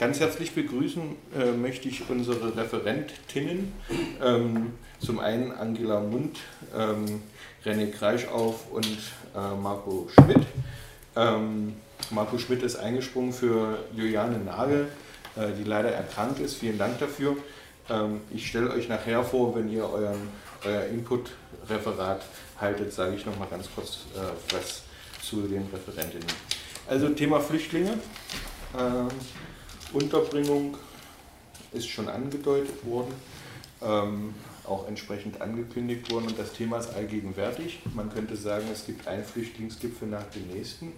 ganz herzlich begrüßen äh, möchte ich unsere Referentinnen. Ähm, zum einen Angela Mund, ähm, René Kreischauf und äh, Marco Schmidt. Ähm, Marco Schmidt ist eingesprungen für Juliane Nagel, äh, die leider erkrankt ist. Vielen Dank dafür. Ähm, ich stelle euch nachher vor, wenn ihr euren, euer Input-Referat haltet, sage ich noch mal ganz kurz äh, was zu den Referentinnen. Also Thema Flüchtlinge. Unterbringung ist schon angedeutet worden, ähm, auch entsprechend angekündigt worden und das Thema ist allgegenwärtig. Man könnte sagen, es gibt einen Flüchtlingsgipfel nach dem nächsten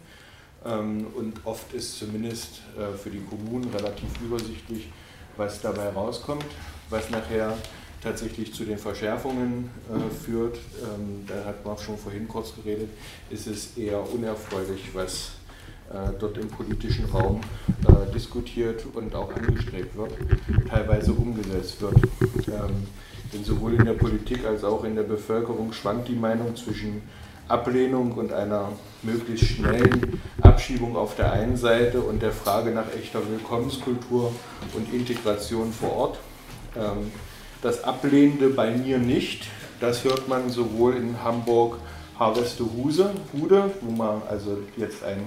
ähm, und oft ist zumindest äh, für die Kommunen relativ übersichtlich, was dabei rauskommt, was nachher tatsächlich zu den Verschärfungen äh, führt. Ähm, da hat man schon vorhin kurz geredet, ist es eher unerfreulich, was dort im politischen Raum äh, diskutiert und auch angestrebt wird, teilweise umgesetzt wird. Ähm, denn sowohl in der Politik als auch in der Bevölkerung schwankt die Meinung zwischen Ablehnung und einer möglichst schnellen Abschiebung auf der einen Seite und der Frage nach echter Willkommenskultur und Integration vor Ort. Ähm, das Ablehnende bei mir nicht, das hört man sowohl in Hamburg Harvestehude, wo man also jetzt ein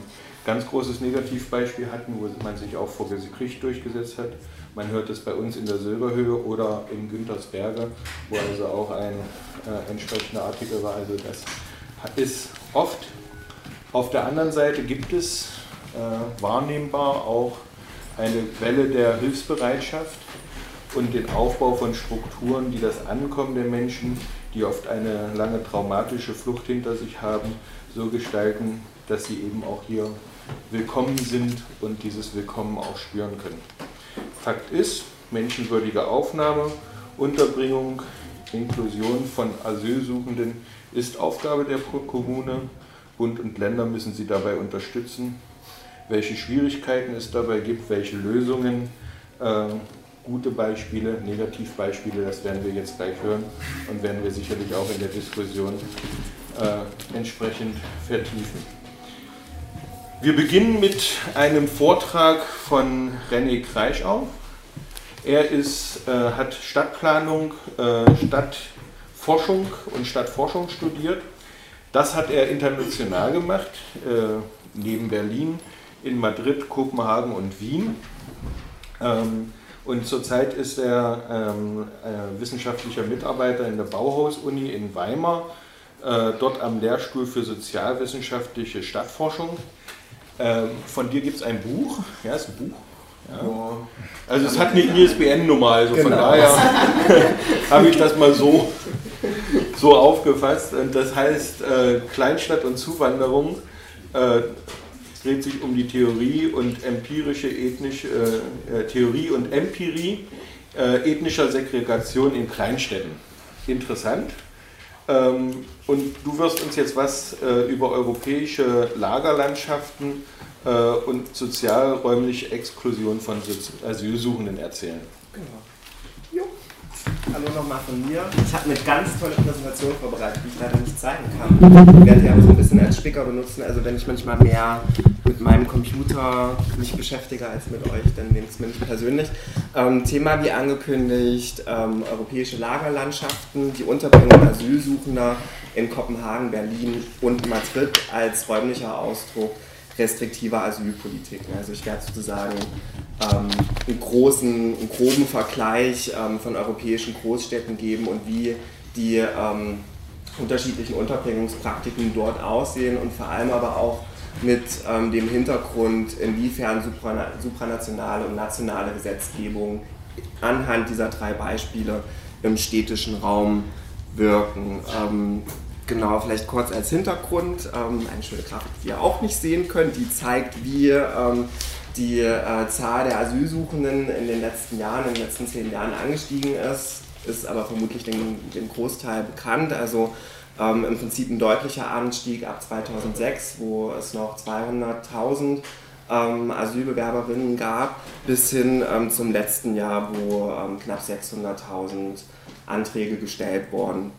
ganz großes Negativbeispiel hatten, wo man sich auch vor Gericht durchgesetzt hat. Man hört es bei uns in der Silberhöhe oder in Güntersberge, wo also auch ein äh, entsprechender Artikel war. Also das ist oft. Auf der anderen Seite gibt es äh, wahrnehmbar auch eine Welle der Hilfsbereitschaft und den Aufbau von Strukturen, die das Ankommen der Menschen, die oft eine lange traumatische Flucht hinter sich haben, so gestalten, dass sie eben auch hier willkommen sind und dieses Willkommen auch spüren können. Fakt ist, menschenwürdige Aufnahme, Unterbringung, Inklusion von Asylsuchenden ist Aufgabe der Kommune. Bund und Länder müssen sie dabei unterstützen. Welche Schwierigkeiten es dabei gibt, welche Lösungen, äh, gute Beispiele, Negativbeispiele, das werden wir jetzt gleich hören und werden wir sicherlich auch in der Diskussion äh, entsprechend vertiefen. Wir beginnen mit einem Vortrag von René Kreischau. Er ist, äh, hat Stadtplanung, äh, Stadtforschung und Stadtforschung studiert. Das hat er international gemacht, äh, neben Berlin, in Madrid, Kopenhagen und Wien. Ähm, und zurzeit ist er ähm, äh, wissenschaftlicher Mitarbeiter in der Bauhaus-Uni in Weimar, äh, dort am Lehrstuhl für sozialwissenschaftliche Stadtforschung. Ähm, von dir gibt es ein Buch. Ja, ist ein Buch. Ja. Also es hat eine ISBN-Nummer, also genau. von daher habe ich das mal so, so aufgefasst. Und das heißt äh, Kleinstadt und Zuwanderung äh, dreht sich um die Theorie und empirische ethnische äh, äh, Theorie und Empirie äh, ethnischer Segregation in Kleinstädten. Interessant. Ähm, und du wirst uns jetzt was äh, über europäische Lagerlandschaften äh, und sozialräumliche Exklusion von Asylsuchenden erzählen. Genau. Hallo nochmal von mir. Ich habe eine ganz tolle Präsentation vorbereitet, die ich leider nicht zeigen kann. Ich werde die aber so ein bisschen als Spicker benutzen. Also wenn ich manchmal mehr mit meinem Computer mich beschäftige als mit euch, dann wenigstens mir nicht persönlich. Ähm, Thema wie angekündigt, ähm, europäische Lagerlandschaften, die Unterbringung Asylsuchender in Kopenhagen, Berlin und Madrid als räumlicher Ausdruck restriktiver Asylpolitik. Also ich werde sozusagen einen, großen, einen groben Vergleich ähm, von europäischen Großstädten geben und wie die ähm, unterschiedlichen Unterbringungspraktiken dort aussehen und vor allem aber auch mit ähm, dem Hintergrund, inwiefern supra supranationale und nationale Gesetzgebung anhand dieser drei Beispiele im städtischen Raum wirken. Ähm, Genau, vielleicht kurz als Hintergrund, ähm, eine schöne Grafik, die ihr auch nicht sehen könnt, die zeigt, wie ähm, die äh, Zahl der Asylsuchenden in den letzten Jahren, in den letzten zehn Jahren angestiegen ist, ist aber vermutlich dem, dem Großteil bekannt. Also ähm, im Prinzip ein deutlicher Anstieg ab 2006, wo es noch 200.000 ähm, Asylbewerberinnen gab, bis hin ähm, zum letzten Jahr, wo ähm, knapp 600.000 Anträge gestellt wurden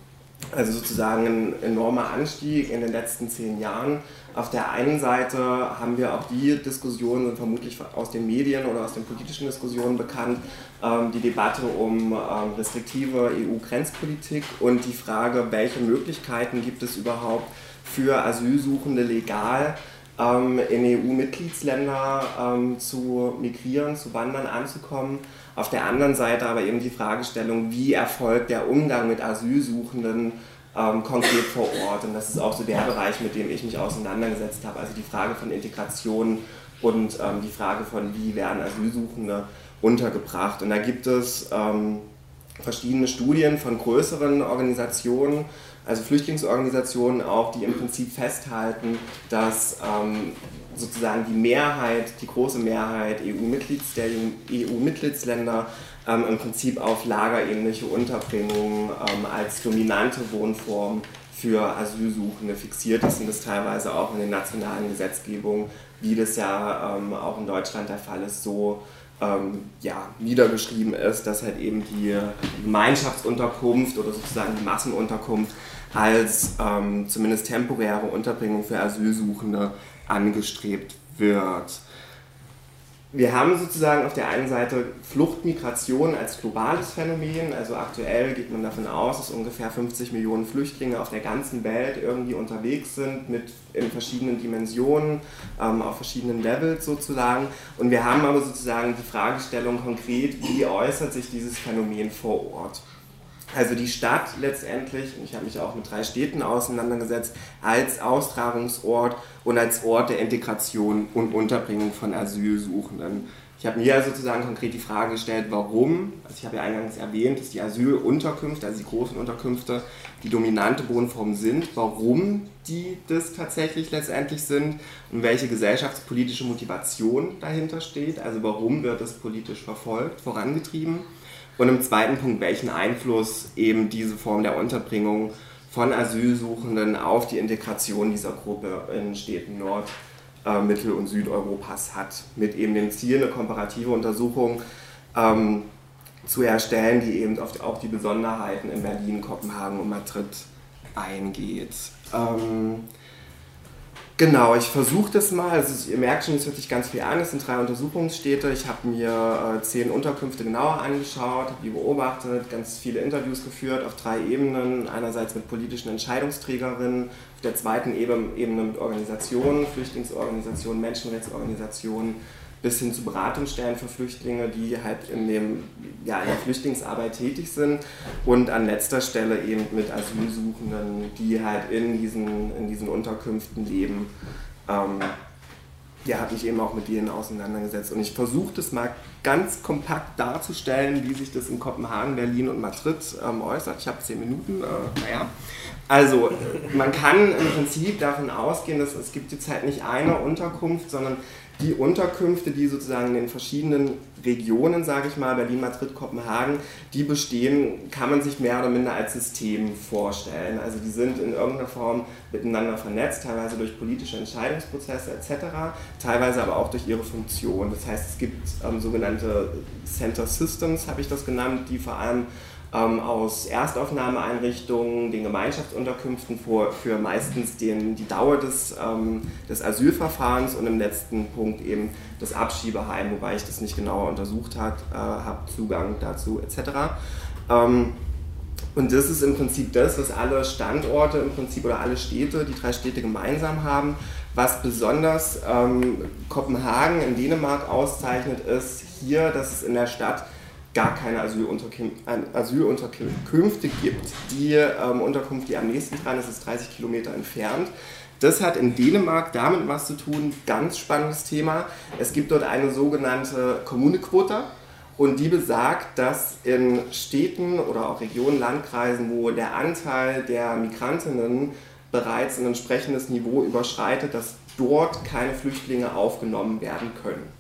Also sozusagen ein enormer Anstieg in den letzten zehn Jahren. Auf der einen Seite haben wir auch die Diskussionen, sind vermutlich aus den Medien oder aus den politischen Diskussionen bekannt, ähm, die Debatte um ähm, restriktive EU-Grenzpolitik und die Frage, welche Möglichkeiten gibt es überhaupt für Asylsuchende legal ähm, in EU-Mitgliedsländer zu migrieren, zu wandern, anzukommen. Auf der anderen Seite aber eben die Fragestellung, wie erfolgt der Umgang mit Asylsuchenden ähm, konkret vor Ort. Und das ist auch so der Bereich, mit dem ich mich auseinandergesetzt habe. Also die Frage von Integration und ähm, die Frage von, wie werden Asylsuchende untergebracht. Und da gibt es ähm, verschiedene Studien von größeren Organisationen, also Flüchtlingsorganisationen auch, die im Prinzip festhalten, dass ähm, sozusagen die Mehrheit, die große Mehrheit EU-Mitglieds, der EU-Mitgliedsländer ähm, im Prinzip auf lagerähnliche Unterbringung ähm, als dominante Wohnform für Asylsuchende fixiert ist und das teilweise auch in den nationalen Gesetzgebungen, wie das ja ähm, auch in Deutschland der Fall ist, so ähm, ja, niedergeschrieben ist, dass halt eben die Gemeinschaftsunterkunft oder sozusagen die Massenunterkunft als ähm, zumindest temporäre Unterbringung für Asylsuchende angestrebt wird. Wir haben sozusagen auf der einen Seite Fluchtmigration als globales Phänomen. Also aktuell geht man davon aus, dass ungefähr 50 Millionen Flüchtlinge auf der ganzen Welt irgendwie unterwegs sind mit in verschiedenen Dimensionen, ähm, auf verschiedenen Levels sozusagen. Und wir haben aber sozusagen die Fragestellung konkret, wie äußert sich dieses Phänomen vor Ort? Also die Stadt letztendlich, und ich habe mich auch mit drei Städten auseinandergesetzt, als Austragungsort und als Ort der Integration und Unterbringung von Asylsuchenden. Ich habe mir sozusagen konkret die Frage gestellt, warum, also ich habe ja eingangs erwähnt, dass die Asylunterkünfte, also die großen Unterkünfte, die dominante Wohnform sind, warum die das tatsächlich letztendlich sind und welche gesellschaftspolitische Motivation dahinter steht, also warum wird es politisch verfolgt, vorangetrieben. Und im zweiten Punkt, welchen Einfluss eben diese Form der Unterbringung von Asylsuchenden auf die Integration dieser Gruppe in Städten Nord-, äh, Mittel- und Südeuropas hat. Mit eben dem Ziel, eine komparative Untersuchung ähm, zu erstellen, die eben auf die, auch die Besonderheiten in Berlin, Kopenhagen und Madrid eingeht. Ähm, Genau, ich versuche das mal. Also ihr merkt schon, es hört sich ganz viel an. Es sind drei Untersuchungsstädte. Ich habe mir äh, zehn Unterkünfte genauer angeschaut, habe die beobachtet, ganz viele Interviews geführt auf drei Ebenen. Einerseits mit politischen Entscheidungsträgerinnen, auf der zweiten Ebene mit Organisationen, Flüchtlingsorganisationen, Menschenrechtsorganisationen bis hin zu Beratungsstellen für Flüchtlinge, die halt in, dem, ja, in der Flüchtlingsarbeit tätig sind und an letzter Stelle eben mit Asylsuchenden, die halt in diesen, in diesen Unterkünften leben. Ähm, ja, habe ich eben auch mit denen auseinandergesetzt und ich versuche das mal ganz kompakt darzustellen, wie sich das in Kopenhagen, Berlin und Madrid ähm, äußert. Ich habe zehn Minuten, äh, naja. Also, man kann im Prinzip davon ausgehen, dass es gibt jetzt halt nicht eine Unterkunft, sondern die Unterkünfte, die sozusagen in den verschiedenen Regionen, sage ich mal, Berlin, Madrid, Kopenhagen, die bestehen, kann man sich mehr oder minder als System vorstellen. Also die sind in irgendeiner Form miteinander vernetzt, teilweise durch politische Entscheidungsprozesse etc., teilweise aber auch durch ihre Funktion. Das heißt, es gibt ähm, sogenannte Center Systems, habe ich das genannt, die vor allem ähm, aus Erstaufnahmeeinrichtungen, den Gemeinschaftsunterkünften für, für meistens den, die Dauer des, ähm, des Asylverfahrens und im letzten Punkt eben das Abschiebeheim, wobei ich das nicht genauer untersucht äh, habe, Zugang dazu etc. Ähm, und das ist im Prinzip das, was alle Standorte im Prinzip oder alle Städte, die drei Städte gemeinsam haben. Was besonders ähm, Kopenhagen in Dänemark auszeichnet, ist hier, dass es in der Stadt gar keine Asylunterkünfte gibt. Die ähm, Unterkunft, die am nächsten dran ist, ist 30 Kilometer entfernt. Das hat in Dänemark damit was zu tun, ganz spannendes Thema. Es gibt dort eine sogenannte Kommunequota und die besagt, dass in Städten oder auch Regionen, Landkreisen, wo der Anteil der Migrantinnen bereits ein entsprechendes Niveau überschreitet, dass dort keine Flüchtlinge aufgenommen werden können.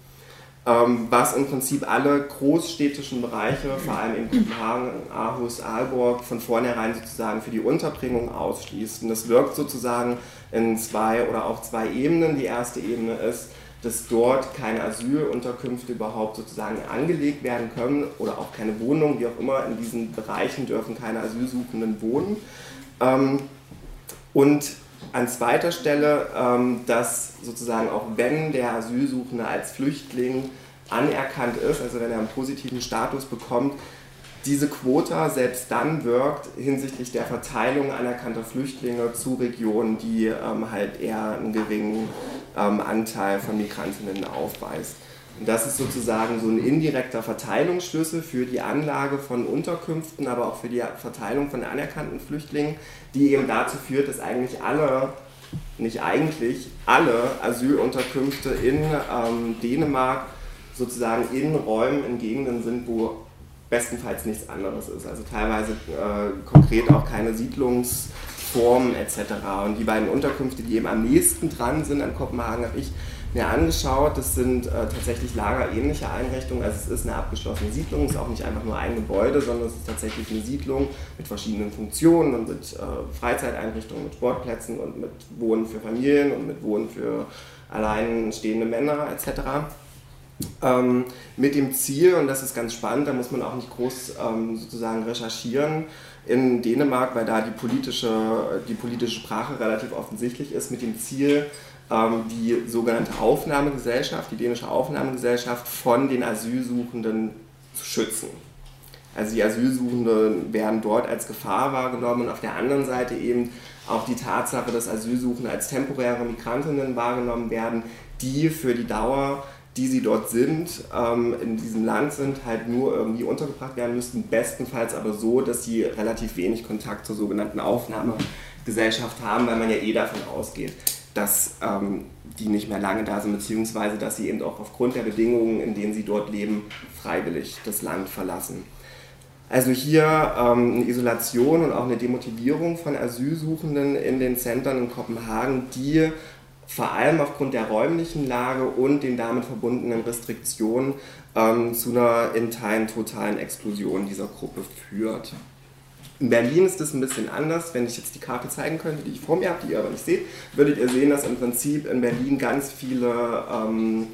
Ähm, was im Prinzip alle großstädtischen Bereiche, vor allem in Kopenhagen, Aarhus, Aalborg, von vornherein sozusagen für die Unterbringung ausschließt. Und das wirkt sozusagen in zwei oder auch zwei Ebenen. Die erste Ebene ist, dass dort keine Asylunterkünfte überhaupt sozusagen angelegt werden können oder auch keine Wohnungen, wie auch immer, in diesen Bereichen dürfen keine Asylsuchenden wohnen. Ähm, und an zweiter Stelle, ähm, dass sozusagen auch wenn der Asylsuchende als Flüchtling anerkannt ist, also wenn er einen positiven Status bekommt, diese Quota selbst dann wirkt hinsichtlich der Verteilung anerkannter Flüchtlinge zu Regionen, die ähm, halt eher einen geringen ähm, Anteil von Migrantinnen aufweist. Und das ist sozusagen so ein indirekter Verteilungsschlüssel für die Anlage von Unterkünften, aber auch für die Verteilung von anerkannten Flüchtlingen, die eben dazu führt, dass eigentlich alle, nicht eigentlich, alle Asylunterkünfte in ähm, Dänemark sozusagen in Räumen, in Gegenden sind, wo bestenfalls nichts anderes ist. Also teilweise äh, konkret auch keine Siedlungsformen etc. Und die beiden Unterkünfte, die eben am nächsten dran sind an Kopenhagen, habe ich mir angeschaut. Das sind äh, tatsächlich lagerähnliche Einrichtungen. Also es ist eine abgeschlossene Siedlung, es ist auch nicht einfach nur ein Gebäude, sondern es ist tatsächlich eine Siedlung mit verschiedenen Funktionen und mit äh, Freizeiteinrichtungen, mit Sportplätzen und mit Wohnen für Familien und mit Wohnen für alleinstehende Männer etc. Ähm, mit dem Ziel, und das ist ganz spannend, da muss man auch nicht groß ähm, sozusagen recherchieren, in Dänemark, weil da die politische, die politische Sprache relativ offensichtlich ist, mit dem Ziel, die sogenannte Aufnahmegesellschaft, die dänische Aufnahmegesellschaft von den Asylsuchenden zu schützen. Also die Asylsuchenden werden dort als Gefahr wahrgenommen und auf der anderen Seite eben auch die Tatsache, dass Asylsuchende als temporäre Migrantinnen wahrgenommen werden, die für die Dauer die sie dort sind, ähm, in diesem Land sind, halt nur irgendwie untergebracht werden müssten, bestenfalls aber so, dass sie relativ wenig Kontakt zur sogenannten Aufnahmegesellschaft haben, weil man ja eh davon ausgeht, dass ähm, die nicht mehr lange da sind, beziehungsweise dass sie eben auch aufgrund der Bedingungen, in denen sie dort leben, freiwillig das Land verlassen. Also hier ähm, eine Isolation und auch eine Demotivierung von Asylsuchenden in den Zentren in Kopenhagen, die vor allem aufgrund der räumlichen Lage und den damit verbundenen Restriktionen ähm, zu einer in Teilen totalen Exklusion dieser Gruppe führt. In Berlin ist es ein bisschen anders. Wenn ich jetzt die Karte zeigen könnte, die ich vor mir habe, die ihr aber nicht seht, würdet ihr sehen, dass im Prinzip in Berlin ganz viele ähm,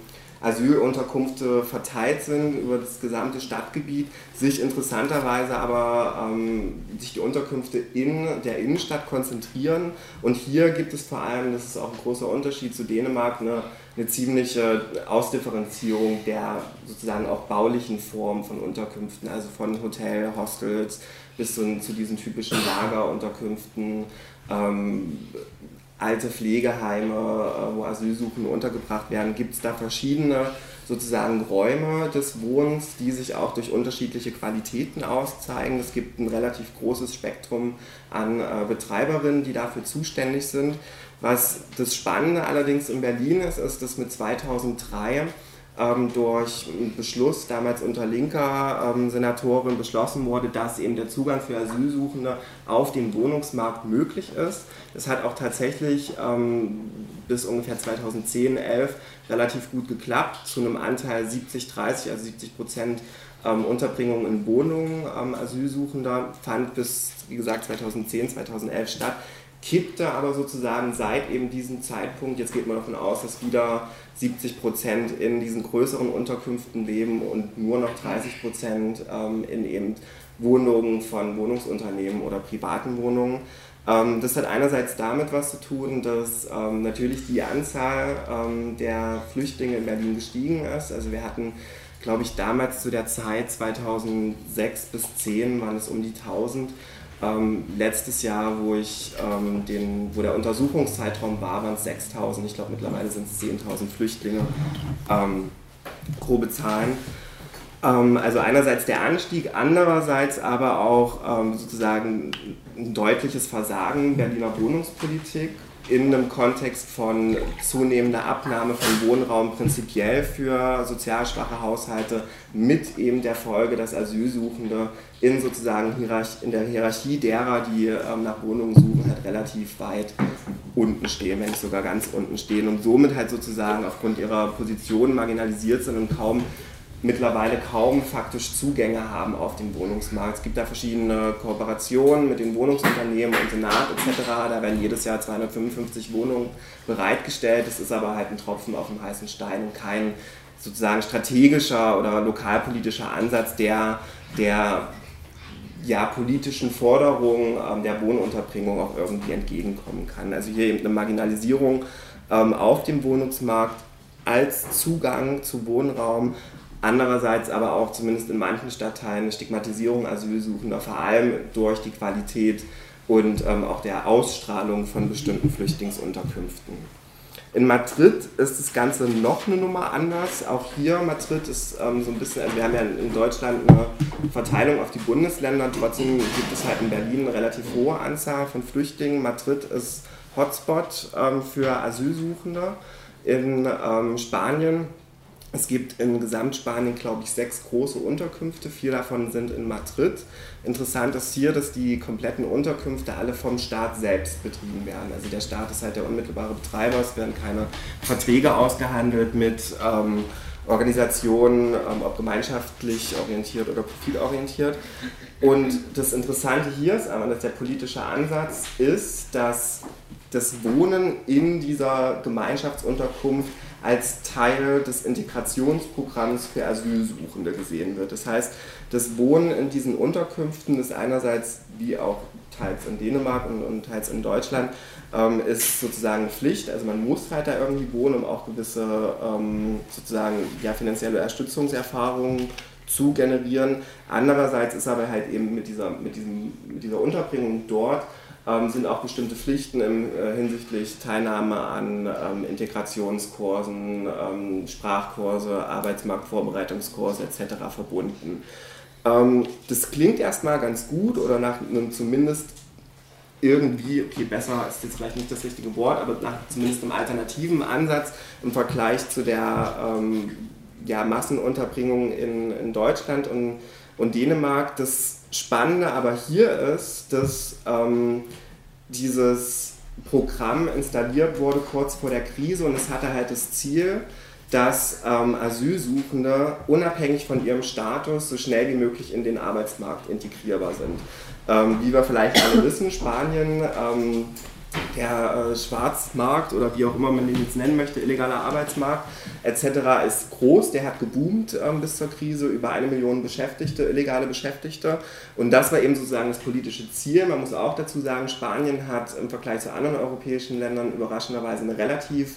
Asylunterkünfte verteilt sind über das gesamte Stadtgebiet, sich interessanterweise aber ähm, sich die Unterkünfte in der Innenstadt konzentrieren. Und hier gibt es vor allem, das ist auch ein großer Unterschied zu Dänemark, eine, eine ziemliche Ausdifferenzierung der sozusagen auch baulichen Formen von Unterkünften, also von Hotel, Hostels bis zu, zu diesen typischen Lagerunterkünften. Ähm, alte Pflegeheime, äh, wo Asylsuchende untergebracht werden, gibt es da verschiedene sozusagen Räume des Wohnens, die sich auch durch unterschiedliche Qualitäten auszeigen. Es gibt ein relativ großes Spektrum an äh, Betreiberinnen, die dafür zuständig sind. Was das Spannende allerdings in Berlin ist, ist, dass mit 2003 ähm, durch einen Beschluss damals unter linker ähm, Senatorin beschlossen wurde, dass eben der Zugang für Asylsuchende auf dem Wohnungsmarkt möglich ist. Das hat auch tatsächlich ähm, bis ungefähr 2010, 11 relativ gut geklappt, zu einem Anteil 70, 30, also 70 Prozent ähm, Unterbringung in Wohnungen ähm, Asylsuchender fand bis, wie gesagt, 2010, 2011 statt kippte aber sozusagen seit eben diesem Zeitpunkt, jetzt geht man davon aus, dass wieder 70 Prozent in diesen größeren Unterkünften leben und nur noch 30 Prozent ähm, in eben Wohnungen von Wohnungsunternehmen oder privaten Wohnungen. Ähm, das hat einerseits damit was zu tun, dass ähm, natürlich die Anzahl ähm, der Flüchtlinge in Berlin gestiegen ist. Also wir hatten, glaube ich, damals zu der Zeit 2006 bis 2010 waren es um die 1000 ähm, letztes Jahr, wo, ich, ähm, den, wo der Untersuchungszeitraum war, waren es 6.000. Ich glaube, mittlerweile sind es 10.000 Flüchtlinge. Ähm, grobe Zahlen. Ähm, also einerseits der Anstieg, andererseits aber auch ähm, sozusagen ein deutliches Versagen Berliner Wohnungspolitik in einem Kontext von zunehmender Abnahme von Wohnraum prinzipiell für sozial schwache Haushalte mit eben der Folge, dass Asylsuchende in sozusagen in der Hierarchie derer, die ähm, nach Wohnungen suchen, halt relativ weit unten stehen, wenn nicht sogar ganz unten stehen und somit halt sozusagen aufgrund ihrer Position marginalisiert sind und kaum mittlerweile kaum faktisch Zugänge haben auf den Wohnungsmarkt. Es gibt da verschiedene Kooperationen mit den Wohnungsunternehmen und Senat etc. Da werden jedes Jahr 255 Wohnungen bereitgestellt. Das ist aber halt ein Tropfen auf dem heißen Stein und kein sozusagen strategischer oder lokalpolitischer Ansatz, der, der ja, politischen Forderungen ähm, der Wohnunterbringung auch irgendwie entgegenkommen kann. Also hier eben eine Marginalisierung ähm, auf dem Wohnungsmarkt als Zugang zu Wohnraum, andererseits aber auch zumindest in manchen Stadtteilen eine Stigmatisierung Asylsuchender, vor allem durch die Qualität und ähm, auch der Ausstrahlung von bestimmten Flüchtlingsunterkünften. In Madrid ist das Ganze noch eine Nummer anders. Auch hier Madrid ist ähm, so ein bisschen, wir haben ja in Deutschland eine Verteilung auf die Bundesländer, trotzdem gibt es halt in Berlin eine relativ hohe Anzahl von Flüchtlingen. Madrid ist Hotspot ähm, für Asylsuchende. In ähm, Spanien es gibt in Gesamtspanien, glaube ich, sechs große Unterkünfte. Vier davon sind in Madrid. Interessant ist hier, dass die kompletten Unterkünfte alle vom Staat selbst betrieben werden. Also der Staat ist halt der unmittelbare Betreiber. Es werden keine Verträge ausgehandelt mit ähm, Organisationen, ähm, ob gemeinschaftlich orientiert oder profitorientiert. Und das Interessante hier ist aber, dass der politische Ansatz ist, dass das Wohnen in dieser Gemeinschaftsunterkunft als Teil des Integrationsprogramms für Asylsuchende gesehen wird. Das heißt, das Wohnen in diesen Unterkünften ist einerseits, wie auch teils in Dänemark und, und teils in Deutschland, ähm, ist sozusagen Pflicht. Also man muss halt da irgendwie wohnen, um auch gewisse ähm, sozusagen ja, finanzielle Erstützungserfahrungen zu generieren. Andererseits ist aber halt eben mit dieser, mit diesem, mit dieser Unterbringung dort ähm, sind auch bestimmte Pflichten im, äh, hinsichtlich Teilnahme an ähm, Integrationskursen, ähm, Sprachkurse, Arbeitsmarktvorbereitungskurse etc. verbunden. Ähm, das klingt erstmal ganz gut oder nach einem zumindest irgendwie, okay, besser ist jetzt vielleicht nicht das richtige Wort, aber nach zumindest einem alternativen Ansatz im Vergleich zu der ähm, ja, Massenunterbringung in, in Deutschland und, und Dänemark. Das Spannende aber hier ist, dass ähm, dieses Programm installiert wurde kurz vor der Krise und es hatte halt das Ziel, dass ähm, Asylsuchende unabhängig von ihrem Status so schnell wie möglich in den Arbeitsmarkt integrierbar sind. Ähm, wie wir vielleicht alle wissen, Spanien ähm, der äh, Schwarzmarkt oder wie auch immer man den jetzt nennen möchte, illegaler Arbeitsmarkt etc. ist groß, der hat geboomt ähm, bis zur Krise, über eine Million Beschäftigte, illegale Beschäftigte und das war eben sozusagen das politische Ziel. Man muss auch dazu sagen, Spanien hat im Vergleich zu anderen europäischen Ländern überraschenderweise eine relativ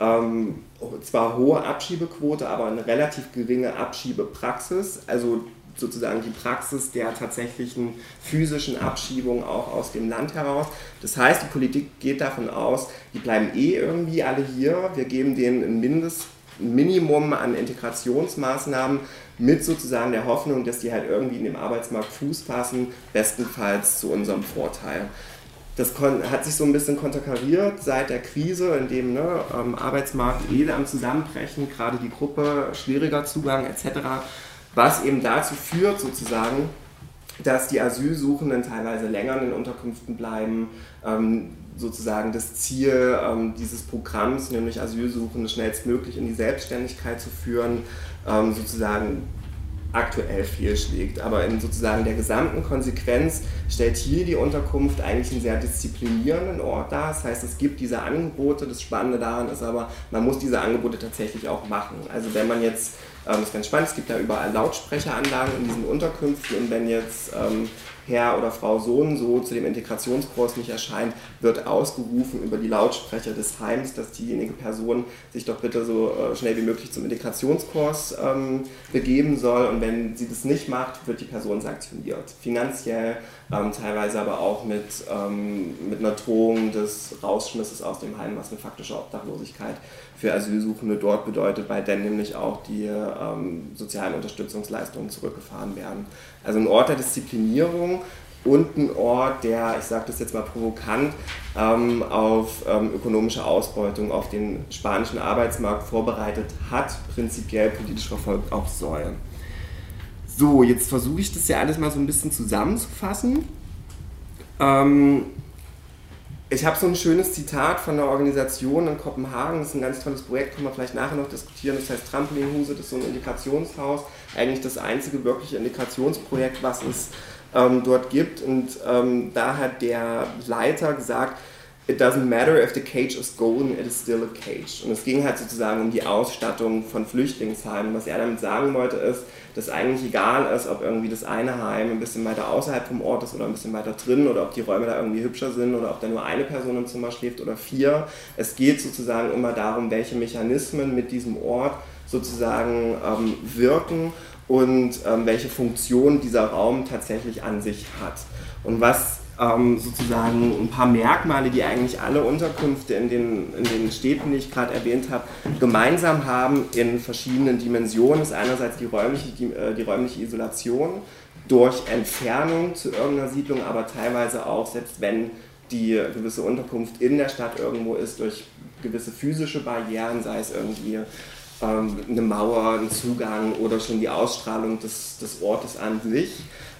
ähm, zwar hohe Abschiebequote, aber eine relativ geringe Abschiebepraxis. Also sozusagen die Praxis der tatsächlichen physischen Abschiebung auch aus dem Land heraus. Das heißt, die Politik geht davon aus, die bleiben eh irgendwie alle hier. Wir geben denen ein Mindestminimum an Integrationsmaßnahmen mit sozusagen der Hoffnung, dass die halt irgendwie in dem Arbeitsmarkt Fuß fassen, bestenfalls zu unserem Vorteil. Das hat sich so ein bisschen konterkariert seit der Krise, in dem ne, ähm, Arbeitsmarkt eh am Zusammenbrechen, gerade die Gruppe, schwieriger Zugang etc was eben dazu führt sozusagen, dass die Asylsuchenden teilweise länger in den Unterkünften bleiben. Ähm, sozusagen das Ziel ähm, dieses Programms, nämlich Asylsuchende schnellstmöglich in die Selbstständigkeit zu führen, ähm, sozusagen aktuell fehlschlägt. Aber in sozusagen der gesamten Konsequenz stellt hier die Unterkunft eigentlich einen sehr disziplinierenden Ort dar. Das heißt, es gibt diese Angebote. Das Spannende daran ist aber, man muss diese Angebote tatsächlich auch machen. Also wenn man jetzt ähm, ist ganz spannend. Es gibt da überall Lautsprecheranlagen in diesen Unterkünften und wenn jetzt ähm, Herr oder Frau Sohn so zu dem Integrationskurs nicht erscheint, wird ausgerufen über die Lautsprecher des Heims, dass diejenige Person sich doch bitte so äh, schnell wie möglich zum Integrationskurs ähm, begeben soll. Und wenn sie das nicht macht, wird die Person sanktioniert. Finanziell, ähm, teilweise aber auch mit, ähm, mit einer Drohung des Rausschmisses aus dem Heim, was eine faktische Obdachlosigkeit für Asylsuchende dort bedeutet, weil dann nämlich auch die ähm, sozialen Unterstützungsleistungen zurückgefahren werden. Also ein Ort der Disziplinierung und ein Ort, der, ich sage das jetzt mal provokant, ähm, auf ähm, ökonomische Ausbeutung auf den spanischen Arbeitsmarkt vorbereitet hat, prinzipiell politisch verfolgt auch soll. So, jetzt versuche ich das ja alles mal so ein bisschen zusammenzufassen. Ähm, ich habe so ein schönes Zitat von einer Organisation in Kopenhagen, das ist ein ganz tolles Projekt, können wir vielleicht nachher noch diskutieren, das heißt Trampolinhuse, das ist so ein Integrationshaus, eigentlich das einzige wirkliche Integrationsprojekt, was es ähm, dort gibt. Und ähm, da hat der Leiter gesagt, It doesn't matter if the cage is golden, it is still a cage. Und es ging halt sozusagen um die Ausstattung von Flüchtlingsheimen. Was er damit sagen wollte ist, dass eigentlich egal ist, ob irgendwie das eine Heim ein bisschen weiter außerhalb vom Ort ist oder ein bisschen weiter drin oder ob die Räume da irgendwie hübscher sind oder ob da nur eine Person im Zimmer schläft oder vier. Es geht sozusagen immer darum, welche Mechanismen mit diesem Ort sozusagen ähm, wirken und ähm, welche Funktion dieser Raum tatsächlich an sich hat. Und was ähm, sozusagen ein paar Merkmale, die eigentlich alle Unterkünfte in den, in den Städten, die ich gerade erwähnt habe, gemeinsam haben in verschiedenen Dimensionen, ist einerseits die räumliche, die, äh, die räumliche Isolation durch Entfernung zu irgendeiner Siedlung, aber teilweise auch, selbst wenn die gewisse Unterkunft in der Stadt irgendwo ist, durch gewisse physische Barrieren, sei es irgendwie eine Mauer, ein Zugang oder schon die Ausstrahlung des, des Ortes an sich.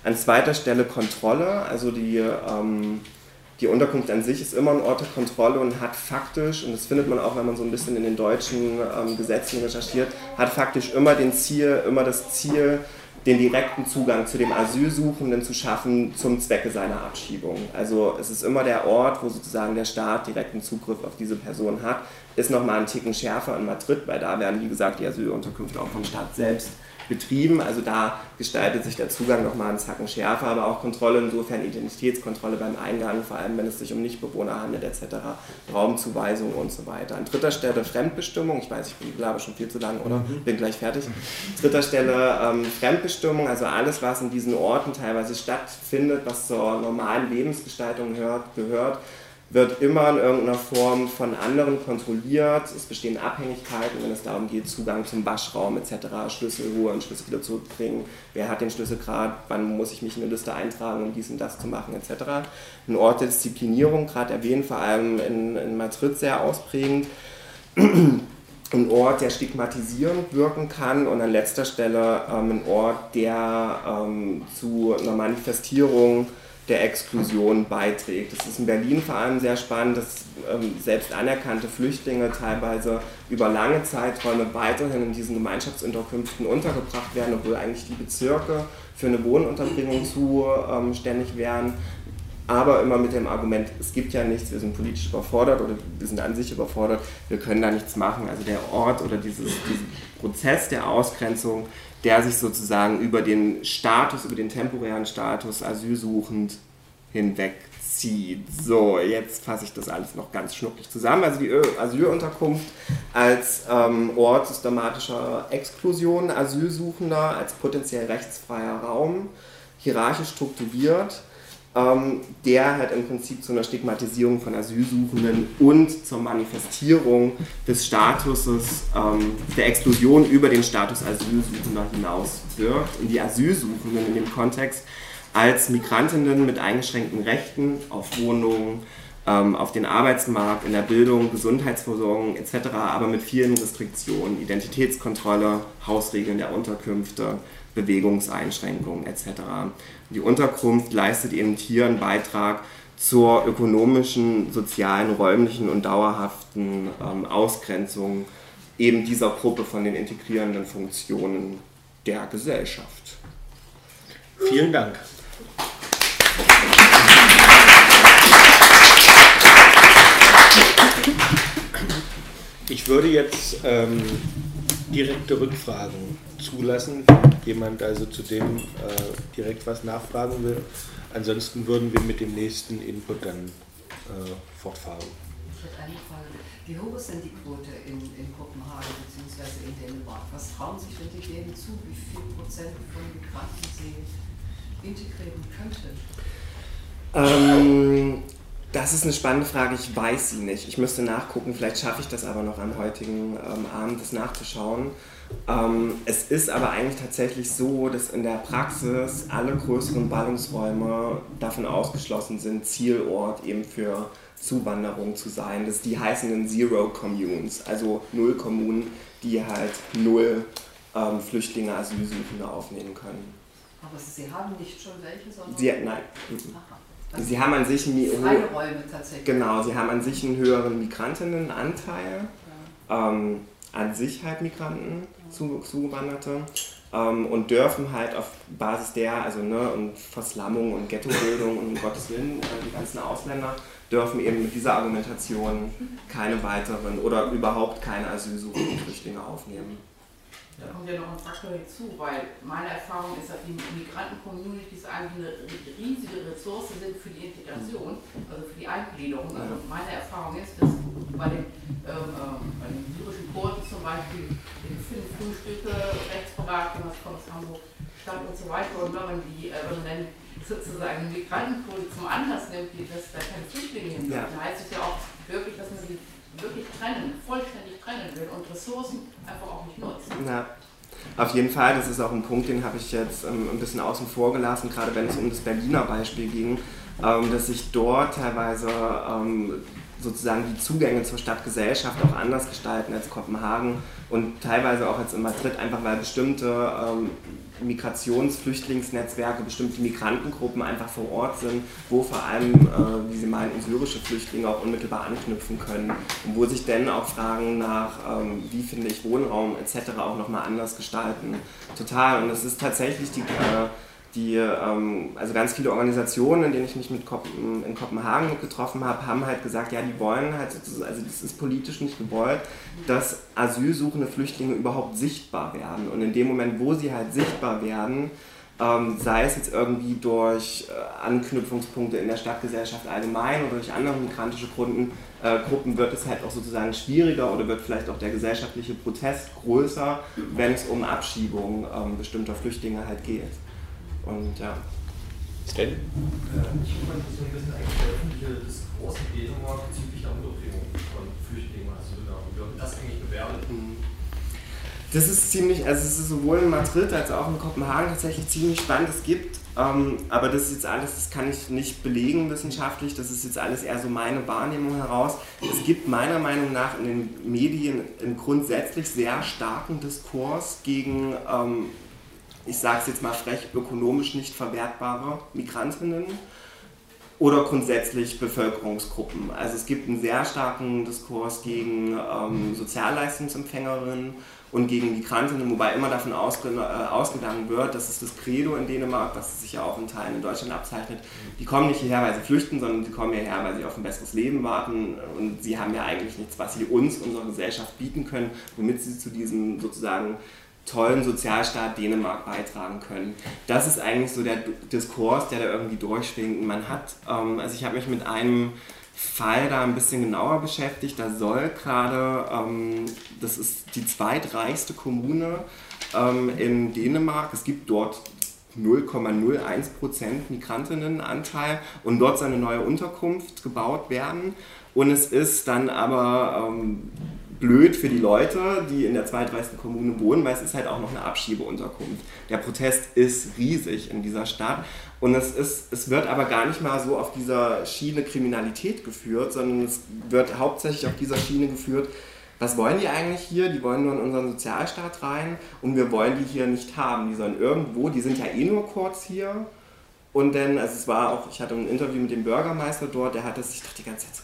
An zweiter Stelle Kontrolle, also die, ähm, die Unterkunft an sich ist immer ein Ort der Kontrolle und hat faktisch, und das findet man auch, wenn man so ein bisschen in den deutschen ähm, Gesetzen recherchiert, hat faktisch immer, den Ziel, immer das Ziel, den direkten Zugang zu dem Asylsuchenden zu schaffen zum Zwecke seiner Abschiebung. Also es ist immer der Ort, wo sozusagen der Staat direkten Zugriff auf diese Person hat. Ist nochmal ein Ticken schärfer in Madrid, weil da werden, wie gesagt, die Asylunterkünfte auch vom Staat selbst betrieben. Also da gestaltet sich der Zugang nochmal einen Zacken schärfer, aber auch Kontrolle insofern Identitätskontrolle beim Eingang, vor allem wenn es sich um Nichtbewohner handelt etc., Raumzuweisung und so weiter. An dritter Stelle Fremdbestimmung, ich weiß, ich bin glaube schon viel zu lang oder mhm. bin gleich fertig. Dritter Stelle ähm, Fremdbestimmung, also alles, was in diesen Orten teilweise stattfindet, was zur normalen Lebensgestaltung hört, gehört wird immer in irgendeiner Form von anderen kontrolliert. Es bestehen Abhängigkeiten, wenn es darum geht, Zugang zum Waschraum etc., Schlüssel holen, Schlüssel wieder zurückbringen. Wer hat den Schlüssel gerade? Wann muss ich mich in eine Liste eintragen, um dies und das zu machen etc. Ein Ort der Disziplinierung, gerade erwähnt, vor allem in, in Madrid sehr ausprägend. ein Ort, der stigmatisierend wirken kann und an letzter Stelle ähm, ein Ort, der ähm, zu einer Manifestierung der Exklusion beiträgt. Das ist in Berlin vor allem sehr spannend, dass ähm, selbst anerkannte Flüchtlinge teilweise über lange Zeiträume weiterhin in diesen Gemeinschaftsunterkünften untergebracht werden, obwohl eigentlich die Bezirke für eine Wohnunterbringung zuständig ähm, wären. Aber immer mit dem Argument, es gibt ja nichts, wir sind politisch überfordert oder wir sind an sich überfordert, wir können da nichts machen. Also der Ort oder dieses, diesen Prozess der Ausgrenzung der sich sozusagen über den Status, über den temporären Status asylsuchend hinwegzieht. So, jetzt fasse ich das alles noch ganz schnucklig zusammen. Also die Asylunterkunft als ähm, Ort systematischer Exklusion Asylsuchender, als potenziell rechtsfreier Raum, hierarchisch strukturiert ähm, der halt im Prinzip zu einer Stigmatisierung von Asylsuchenden und zur Manifestierung des Statuses, ähm, der Explosion über den Status Asylsuchender hinaus wirkt. Und die Asylsuchenden in dem Kontext als Migrantinnen mit eingeschränkten Rechten auf Wohnungen, ähm, auf den Arbeitsmarkt, in der Bildung, Gesundheitsversorgung etc., aber mit vielen Restriktionen, Identitätskontrolle, Hausregeln der Unterkünfte, Bewegungseinschränkungen etc. Die Unterkunft leistet eben hier einen Beitrag zur ökonomischen, sozialen, räumlichen und dauerhaften ähm, Ausgrenzung eben dieser Gruppe von den integrierenden Funktionen der Gesellschaft. Vielen Dank. Ich würde jetzt ähm, direkte Rückfragen zulassen, jemand also zu dem äh, direkt was nachfragen will. Ansonsten würden wir mit dem nächsten Input dann äh, fortfahren. Ich hätte eine Frage. Wie hoch ist denn die Quote in, in Kopenhagen bzw. in Dänemark? Was trauen sich denn die Dänen zu, wie viel Prozent von Migranten sie integrieren könnten? Ähm, das ist eine spannende Frage, ich weiß sie nicht. Ich müsste nachgucken, vielleicht schaffe ich das aber noch am heutigen ähm, Abend, das nachzuschauen. Ähm, es ist aber eigentlich tatsächlich so, dass in der Praxis alle größeren Ballungsräume davon ausgeschlossen sind, Zielort eben für Zuwanderung zu sein. Das die heißen Zero Communes, also Null Kommunen, die halt null ähm, Flüchtlinge, Asylsuchende aufnehmen können. Aber Sie haben nicht schon welche, sondern. Sie, nein. Aha. Also sie haben an sich einen, freie Räume tatsächlich. Genau, sie haben an sich einen höheren Migrantinnenanteil. Ja. Ähm, an sich halt Migranten, Zugewanderte ähm, und dürfen halt auf Basis der, also ne, und Verslammung und Ghettobildung und um Gottes Willen, äh, die ganzen Ausländer dürfen eben mit dieser Argumentation keine weiteren oder überhaupt keine Asylsuchenden Flüchtlinge aufnehmen. Da kommt ja noch ein Faktor hinzu, weil meine Erfahrung ist, dass die Migranten-Communities eigentlich eine riesige Ressource sind für die Integration, also für die Eingliederung. Also meine Erfahrung ist, dass bei den, ähm, ähm bei den syrischen Kurden zum Beispiel in fünf Frühstücke, Rechtsberatung, was kommt aus Hamburg, Stadt und so weiter, und wenn man die, äh, wenn man dann sozusagen Migrantenquote zum Anlass nimmt, die, dass da keine Flüchtlinge hin ja. dann heißt es ja auch wirklich, dass man sie wirklich trennen, vollständig trennen will und Ressourcen einfach auch nicht nutzt. Ja. Auf jeden Fall, das ist auch ein Punkt, den habe ich jetzt ähm, ein bisschen außen vor gelassen, gerade wenn es um das Berliner Beispiel ging, ähm, dass sich dort teilweise ähm, sozusagen die Zugänge zur Stadtgesellschaft auch anders gestalten als Kopenhagen und teilweise auch als in Madrid, einfach weil bestimmte ähm, Migrationsflüchtlingsnetzwerke, bestimmte Migrantengruppen einfach vor Ort sind, wo vor allem, äh, wie Sie meinten, syrische Flüchtlinge auch unmittelbar anknüpfen können und wo sich dann auch Fragen nach, ähm, wie finde ich Wohnraum etc. auch nochmal anders gestalten. Total. Und das ist tatsächlich die, äh, die, ähm, also ganz viele Organisationen, in denen ich mich mit Kopen, in Kopenhagen getroffen habe, haben halt gesagt, ja, die wollen halt, also das ist politisch nicht gewollt, dass asylsuchende Flüchtlinge überhaupt sichtbar werden. Und in dem Moment, wo sie halt sichtbar werden, ähm, sei es jetzt irgendwie durch äh, Anknüpfungspunkte in der Stadtgesellschaft allgemein oder durch andere migrantische Gruppen, äh, Gruppen, wird es halt auch sozusagen schwieriger oder wird vielleicht auch der gesellschaftliche Protest größer, wenn es um Abschiebung ähm, bestimmter Flüchtlinge halt geht. Und ja. Stan? Äh, ich fand das so ein bisschen eigentlich der öffentliche Diskurs in Dänemark bezüglich der Unterbringung von Flüchtlingen. Also wie wird das eigentlich bewertet? Mhm. Das ist ziemlich, also es ist sowohl in Madrid als auch in Kopenhagen tatsächlich ziemlich spannend. Es gibt, ähm, aber das ist jetzt alles, das kann ich nicht belegen wissenschaftlich, das ist jetzt alles eher so meine Wahrnehmung heraus. Es gibt meiner Meinung nach in den Medien einen grundsätzlich sehr starken Diskurs gegen ähm, ich sage es jetzt mal frech, ökonomisch nicht verwertbare Migrantinnen oder grundsätzlich Bevölkerungsgruppen. Also es gibt einen sehr starken Diskurs gegen ähm, Sozialleistungsempfängerinnen und gegen Migrantinnen, wobei immer davon ausge äh, ausgegangen wird, dass es das Credo in Dänemark, das sich ja auch in Teilen in Deutschland abzeichnet, die kommen nicht hierher, weil sie flüchten, sondern sie kommen hierher, weil sie auf ein besseres Leben warten und sie haben ja eigentlich nichts, was sie uns, unserer Gesellschaft bieten können, womit sie zu diesem sozusagen tollen Sozialstaat Dänemark beitragen können. Das ist eigentlich so der Diskurs, der da irgendwie durchschwingt. Man hat, ähm, also ich habe mich mit einem Fall da ein bisschen genauer beschäftigt. Da soll gerade, ähm, das ist die zweitreichste Kommune ähm, in Dänemark. Es gibt dort 0,01% Migrantinnenanteil und dort soll eine neue Unterkunft gebaut werden. Und es ist dann aber ähm, blöd für die Leute, die in der zweitreichsten Kommune wohnen, weil es ist halt auch noch eine Abschiebeunterkunft. Der Protest ist riesig in dieser Stadt und es, ist, es wird aber gar nicht mal so auf dieser Schiene Kriminalität geführt, sondern es wird hauptsächlich auf dieser Schiene geführt, was wollen die eigentlich hier? Die wollen nur in unseren Sozialstaat rein und wir wollen die hier nicht haben. Die sollen irgendwo, die sind ja eh nur kurz hier. Und dann, also es war auch, ich hatte ein Interview mit dem Bürgermeister dort, der hat das, ich dachte die ganze Zeit so,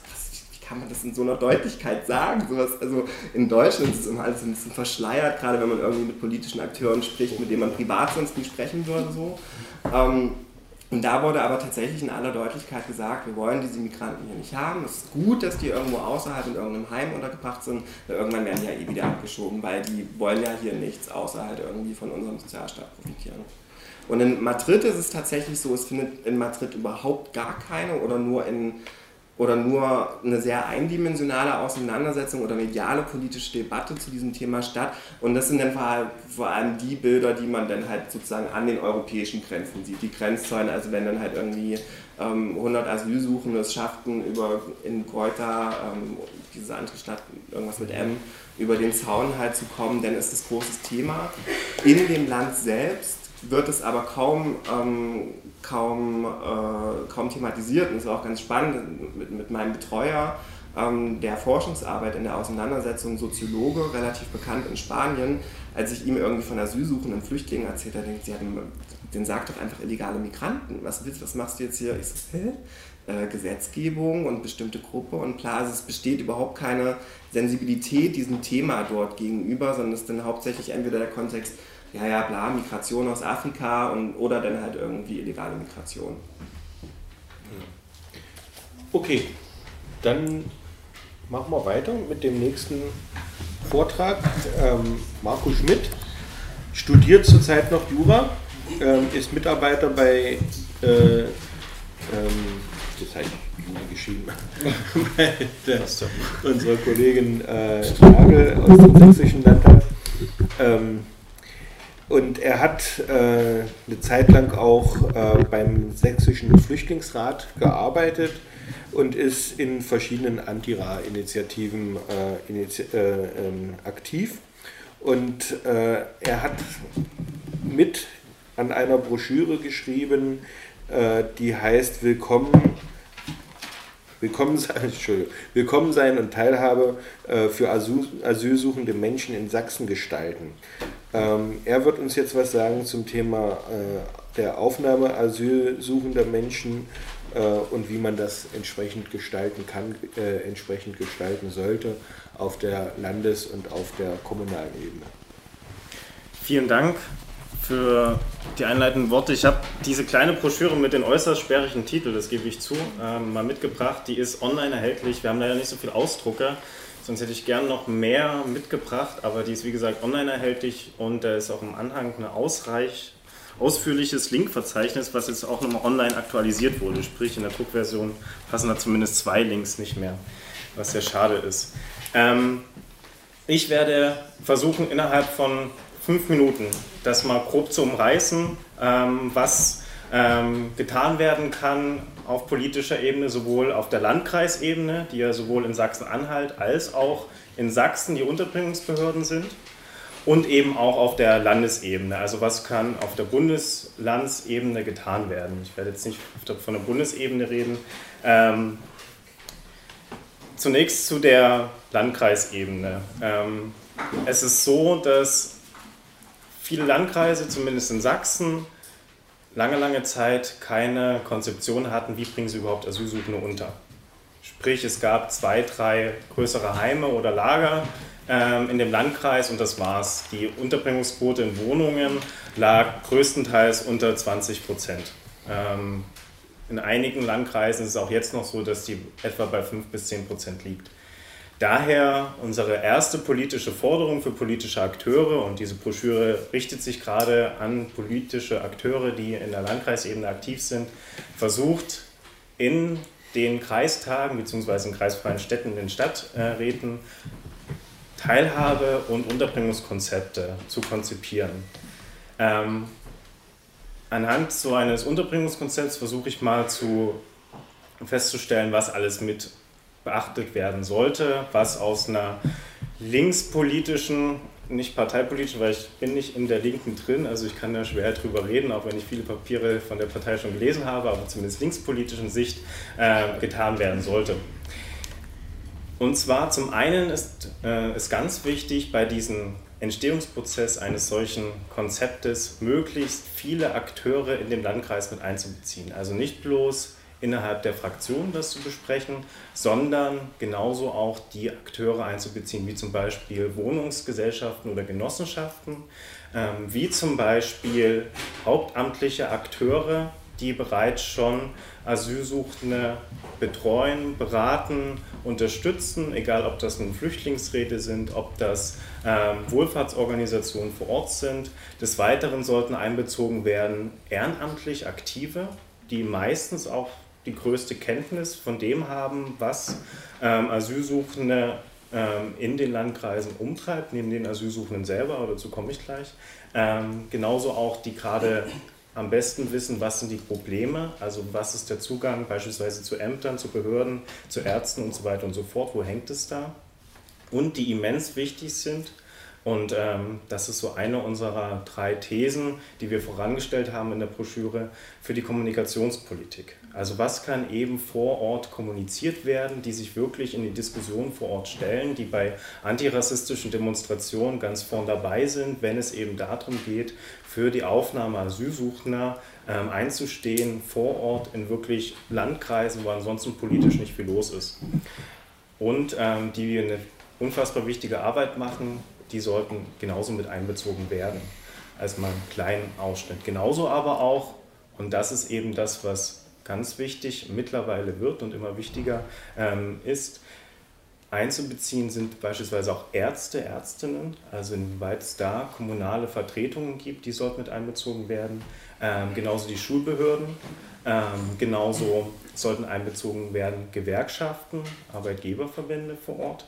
kann man das in so einer Deutlichkeit sagen? Sowas, also in Deutschland ist es immer alles ein bisschen verschleiert, gerade wenn man irgendwie mit politischen Akteuren spricht, mit denen man privat sonst nie sprechen würde. So. Ähm, und da wurde aber tatsächlich in aller Deutlichkeit gesagt, wir wollen diese Migranten hier nicht haben. Es ist gut, dass die irgendwo außerhalb in irgendeinem Heim untergebracht sind. Weil irgendwann werden die ja eh wieder abgeschoben, weil die wollen ja hier nichts außer halt irgendwie von unserem Sozialstaat profitieren. Und in Madrid ist es tatsächlich so, es findet in Madrid überhaupt gar keine oder nur in oder nur eine sehr eindimensionale Auseinandersetzung oder mediale politische Debatte zu diesem Thema statt. Und das sind dann vor allem die Bilder, die man dann halt sozusagen an den europäischen Grenzen sieht. Die Grenzzäune, also wenn dann halt irgendwie ähm, 100 Asylsuchende es schafften, über in Kreuter, ähm, diese andere Stadt, irgendwas mit M, über den Zaun halt zu kommen, dann ist das großes Thema. In dem Land selbst wird es aber kaum ähm, kaum, äh, kaum thematisiert. Und es war auch ganz spannend mit, mit meinem Betreuer ähm, der Forschungsarbeit in der Auseinandersetzung, Soziologe, relativ bekannt in Spanien, als ich ihm irgendwie von asylsuchenden Flüchtlingen erzählt habe, denkt sie, den sagt doch einfach illegale Migranten. Was willst was machst du jetzt hier? Ich so, hä? äh, Gesetzgebung und bestimmte Gruppe und klar, also es besteht überhaupt keine Sensibilität diesem Thema dort gegenüber, sondern es ist dann hauptsächlich entweder der Kontext, ja, ja, bla, Migration aus Afrika und, oder dann halt irgendwie illegale Migration. Okay, dann machen wir weiter mit dem nächsten Vortrag. Ähm, Marco Schmidt studiert zurzeit noch Jura, ähm, ist Mitarbeiter bei, äh, ähm, das heißt Jura geschrieben, bei der, unserer Kollegin äh, Nagel aus dem Sächsischen Landtag. Und er hat äh, eine Zeit lang auch äh, beim Sächsischen Flüchtlingsrat gearbeitet und ist in verschiedenen Antira-Initiativen äh, inizi äh, ähm, aktiv. Und äh, er hat mit an einer Broschüre geschrieben, äh, die heißt Willkommen, Willkommen sein, Willkommen sein und Teilhabe äh, für Asyl, asylsuchende Menschen in Sachsen gestalten. Ähm, er wird uns jetzt was sagen zum Thema äh, der Aufnahme asylsuchender Menschen äh, und wie man das entsprechend gestalten kann, äh, entsprechend gestalten sollte auf der Landes- und auf der kommunalen Ebene. Vielen Dank für die einleitenden Worte. Ich habe diese kleine Broschüre mit den äußerst sperrigen Titeln, das gebe ich zu, ähm, mal mitgebracht. Die ist online erhältlich. Wir haben leider nicht so viele Ausdrucke, sonst hätte ich gern noch mehr mitgebracht, aber die ist wie gesagt online erhältlich und da ist auch im Anhang eine ausreich, ausführliches Linkverzeichnis, was jetzt auch nochmal online aktualisiert wurde. Sprich, in der Druckversion passen da zumindest zwei Links nicht mehr, was sehr schade ist. Ähm, ich werde versuchen, innerhalb von fünf Minuten das mal grob zu umreißen, ähm, was ähm, getan werden kann auf politischer Ebene, sowohl auf der Landkreisebene, die ja sowohl in Sachsen-Anhalt als auch in Sachsen die Unterbringungsbehörden sind, und eben auch auf der Landesebene. Also was kann auf der Bundeslandsebene getan werden? Ich werde jetzt nicht von der Bundesebene reden. Ähm, zunächst zu der Landkreisebene. Ähm, es ist so, dass viele Landkreise, zumindest in Sachsen, lange, lange Zeit keine Konzeption hatten, wie bringen sie überhaupt Asylsuchende unter. Sprich, es gab zwei, drei größere Heime oder Lager ähm, in dem Landkreis und das war's. Die Unterbringungsquote in Wohnungen lag größtenteils unter 20 Prozent. Ähm, in einigen Landkreisen ist es auch jetzt noch so, dass die etwa bei 5 bis 10 Prozent liegt. Daher unsere erste politische Forderung für politische Akteure und diese Broschüre richtet sich gerade an politische Akteure, die in der Landkreisebene aktiv sind, versucht in den Kreistagen bzw. in kreisfreien Städten, in den Stadträten Teilhabe- und Unterbringungskonzepte zu konzipieren. Ähm, anhand so eines Unterbringungskonzepts versuche ich mal zu festzustellen, was alles mit beachtet werden sollte, was aus einer linkspolitischen, nicht parteipolitischen, weil ich bin nicht in der Linken drin, also ich kann da schwer drüber reden, auch wenn ich viele Papiere von der Partei schon gelesen habe, aber zumindest linkspolitischen Sicht äh, getan werden sollte. Und zwar zum einen ist äh, ist ganz wichtig bei diesem Entstehungsprozess eines solchen Konzeptes möglichst viele Akteure in dem Landkreis mit einzubeziehen. Also nicht bloß innerhalb der Fraktion das zu besprechen, sondern genauso auch die Akteure einzubeziehen, wie zum Beispiel Wohnungsgesellschaften oder Genossenschaften, ähm, wie zum Beispiel hauptamtliche Akteure, die bereits schon Asylsuchende betreuen, beraten, unterstützen, egal ob das nun Flüchtlingsräte sind, ob das ähm, Wohlfahrtsorganisationen vor Ort sind. Des Weiteren sollten einbezogen werden ehrenamtlich Aktive, die meistens auch die größte Kenntnis von dem haben, was ähm, Asylsuchende ähm, in den Landkreisen umtreibt, neben den Asylsuchenden selber, oder dazu komme ich gleich. Ähm, genauso auch die gerade am besten wissen, was sind die Probleme, also was ist der Zugang beispielsweise zu Ämtern, zu Behörden, zu Ärzten und so weiter und so fort, wo hängt es da. Und die immens wichtig sind, Und ähm, das ist so eine unserer drei Thesen, die wir vorangestellt haben in der Broschüre für die Kommunikationspolitik. Also was kann eben vor Ort kommuniziert werden, die sich wirklich in die Diskussion vor Ort stellen, die bei antirassistischen Demonstrationen ganz vorn dabei sind, wenn es eben darum geht, für die Aufnahme Asylsuchender ähm, einzustehen, vor Ort in wirklich Landkreisen, wo ansonsten politisch nicht viel los ist. Und ähm, die eine unfassbar wichtige Arbeit machen, die sollten genauso mit einbezogen werden, als mal einen kleinen Ausschnitt. Genauso aber auch, und das ist eben das, was ganz wichtig mittlerweile wird und immer wichtiger ähm, ist, einzubeziehen sind beispielsweise auch Ärzte, Ärztinnen, also inwieweit es da kommunale Vertretungen gibt, die sollten mit einbezogen werden, ähm, genauso die Schulbehörden, ähm, genauso sollten einbezogen werden Gewerkschaften, Arbeitgeberverbände vor Ort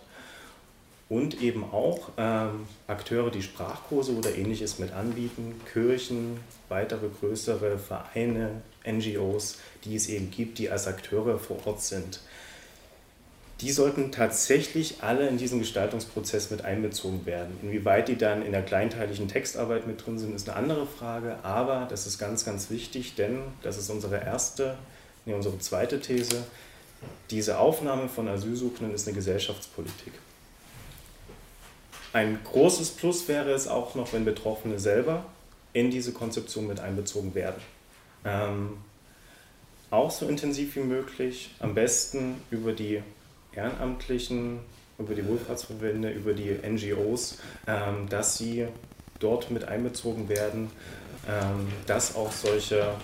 und eben auch ähm, Akteure, die Sprachkurse oder ähnliches mit anbieten, Kirchen, weitere größere Vereine, NGOs, die es eben gibt, die als Akteure vor Ort sind. Die sollten tatsächlich alle in diesen Gestaltungsprozess mit einbezogen werden. Inwieweit die dann in der kleinteiligen Textarbeit mit drin sind, ist eine andere Frage, aber das ist ganz, ganz wichtig, denn das ist unsere erste, nee, unsere zweite These. Diese Aufnahme von Asylsuchenden ist eine Gesellschaftspolitik. Ein großes Plus wäre es auch noch, wenn Betroffene selber in diese Konzeption mit einbezogen werden. Ähm, auch so intensiv wie möglich, am besten über die Ehrenamtlichen, über die Wohlfahrtsverbände, über die NGOs, ähm, dass sie dort mit einbezogen werden, ähm, dass auch solche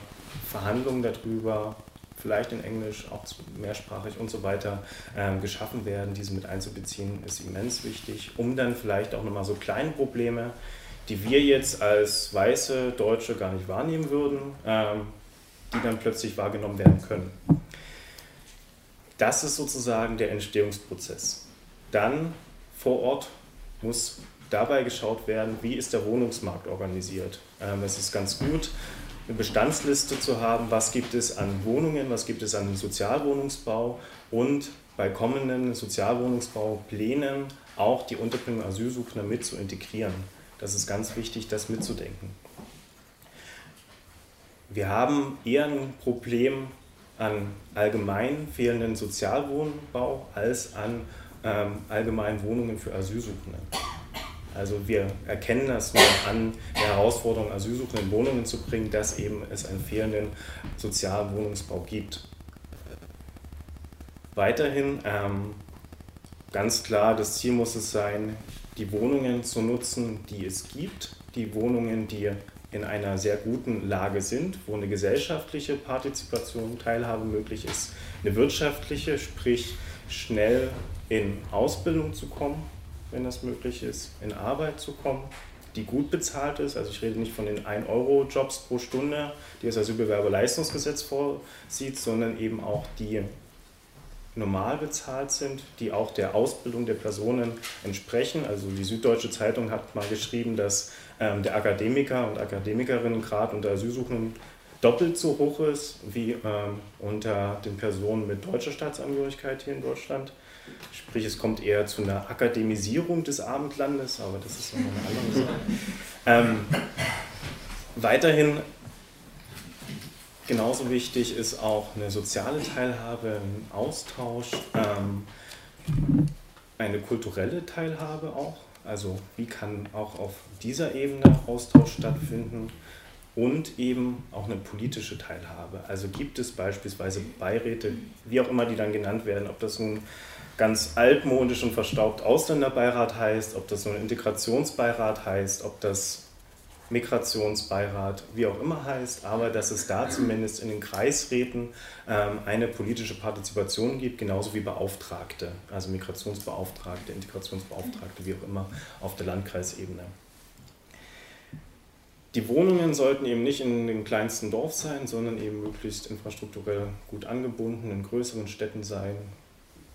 Verhandlungen darüber vielleicht in Englisch, auch mehrsprachig und so weiter ähm, geschaffen werden. Diese mit einzubeziehen ist immens wichtig, um dann vielleicht auch nochmal so kleine Probleme, die wir jetzt als weiße Deutsche gar nicht wahrnehmen würden, ähm, die dann plötzlich wahrgenommen werden können. Das ist sozusagen der Entstehungsprozess. Dann vor Ort muss dabei geschaut werden, wie ist der Wohnungsmarkt organisiert. Ähm, es ist ganz gut, eine Bestandsliste zu haben, was gibt es an Wohnungen, was gibt es an Sozialwohnungsbau und bei kommenden Sozialwohnungsbauplänen auch die Unterbringung Asylsuchender mit zu integrieren. Das ist ganz wichtig, das mitzudenken. Wir haben eher ein Problem an allgemein fehlenden Sozialwohnbau als an ähm, allgemeinen Wohnungen für Asylsuchende. Also wir erkennen das nur an der Herausforderung, Asylsuchende in Wohnungen zu bringen, dass eben es einen fehlenden sozialen Wohnungsbau gibt. Weiterhin ähm, ganz klar, das Ziel muss es sein, die Wohnungen zu nutzen, die es gibt, die Wohnungen, die in einer sehr guten Lage sind, wo eine gesellschaftliche Partizipation, Teilhabe möglich ist, eine wirtschaftliche, sprich schnell in Ausbildung zu kommen, wenn das möglich ist, in Arbeit zu kommen, die gut bezahlt ist. Also ich rede nicht von den 1-Euro-Jobs pro Stunde, die das Asylbewerberleistungsgesetz vorsieht, sondern eben auch die normal bezahlt sind, die auch der Ausbildung der Personen entsprechen. Also die Süddeutsche Zeitung hat mal geschrieben, dass ähm, der Akademiker und Akademikerinnengrad unter Asylsuchenden doppelt so hoch ist wie ähm, unter den Personen mit deutscher Staatsangehörigkeit hier in Deutschland. Sprich, es kommt eher zu einer Akademisierung des Abendlandes, aber das ist nochmal eine andere Sache. Ähm, weiterhin genauso wichtig ist auch eine soziale Teilhabe, ein Austausch, ähm, eine kulturelle Teilhabe auch. Also wie kann auch auf dieser Ebene Austausch stattfinden und eben auch eine politische Teilhabe. Also gibt es beispielsweise Beiräte, wie auch immer die dann genannt werden, ob das nun ganz altmodisch und verstaubt Ausländerbeirat heißt, ob das ein Integrationsbeirat heißt, ob das Migrationsbeirat, wie auch immer heißt, aber dass es da zumindest in den Kreisräten ähm, eine politische Partizipation gibt, genauso wie Beauftragte, also Migrationsbeauftragte, Integrationsbeauftragte, wie auch immer, auf der Landkreisebene. Die Wohnungen sollten eben nicht in dem kleinsten Dorf sein, sondern eben möglichst infrastrukturell gut angebunden, in größeren Städten sein,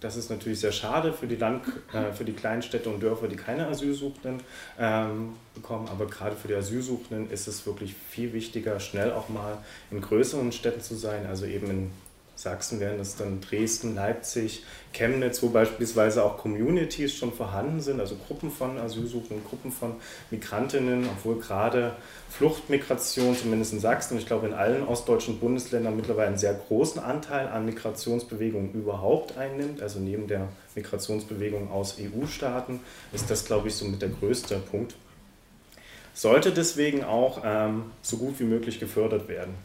das ist natürlich sehr schade für die, Land, äh, für die kleinen Städte und Dörfer, die keine Asylsuchenden ähm, bekommen. Aber gerade für die Asylsuchenden ist es wirklich viel wichtiger, schnell auch mal in größeren Städten zu sein, also eben in Sachsen wären das dann Dresden, Leipzig, Chemnitz, wo beispielsweise auch Communities schon vorhanden sind, also Gruppen von Asylsuchenden, Gruppen von Migrantinnen, obwohl gerade Fluchtmigration, zumindest in Sachsen, ich glaube in allen ostdeutschen Bundesländern mittlerweile einen sehr großen Anteil an Migrationsbewegungen überhaupt einnimmt. Also neben der Migrationsbewegung aus EU-Staaten ist das, glaube ich, somit der größte Punkt. Sollte deswegen auch ähm, so gut wie möglich gefördert werden.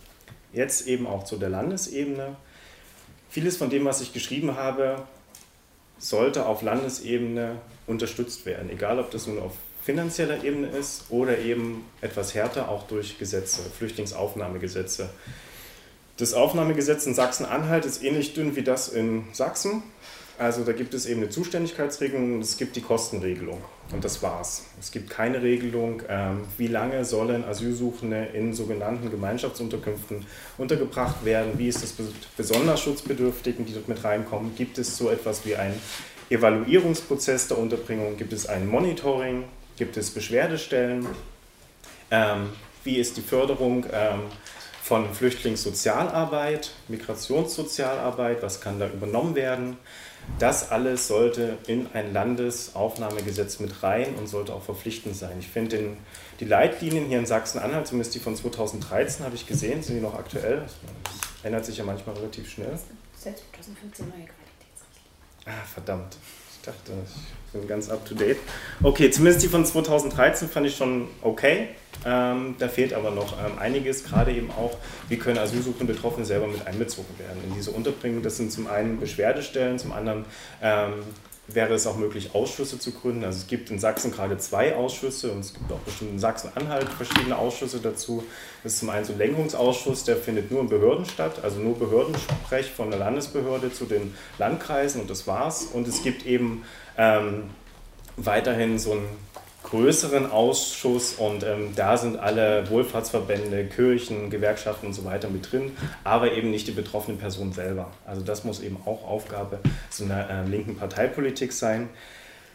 Jetzt eben auch zu der Landesebene. Vieles von dem, was ich geschrieben habe, sollte auf Landesebene unterstützt werden, egal ob das nun auf finanzieller Ebene ist oder eben etwas härter auch durch Gesetze, Flüchtlingsaufnahmegesetze. Das Aufnahmegesetz in Sachsen-Anhalt ist ähnlich dünn wie das in Sachsen. Also da gibt es eben eine Zuständigkeitsregelung und es gibt die Kostenregelung. Und das war's. Es gibt keine Regelung, ähm, wie lange sollen Asylsuchende in sogenannten Gemeinschaftsunterkünften untergebracht werden, wie ist das besonders Schutzbedürftigen, die dort mit reinkommen. Gibt es so etwas wie einen Evaluierungsprozess der Unterbringung? Gibt es ein Monitoring? Gibt es Beschwerdestellen? Ähm, wie ist die Förderung ähm, von Flüchtlingssozialarbeit, Migrationssozialarbeit? Was kann da übernommen werden? Das alles sollte in ein Landesaufnahmegesetz mit rein und sollte auch verpflichtend sein. Ich finde die Leitlinien hier in Sachsen-Anhalt, zumindest die von 2013 habe ich gesehen, sind die noch aktuell? Das ändert sich ja manchmal relativ schnell. Seit 2015 neue Qualitätsrichtlinie. Ah, verdammt. Ich dachte, ich bin ganz up to date. Okay, zumindest die von 2013 fand ich schon okay. Ähm, da fehlt aber noch ähm, einiges, gerade eben auch, wie können Asylsuchende Betroffene selber mit einbezogen werden in diese Unterbringung. Das sind zum einen Beschwerdestellen, zum anderen ähm, wäre es auch möglich, Ausschüsse zu gründen. Also es gibt in Sachsen gerade zwei Ausschüsse und es gibt auch bestimmt in Sachsen-Anhalt verschiedene Ausschüsse dazu. Das ist zum einen so ein Lenkungsausschuss, der findet nur in Behörden statt, also nur Behördensprech von der Landesbehörde zu den Landkreisen und das war's. Und es gibt eben ähm, weiterhin so einen größeren Ausschuss und ähm, da sind alle Wohlfahrtsverbände, Kirchen, Gewerkschaften und so weiter mit drin, aber eben nicht die betroffene Person selber. Also das muss eben auch Aufgabe so einer äh, linken Parteipolitik sein.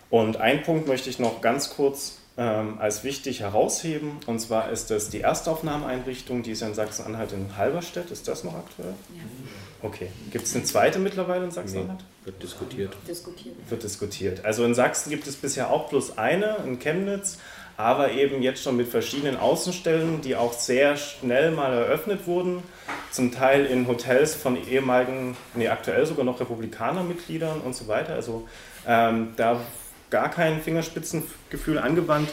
Und ein Punkt möchte ich noch ganz kurz ähm, als wichtig herausheben, und zwar ist das die Erstaufnahmeeinrichtung, die ist in Sachsen-Anhalt in Halberstedt. Ist das noch aktuell? Ja. Okay. Gibt es eine zweite mittlerweile in Sachsen-Anhalt? Nee, wird diskutiert. Diskutiert. Wird diskutiert. Also in Sachsen gibt es bisher auch bloß eine, in Chemnitz, aber eben jetzt schon mit verschiedenen Außenstellen, die auch sehr schnell mal eröffnet wurden. Zum Teil in Hotels von ehemaligen, nee, aktuell sogar noch Republikanermitgliedern und so weiter. Also ähm, da gar kein Fingerspitzengefühl angewandt.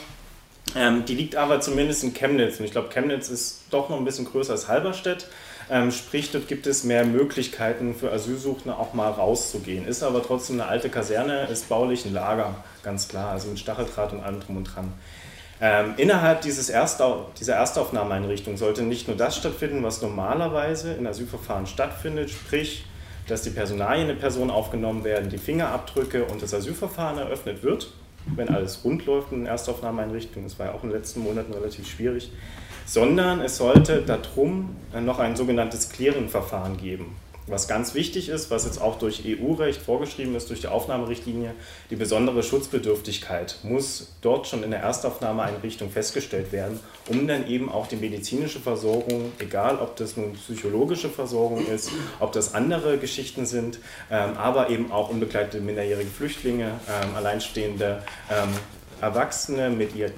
Ähm, die liegt aber zumindest in Chemnitz. Und ich glaube, Chemnitz ist doch noch ein bisschen größer als Halberstedt. Ähm, sprich, dort gibt es mehr Möglichkeiten für Asylsuchende auch mal rauszugehen. Ist aber trotzdem eine alte Kaserne, ist baulich ein Lager, ganz klar, also mit Stacheldraht und allem drum und dran. Ähm, innerhalb dieses Ersta dieser Erstaufnahmeeinrichtung sollte nicht nur das stattfinden, was normalerweise in Asylverfahren stattfindet, sprich, dass die Personalien der Person aufgenommen werden, die Fingerabdrücke und das Asylverfahren eröffnet wird, wenn alles rund läuft in Erstaufnahmeeinrichtungen. Das war ja auch in den letzten Monaten relativ schwierig sondern es sollte darum noch ein sogenanntes Clearing-Verfahren geben. Was ganz wichtig ist, was jetzt auch durch EU-Recht vorgeschrieben ist, durch die Aufnahmerichtlinie, die besondere Schutzbedürftigkeit muss dort schon in der Erstaufnahmeeinrichtung festgestellt werden, um dann eben auch die medizinische Versorgung, egal ob das nun psychologische Versorgung ist, ob das andere Geschichten sind, ähm, aber eben auch unbegleitete minderjährige Flüchtlinge, ähm, alleinstehende ähm, Erwachsene mit ihr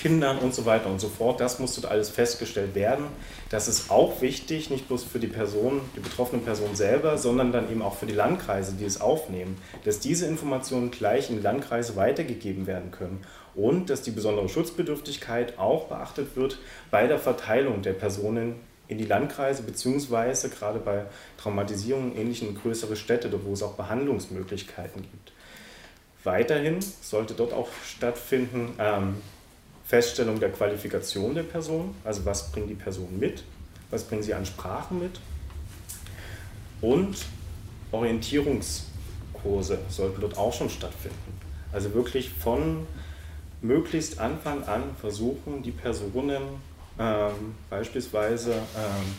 Kindern und so weiter und so fort. Das muss dort alles festgestellt werden. Das ist auch wichtig, nicht bloß für die Person, die betroffene Person selber, sondern dann eben auch für die Landkreise, die es aufnehmen, dass diese Informationen gleich in die Landkreise weitergegeben werden können und dass die besondere Schutzbedürftigkeit auch beachtet wird bei der Verteilung der Personen in die Landkreise, beziehungsweise gerade bei Traumatisierungen ähnlichen größere Städte, wo es auch Behandlungsmöglichkeiten gibt. Weiterhin sollte dort auch stattfinden, ähm, Feststellung der Qualifikation der Person, also was bringt die Person mit, was bringen sie an Sprachen mit? Und Orientierungskurse sollten dort auch schon stattfinden. Also wirklich von möglichst Anfang an versuchen, die Personen ähm, beispielsweise ähm,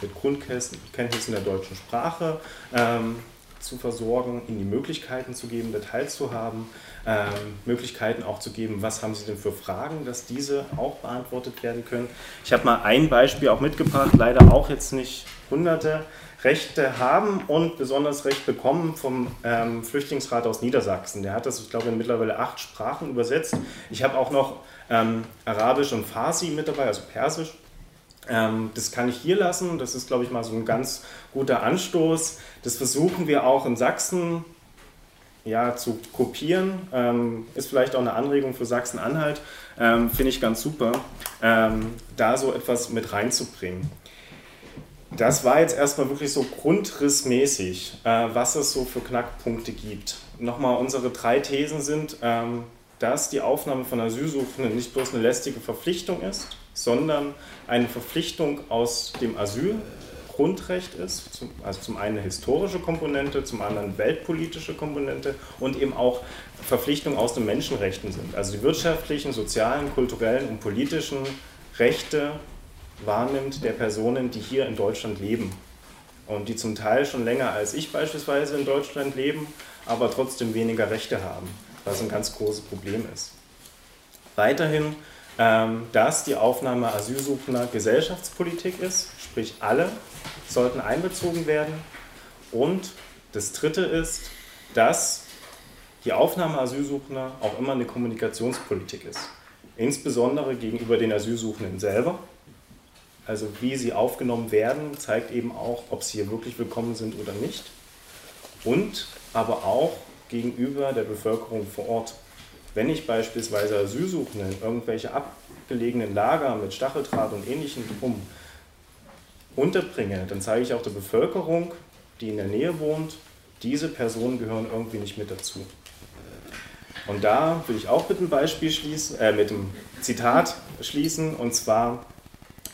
mit Grundkenntnissen der deutschen Sprache ähm, zu versorgen, ihnen die Möglichkeiten zu geben, Details zu haben, ähm, Möglichkeiten auch zu geben, was haben sie denn für Fragen, dass diese auch beantwortet werden können. Ich habe mal ein Beispiel auch mitgebracht, leider auch jetzt nicht hunderte. Rechte haben und besonders Recht bekommen vom ähm, Flüchtlingsrat aus Niedersachsen. Der hat das, ich glaube, in mittlerweile acht Sprachen übersetzt. Ich habe auch noch ähm, Arabisch und Farsi mit dabei, also Persisch. Ähm, das kann ich hier lassen. Das ist, glaube ich, mal so ein ganz guter Anstoß. Das versuchen wir auch in Sachsen ja, zu kopieren. Ähm, ist vielleicht auch eine Anregung für Sachsen-Anhalt. Ähm, Finde ich ganz super, ähm, da so etwas mit reinzubringen. Das war jetzt erstmal wirklich so grundrissmäßig, äh, was es so für Knackpunkte gibt. Nochmal, unsere drei Thesen sind, ähm, dass die Aufnahme von Asylsuchenden nicht bloß eine lästige Verpflichtung ist, sondern eine Verpflichtung aus dem Asylgrundrecht ist. Also zum einen eine historische Komponente, zum anderen weltpolitische Komponente und eben auch Verpflichtungen aus den Menschenrechten sind. Also die wirtschaftlichen, sozialen, kulturellen und politischen Rechte wahrnimmt der Personen, die hier in Deutschland leben. Und die zum Teil schon länger als ich beispielsweise in Deutschland leben, aber trotzdem weniger Rechte haben, was ein ganz großes Problem ist. Weiterhin, ähm, dass die Aufnahme Asylsuchender Gesellschaftspolitik ist, sprich alle sollten einbezogen werden. Und das Dritte ist, dass die Aufnahme Asylsuchender auch immer eine Kommunikationspolitik ist. Insbesondere gegenüber den Asylsuchenden selber, also wie sie aufgenommen werden, zeigt eben auch, ob sie hier wirklich willkommen sind oder nicht. Und aber auch gegenüber der Bevölkerung vor Ort. Wenn ich beispielsweise Asylsuchende in irgendwelche abgelegenen Lager mit Stacheldraht und ähnlichem drum unterbringe, dann zeige ich auch der Bevölkerung, die in der Nähe wohnt, diese Personen gehören irgendwie nicht mit dazu. Und da will ich auch mit einem Beispiel schließen, äh, mit einem Zitat schließen, und zwar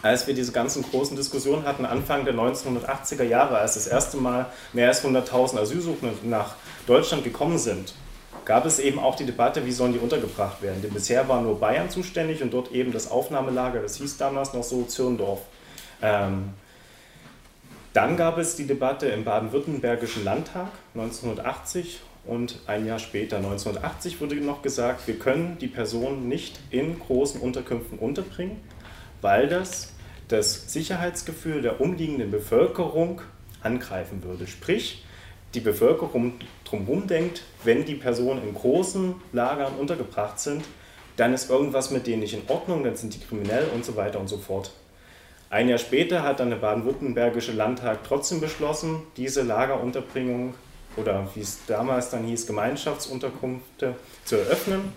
als wir diese ganzen großen Diskussionen hatten, Anfang der 1980er Jahre, als das erste Mal mehr als 100.000 Asylsuchende nach Deutschland gekommen sind, gab es eben auch die Debatte, wie sollen die untergebracht werden. Denn bisher war nur Bayern zuständig und dort eben das Aufnahmelager, das hieß damals noch so Zürndorf. Ähm, dann gab es die Debatte im baden-württembergischen Landtag 1980 und ein Jahr später, 1980, wurde noch gesagt, wir können die Personen nicht in großen Unterkünften unterbringen, weil das das Sicherheitsgefühl der umliegenden Bevölkerung angreifen würde. Sprich, die Bevölkerung drumherum denkt, wenn die Personen in großen Lagern untergebracht sind, dann ist irgendwas mit denen nicht in Ordnung, dann sind die kriminell und so weiter und so fort. Ein Jahr später hat dann der baden-württembergische Landtag trotzdem beschlossen, diese Lagerunterbringung oder wie es damals dann hieß, Gemeinschaftsunterkünfte zu eröffnen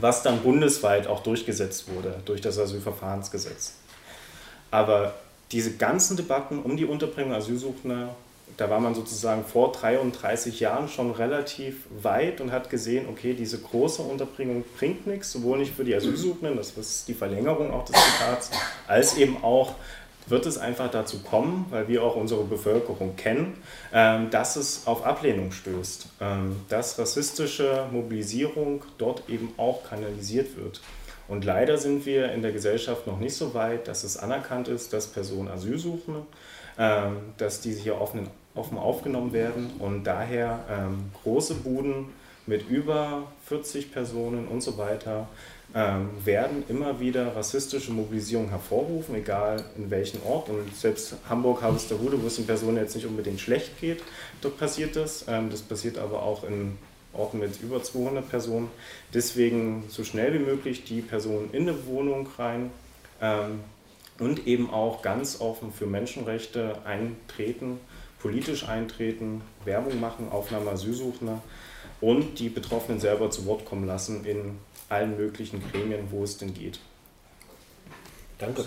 was dann bundesweit auch durchgesetzt wurde durch das Asylverfahrensgesetz. Aber diese ganzen Debatten um die Unterbringung Asylsuchender, da war man sozusagen vor 33 Jahren schon relativ weit und hat gesehen, okay, diese große Unterbringung bringt nichts, sowohl nicht für die Asylsuchenden, das ist die Verlängerung auch des Zitats, als eben auch wird es einfach dazu kommen, weil wir auch unsere Bevölkerung kennen, ähm, dass es auf Ablehnung stößt, ähm, dass rassistische Mobilisierung dort eben auch kanalisiert wird. Und leider sind wir in der Gesellschaft noch nicht so weit, dass es anerkannt ist, dass Personen Asyl suchen, ähm, dass die hier offen, offen aufgenommen werden und daher große Buden mit über 40 Personen und so weiter ähm, werden immer wieder rassistische Mobilisierungen hervorrufen, egal in welchem Ort. Und selbst Hamburg, Harvesterude, wo es den Personen jetzt nicht unbedingt schlecht geht, dort passiert das. Ähm, das passiert aber auch in Orten mit über 200 Personen. Deswegen so schnell wie möglich die Personen in eine Wohnung rein ähm, und eben auch ganz offen für Menschenrechte eintreten, politisch eintreten, Werbung machen, Aufnahme Asylsuchender und die Betroffenen selber zu Wort kommen lassen in allen möglichen Gremien, wo es denn geht. Danke.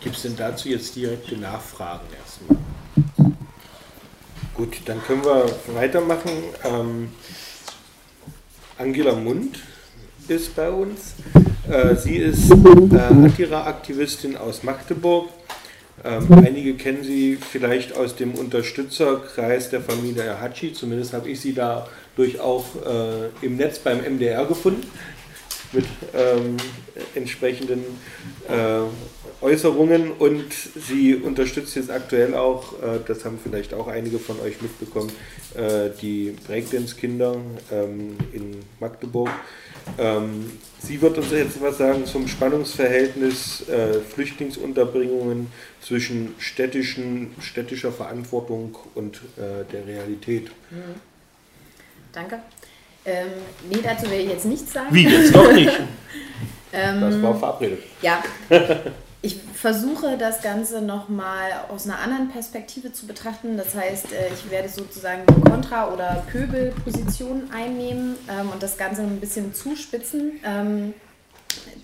Gibt es denn dazu jetzt direkte Nachfragen erstmal? Gut, dann können wir weitermachen. Ähm, Angela Mund ist bei uns. Äh, sie ist äh, Antira-Aktivistin aus Magdeburg ähm, einige kennen sie vielleicht aus dem Unterstützerkreis der Familie Hatschi, zumindest habe ich sie da durch auch äh, im Netz beim MDR gefunden. mit ähm, entsprechenden äh, Äußerungen und sie unterstützt jetzt aktuell auch, äh, das haben vielleicht auch einige von euch mitbekommen, äh, die Breakdance-Kinder ähm, in Magdeburg. Ähm, sie wird uns jetzt was sagen zum Spannungsverhältnis äh, Flüchtlingsunterbringungen zwischen städtischen, städtischer Verantwortung und äh, der Realität. Mhm. Danke. Ähm, nee, dazu will ich jetzt nichts sagen. Wie, jetzt doch nicht? ähm, das war verabredet. Ja. Ich versuche das Ganze nochmal aus einer anderen Perspektive zu betrachten. Das heißt, äh, ich werde sozusagen Kontra- oder Pöbelpositionen einnehmen ähm, und das Ganze ein bisschen zuspitzen. Ähm,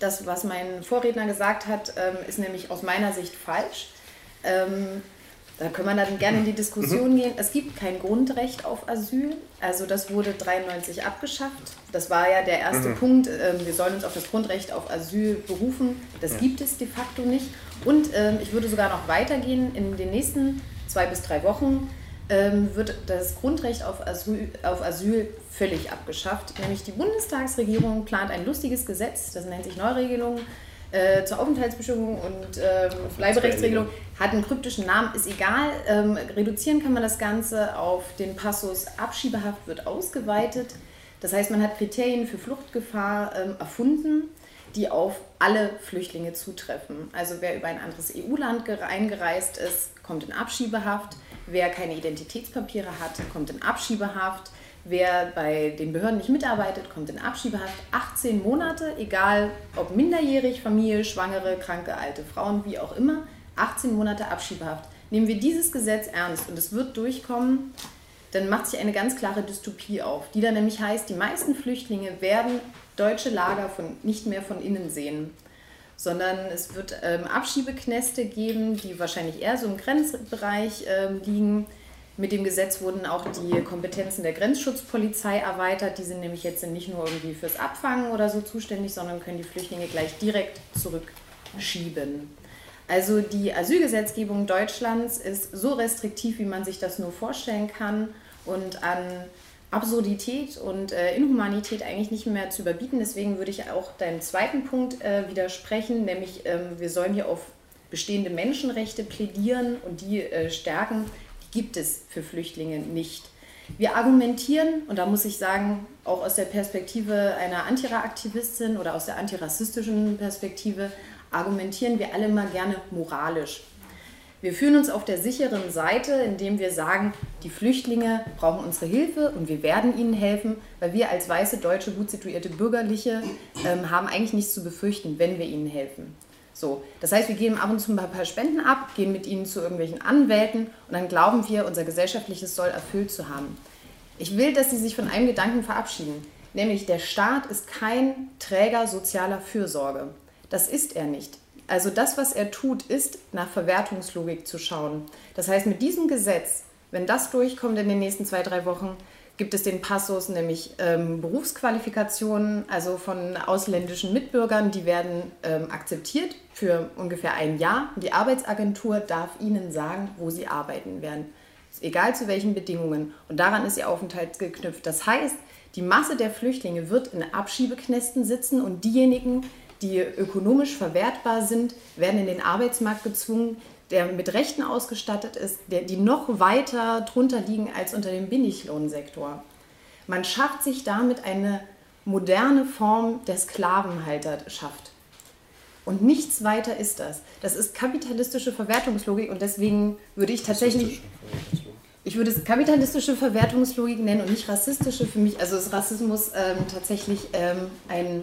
das, was mein Vorredner gesagt hat, ähm, ist nämlich aus meiner Sicht falsch. Ähm, da können wir dann gerne in die Diskussion mhm. gehen. Es gibt kein Grundrecht auf Asyl. Also das wurde 93 abgeschafft. Das war ja der erste mhm. Punkt. Ähm, wir sollen uns auf das Grundrecht auf Asyl berufen. Das ja. gibt es de facto nicht. Und ähm, ich würde sogar noch weitergehen. In den nächsten zwei bis drei Wochen ähm, wird das Grundrecht auf Asyl, auf Asyl völlig abgeschafft. Nämlich die Bundestagsregierung plant ein lustiges Gesetz, das nennt sich Neuregelung äh, zur Aufenthaltsbestimmung und ähm, Bleiberechtsregelung hat einen kryptischen Namen, ist egal. Ähm, reduzieren kann man das Ganze auf den Passus Abschiebehaft wird ausgeweitet. Das heißt, man hat Kriterien für Fluchtgefahr ähm, erfunden, die auf alle Flüchtlinge zutreffen. Also wer über ein anderes EU-Land eingereist ist, kommt in Abschiebehaft. Wer keine Identitätspapiere hat, kommt in Abschiebehaft. Wer bei den Behörden nicht mitarbeitet, kommt in Abschiebehaft 18 Monate, egal ob minderjährig, Familie, Schwangere, kranke, alte Frauen, wie auch immer. 18 Monate Abschiebehaft. Nehmen wir dieses Gesetz ernst und es wird durchkommen, dann macht sich eine ganz klare Dystopie auf, die dann nämlich heißt, die meisten Flüchtlinge werden deutsche Lager von, nicht mehr von innen sehen, sondern es wird ähm, Abschiebeknäste geben, die wahrscheinlich eher so im Grenzbereich ähm, liegen mit dem Gesetz wurden auch die Kompetenzen der Grenzschutzpolizei erweitert. Die sind nämlich jetzt nicht nur irgendwie fürs Abfangen oder so zuständig, sondern können die Flüchtlinge gleich direkt zurückschieben. Also die Asylgesetzgebung Deutschlands ist so restriktiv, wie man sich das nur vorstellen kann und an Absurdität und äh, Inhumanität eigentlich nicht mehr zu überbieten. Deswegen würde ich auch deinen zweiten Punkt äh, widersprechen, nämlich ähm, wir sollen hier auf bestehende Menschenrechte plädieren und die äh, stärken gibt es für Flüchtlinge nicht. Wir argumentieren, und da muss ich sagen, auch aus der Perspektive einer Antira-Aktivistin oder aus der antirassistischen Perspektive, argumentieren wir alle mal gerne moralisch. Wir fühlen uns auf der sicheren Seite, indem wir sagen, die Flüchtlinge brauchen unsere Hilfe und wir werden ihnen helfen, weil wir als weiße, deutsche, gut situierte Bürgerliche ähm, haben eigentlich nichts zu befürchten, wenn wir ihnen helfen. So, das heißt, wir geben ab und zu ein paar Spenden ab, gehen mit ihnen zu irgendwelchen Anwälten und dann glauben wir, unser gesellschaftliches Soll erfüllt zu haben. Ich will, dass sie sich von einem Gedanken verabschieden, nämlich der Staat ist kein Träger sozialer Fürsorge. Das ist er nicht. Also das, was er tut, ist nach Verwertungslogik zu schauen. Das heißt, mit diesem Gesetz, wenn das durchkommt in den nächsten zwei, drei Wochen, gibt es den Passus, nämlich ähm, Berufsqualifikationen, also von ausländischen Mitbürgern, die werden ähm, akzeptiert für ungefähr ein Jahr. Die Arbeitsagentur darf ihnen sagen, wo sie arbeiten werden, egal zu welchen Bedingungen. Und daran ist ihr Aufenthalt geknüpft. Das heißt, die Masse der Flüchtlinge wird in Abschiebeknästen sitzen und diejenigen, die ökonomisch verwertbar sind, werden in den Arbeitsmarkt gezwungen, der mit Rechten ausgestattet ist, der, die noch weiter drunter liegen als unter dem Billiglohnsektor. Man schafft sich damit eine moderne Form der Sklavenhalterschaft. Und nichts weiter ist das. Das ist kapitalistische Verwertungslogik und deswegen würde ich tatsächlich. Ich würde es kapitalistische Verwertungslogik nennen und nicht rassistische für mich. Also ist Rassismus ähm, tatsächlich ähm, ein,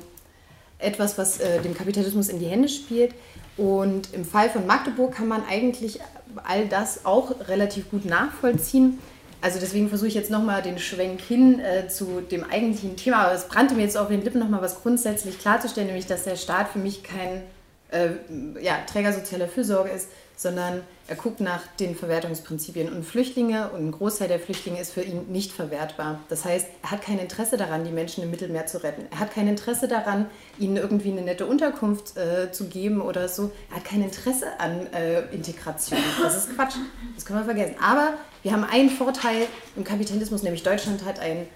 etwas, was äh, dem Kapitalismus in die Hände spielt. Und im Fall von Magdeburg kann man eigentlich all das auch relativ gut nachvollziehen. Also deswegen versuche ich jetzt nochmal den Schwenk hin äh, zu dem eigentlichen Thema. Aber es brannte mir jetzt auf den Lippen nochmal was grundsätzlich klarzustellen, nämlich dass der Staat für mich kein äh, ja, Träger sozialer Fürsorge ist, sondern er guckt nach den Verwertungsprinzipien. Und Flüchtlinge und ein Großteil der Flüchtlinge ist für ihn nicht verwertbar. Das heißt, er hat kein Interesse daran, die Menschen im Mittelmeer zu retten. Er hat kein Interesse daran, ihnen irgendwie eine nette Unterkunft äh, zu geben oder so. Er hat kein Interesse an äh, Integration. Das ist Quatsch. Das können wir vergessen. Aber wir haben einen Vorteil im Kapitalismus, nämlich Deutschland hat ein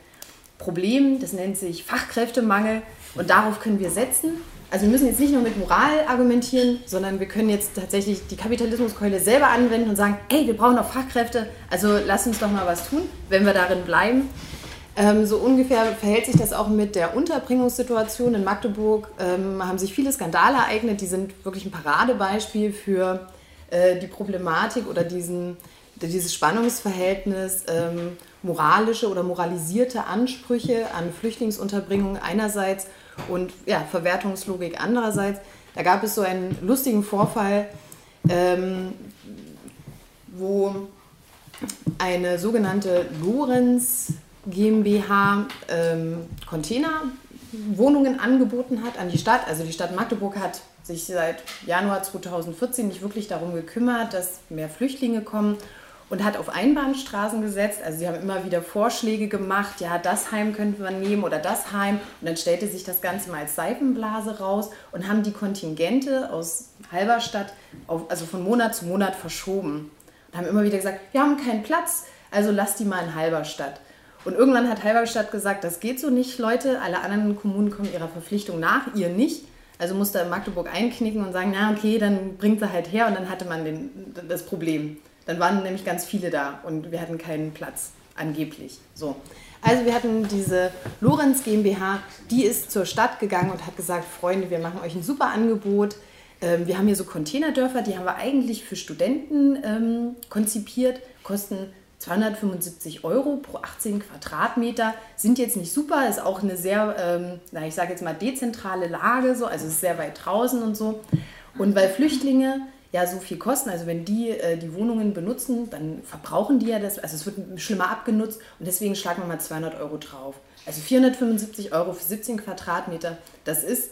Problem, das nennt sich Fachkräftemangel. Und darauf können wir setzen. Also wir müssen jetzt nicht nur mit Moral argumentieren, sondern wir können jetzt tatsächlich die Kapitalismuskeule selber anwenden und sagen, ey, wir brauchen auch Fachkräfte, also lass uns doch mal was tun, wenn wir darin bleiben. Ähm, so ungefähr verhält sich das auch mit der Unterbringungssituation in Magdeburg. Ähm, haben sich viele Skandale ereignet, die sind wirklich ein Paradebeispiel für äh, die Problematik oder diesen, dieses Spannungsverhältnis ähm, moralische oder moralisierte Ansprüche an Flüchtlingsunterbringung einerseits und ja, Verwertungslogik andererseits. Da gab es so einen lustigen Vorfall, ähm, wo eine sogenannte Lorenz GmbH ähm, Containerwohnungen angeboten hat an die Stadt. Also die Stadt Magdeburg hat sich seit Januar 2014 nicht wirklich darum gekümmert, dass mehr Flüchtlinge kommen und hat auf Einbahnstraßen gesetzt. Also sie haben immer wieder Vorschläge gemacht, ja, das Heim könnte man nehmen oder das Heim. Und dann stellte sich das Ganze mal als Seifenblase raus und haben die Kontingente aus Halberstadt auf, also von Monat zu Monat verschoben. Und haben immer wieder gesagt, wir haben keinen Platz, also lasst die mal in Halberstadt. Und irgendwann hat Halberstadt gesagt, das geht so nicht, Leute. Alle anderen Kommunen kommen ihrer Verpflichtung nach, ihr nicht. Also musste Magdeburg einknicken und sagen, na okay, dann bringt sie halt her und dann hatte man den, das Problem. Dann waren nämlich ganz viele da und wir hatten keinen Platz, angeblich. So. Also wir hatten diese Lorenz GmbH, die ist zur Stadt gegangen und hat gesagt, Freunde, wir machen euch ein super Angebot. Ähm, wir haben hier so Containerdörfer, die haben wir eigentlich für Studenten ähm, konzipiert, kosten 275 Euro pro 18 Quadratmeter sind jetzt nicht super, ist auch eine sehr, ähm, na, ich sage jetzt mal dezentrale Lage, so, also ist sehr weit draußen und so. Und weil Flüchtlinge ja so viel kosten, also wenn die äh, die Wohnungen benutzen, dann verbrauchen die ja das, also es wird schlimmer abgenutzt und deswegen schlagen wir mal 200 Euro drauf. Also 475 Euro für 17 Quadratmeter, das ist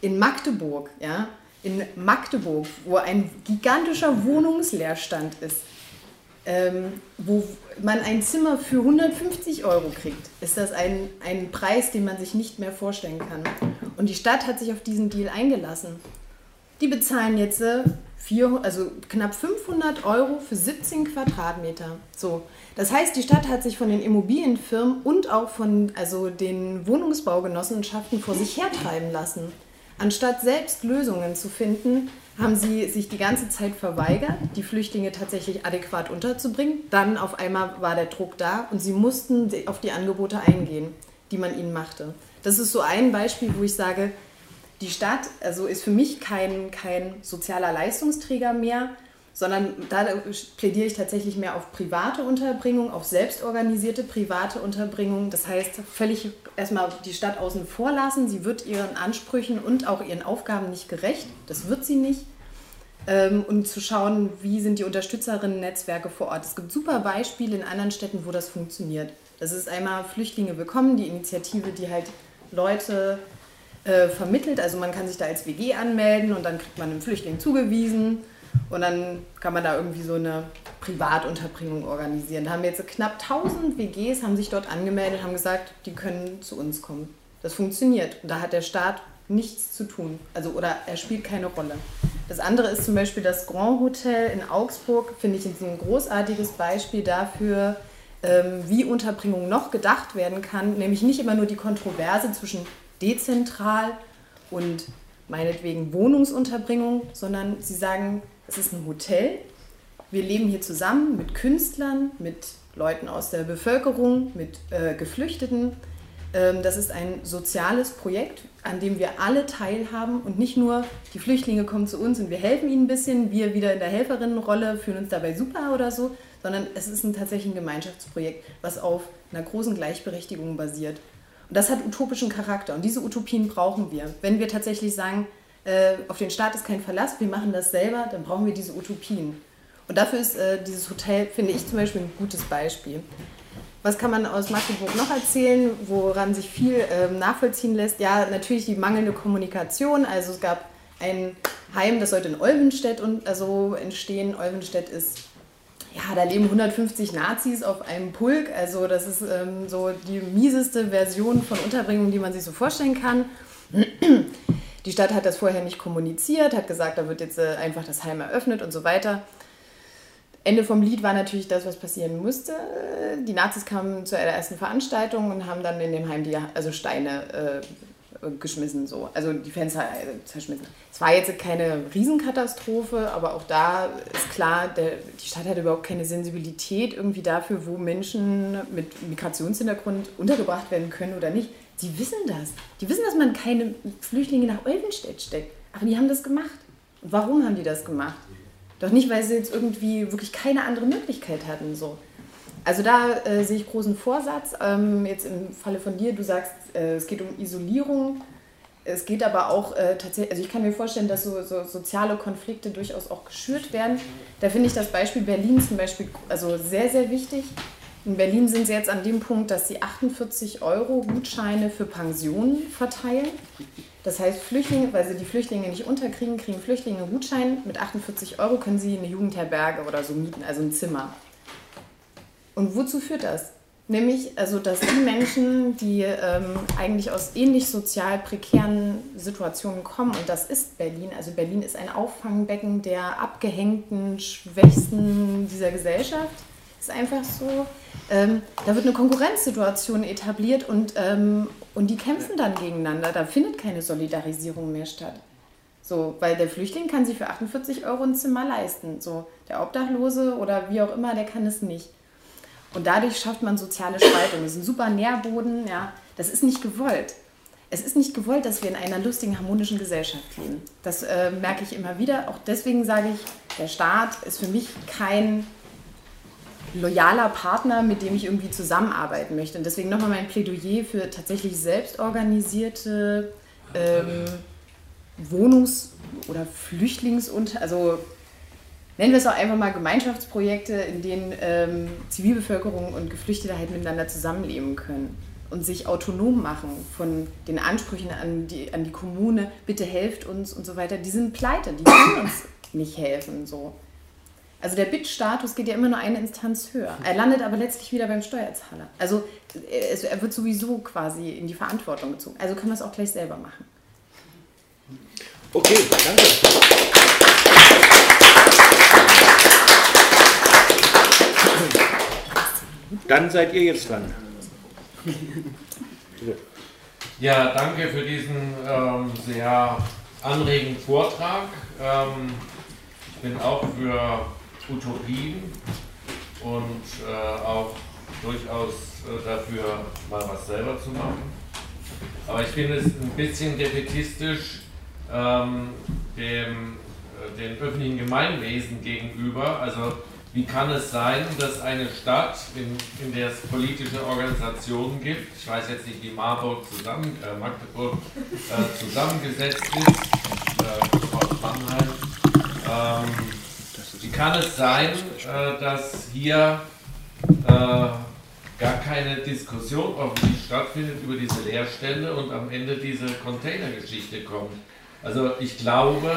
in Magdeburg, ja, in Magdeburg, wo ein gigantischer Wohnungsleerstand ist, ähm, wo man ein Zimmer für 150 Euro kriegt, ist das ein, ein Preis, den man sich nicht mehr vorstellen kann. Und die Stadt hat sich auf diesen Deal eingelassen. Die bezahlen jetzt äh, vier, also knapp 500 Euro für 17 Quadratmeter. So. Das heißt, die Stadt hat sich von den Immobilienfirmen und auch von also den Wohnungsbaugenossenschaften vor sich hertreiben lassen. Anstatt selbst Lösungen zu finden, haben sie sich die ganze Zeit verweigert, die Flüchtlinge tatsächlich adäquat unterzubringen. Dann auf einmal war der Druck da und sie mussten auf die Angebote eingehen, die man ihnen machte. Das ist so ein Beispiel, wo ich sage, die Stadt also ist für mich kein, kein sozialer Leistungsträger mehr, sondern da plädiere ich tatsächlich mehr auf private Unterbringung, auf selbstorganisierte private Unterbringung. Das heißt, völlig erstmal die Stadt außen vor lassen. Sie wird ihren Ansprüchen und auch ihren Aufgaben nicht gerecht. Das wird sie nicht. Ähm, und zu schauen, wie sind die Unterstützerinnen-Netzwerke vor Ort. Es gibt super Beispiele in anderen Städten, wo das funktioniert. Das ist einmal Flüchtlinge willkommen, die Initiative, die halt Leute äh, vermittelt. Also man kann sich da als WG anmelden und dann kriegt man einen Flüchtling zugewiesen und dann kann man da irgendwie so eine Privatunterbringung organisieren. Da haben wir jetzt knapp 1000 WGs, haben sich dort angemeldet, haben gesagt, die können zu uns kommen. Das funktioniert. Und da hat der Staat nichts zu tun. Also, oder er spielt keine Rolle. Das andere ist zum Beispiel das Grand Hotel in Augsburg, finde ich ein großartiges Beispiel dafür, ähm, wie Unterbringung noch gedacht werden kann. Nämlich nicht immer nur die Kontroverse zwischen dezentral und meinetwegen Wohnungsunterbringung, sondern sie sagen, es ist ein Hotel. Wir leben hier zusammen mit Künstlern, mit Leuten aus der Bevölkerung, mit äh, Geflüchteten. Ähm, das ist ein soziales Projekt, an dem wir alle teilhaben und nicht nur die Flüchtlinge kommen zu uns und wir helfen ihnen ein bisschen, wir wieder in der Helferinnenrolle fühlen uns dabei super oder so, sondern es ist ein tatsächlich ein Gemeinschaftsprojekt, was auf einer großen Gleichberechtigung basiert. Das hat utopischen Charakter und diese Utopien brauchen wir. Wenn wir tatsächlich sagen, äh, auf den Staat ist kein Verlass, wir machen das selber, dann brauchen wir diese Utopien. Und dafür ist äh, dieses Hotel, finde ich zum Beispiel, ein gutes Beispiel. Was kann man aus Magdeburg noch erzählen, woran sich viel ähm, nachvollziehen lässt? Ja, natürlich die mangelnde Kommunikation. Also es gab ein Heim, das sollte in Olvenstedt und, also entstehen. Olvenstedt ist, ja, da leben 150 Nazis auf einem Pulk. Also das ist ähm, so die mieseste Version von Unterbringung, die man sich so vorstellen kann. Die Stadt hat das vorher nicht kommuniziert, hat gesagt, da wird jetzt äh, einfach das Heim eröffnet und so weiter. Ende vom Lied war natürlich das, was passieren musste. Die Nazis kamen zur ersten Veranstaltung und haben dann in dem Heim die also Steine äh, geschmissen, so. Also die Fenster äh, zerschmissen. Es war jetzt keine Riesenkatastrophe, aber auch da ist klar, der, die Stadt hat überhaupt keine Sensibilität irgendwie dafür, wo Menschen mit Migrationshintergrund untergebracht werden können oder nicht. Die wissen das. Die wissen, dass man keine Flüchtlinge nach Olvenstedt steckt. Aber die haben das gemacht. Warum haben die das gemacht? Doch nicht, weil sie jetzt irgendwie wirklich keine andere Möglichkeit hatten. So. Also da äh, sehe ich großen Vorsatz. Ähm, jetzt im Falle von dir, du sagst, äh, es geht um Isolierung. Es geht aber auch äh, tatsächlich, also ich kann mir vorstellen, dass so, so, soziale Konflikte durchaus auch geschürt werden. Da finde ich das Beispiel Berlin zum Beispiel also sehr, sehr wichtig. In Berlin sind sie jetzt an dem Punkt, dass sie 48 Euro Gutscheine für Pensionen verteilen. Das heißt, Flüchtlinge, weil sie die Flüchtlinge nicht unterkriegen, kriegen Flüchtlinge einen Gutschein. Mit 48 Euro können sie eine Jugendherberge oder so mieten, also ein Zimmer. Und wozu führt das? Nämlich, also, dass die Menschen, die ähm, eigentlich aus ähnlich sozial prekären Situationen kommen, und das ist Berlin, also Berlin ist ein Auffangbecken der abgehängten, schwächsten dieser Gesellschaft, ist einfach so. Ähm, da wird eine Konkurrenzsituation etabliert und, ähm, und die kämpfen dann gegeneinander. Da findet keine Solidarisierung mehr statt. So, weil der Flüchtling kann sich für 48 Euro ein Zimmer leisten. So, der Obdachlose oder wie auch immer, der kann es nicht. Und dadurch schafft man soziale Spaltung. Das ist ein super Nährboden. Ja. Das ist nicht gewollt. Es ist nicht gewollt, dass wir in einer lustigen, harmonischen Gesellschaft leben. Das äh, merke ich immer wieder. Auch deswegen sage ich, der Staat ist für mich kein loyaler Partner, mit dem ich irgendwie zusammenarbeiten möchte. Und deswegen nochmal mein Plädoyer für tatsächlich selbstorganisierte ähm, Wohnungs- oder Flüchtlings- und also nennen wir es auch einfach mal Gemeinschaftsprojekte, in denen ähm, Zivilbevölkerung und Geflüchtete halt miteinander zusammenleben können und sich autonom machen von den Ansprüchen an die, an die Kommune, bitte helft uns und so weiter. Die sind pleite, die können uns nicht helfen. So. Also der Bittstatus geht ja immer nur eine Instanz höher. Er landet aber letztlich wieder beim Steuerzahler. Also er wird sowieso quasi in die Verantwortung gezogen. Also können wir es auch gleich selber machen. Okay, danke. Dann seid ihr jetzt dran. Ja, danke für diesen ähm, sehr anregenden Vortrag. Ähm, ich bin auch für Utopien und äh, auch durchaus äh, dafür, mal was selber zu machen. Aber ich finde es ein bisschen defetistisch ähm, dem, äh, dem öffentlichen Gemeinwesen gegenüber. Also wie kann es sein, dass eine Stadt, in, in der es politische Organisationen gibt, ich weiß jetzt nicht, wie Marburg zusammen, äh, Magdeburg äh, zusammengesetzt ist, äh, Mannheim, ähm, wie kann es sein, äh, dass hier äh, gar keine Diskussion offensichtlich stattfindet über diese Leerstände und am Ende diese Containergeschichte kommt? Also ich glaube,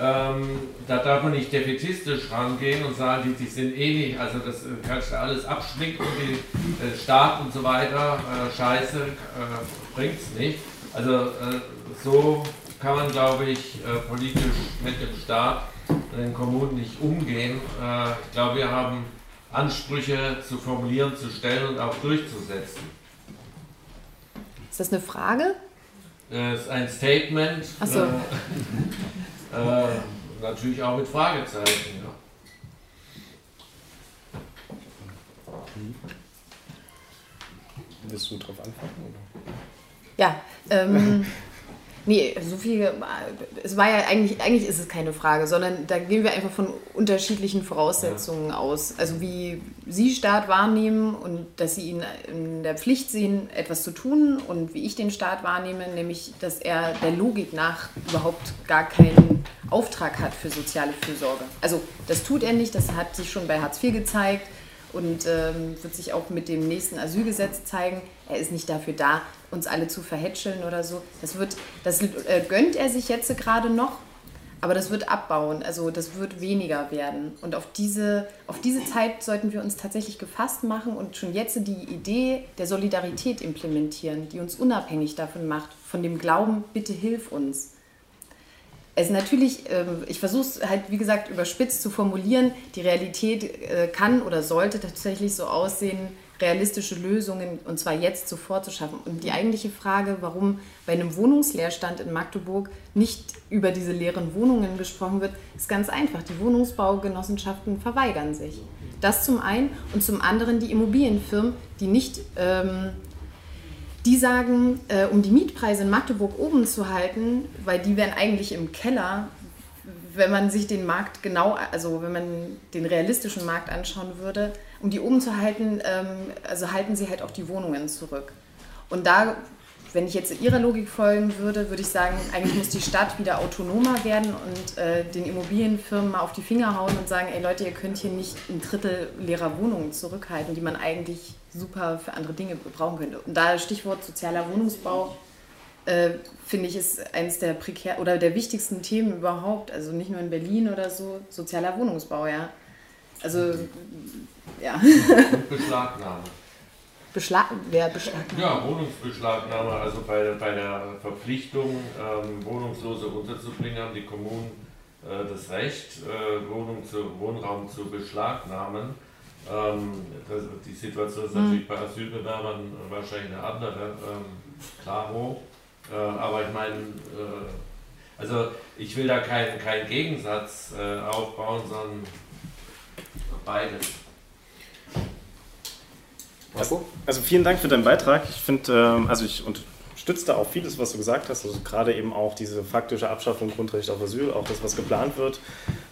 ähm, da darf man nicht defetistisch rangehen und sagen, die, die sind eh nicht, also das äh, kannst du alles abschminken, die äh, Staat und so weiter, äh, Scheiße äh, bringt es nicht. Also äh, so kann man, glaube ich, äh, politisch mit dem Staat und den Kommunen nicht umgehen. ich glaube, wir haben Ansprüche zu formulieren, zu stellen und auch durchzusetzen. Ist das eine Frage? Das ist ein Statement. Ach so. Äh, natürlich auch mit Fragezeichen. Ja. Willst du darauf antworten? Oder? Ja, ähm, nee, so viel, es war ja eigentlich, eigentlich ist es keine Frage, sondern da gehen wir einfach von unterschiedlichen Voraussetzungen ja. aus. Also wie Sie Staat wahrnehmen und dass Sie ihn in der Pflicht sehen, etwas zu tun und wie ich den Staat wahrnehme, nämlich, dass er der Logik nach überhaupt gar keinen Auftrag hat für soziale Fürsorge. Also das tut er nicht, das hat sich schon bei Hartz IV gezeigt und ähm, wird sich auch mit dem nächsten Asylgesetz zeigen. Er ist nicht dafür da, uns alle zu verhätscheln oder so. Das, wird, das äh, gönnt er sich jetzt gerade noch, aber das wird abbauen, also das wird weniger werden. Und auf diese, auf diese Zeit sollten wir uns tatsächlich gefasst machen und schon jetzt die Idee der Solidarität implementieren, die uns unabhängig davon macht, von dem Glauben, bitte hilf uns es natürlich, ähm, ich versuche es halt, wie gesagt, überspitzt zu formulieren, die Realität äh, kann oder sollte tatsächlich so aussehen, realistische Lösungen und zwar jetzt sofort zu schaffen. Und die eigentliche Frage, warum bei einem Wohnungsleerstand in Magdeburg nicht über diese leeren Wohnungen gesprochen wird, ist ganz einfach. Die Wohnungsbaugenossenschaften verweigern sich. Das zum einen und zum anderen die Immobilienfirmen, die nicht, ähm, die sagen, äh, um die Mietpreise in Magdeburg oben zu halten, weil die wären eigentlich im Keller, wenn man sich den Markt genau, also wenn man den realistischen Markt anschauen würde, um die oben zu halten, ähm, also halten sie halt auch die Wohnungen zurück. Und da, wenn ich jetzt Ihrer Logik folgen würde, würde ich sagen, eigentlich muss die Stadt wieder autonomer werden und äh, den Immobilienfirmen mal auf die Finger hauen und sagen, ey Leute, ihr könnt hier nicht ein Drittel leerer Wohnungen zurückhalten, die man eigentlich super für andere Dinge brauchen könnte. Und da Stichwort sozialer Wohnungsbau, äh, finde ich, ist eines der prekär oder der wichtigsten Themen überhaupt. Also nicht nur in Berlin oder so, sozialer Wohnungsbau, ja. Also, ja. Beschlagnahme. Beschlag, wer? Ja, Wohnungsbeschlagnahme, also bei, bei der Verpflichtung, ähm, Wohnungslose unterzubringen, haben die Kommunen äh, das Recht, äh, Wohnung zu, Wohnraum zu beschlagnahmen. Ähm, das, die Situation ist natürlich bei Asylbewerbern wahrscheinlich eine andere, ähm, klaro. Äh, aber ich meine, äh, also ich will da keinen keinen Gegensatz äh, aufbauen, sondern beides. Also, also vielen Dank für deinen Beitrag. Ich finde, ähm, also ich unterstütze da auch vieles, was du gesagt hast. Also gerade eben auch diese faktische Abschaffung Grundrecht auf Asyl, auch das, was geplant wird.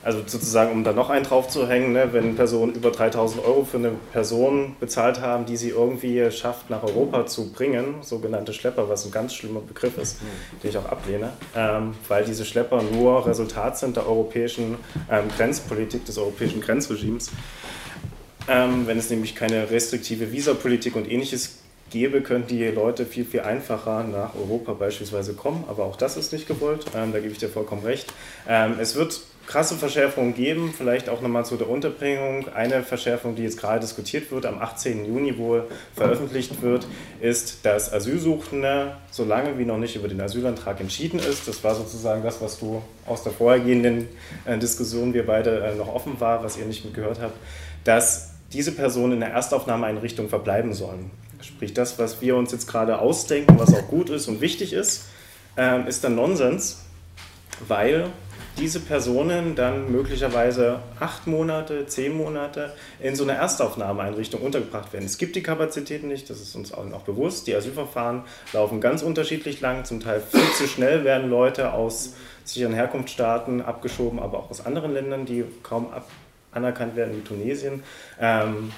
Also sozusagen, um da noch einen drauf zu hängen, ne, wenn Personen über 3000 Euro für eine Person bezahlt haben, die sie irgendwie schafft, nach Europa zu bringen, sogenannte Schlepper, was ein ganz schlimmer Begriff ist, den ich auch ablehne, ähm, weil diese Schlepper nur Resultat sind der europäischen ähm, Grenzpolitik, des europäischen Grenzregimes. Ähm, wenn es nämlich keine restriktive Visapolitik und ähnliches gäbe, könnten die Leute viel, viel einfacher nach Europa beispielsweise kommen. Aber auch das ist nicht gewollt. Ähm, da gebe ich dir vollkommen recht. Ähm, es wird krasse Verschärfungen geben, vielleicht auch nochmal zu der Unterbringung. Eine Verschärfung, die jetzt gerade diskutiert wird, am 18. Juni wohl veröffentlicht wird, ist, dass Asylsuchende, solange wie noch nicht über den Asylantrag entschieden ist, das war sozusagen das, was du aus der vorhergehenden äh, Diskussion wir beide äh, noch offen war, was ihr nicht mitgehört habt, dass diese Personen in der Erstaufnahmeeinrichtung verbleiben sollen. Sprich, das, was wir uns jetzt gerade ausdenken, was auch gut ist und wichtig ist, ähm, ist dann Nonsens, weil diese Personen dann möglicherweise acht Monate, zehn Monate in so einer Erstaufnahmeeinrichtung untergebracht werden. Es gibt die Kapazitäten nicht, das ist uns auch bewusst. Die Asylverfahren laufen ganz unterschiedlich lang, zum Teil viel zu schnell werden Leute aus sicheren Herkunftsstaaten abgeschoben, aber auch aus anderen Ländern, die kaum anerkannt werden, wie Tunesien. Ähm,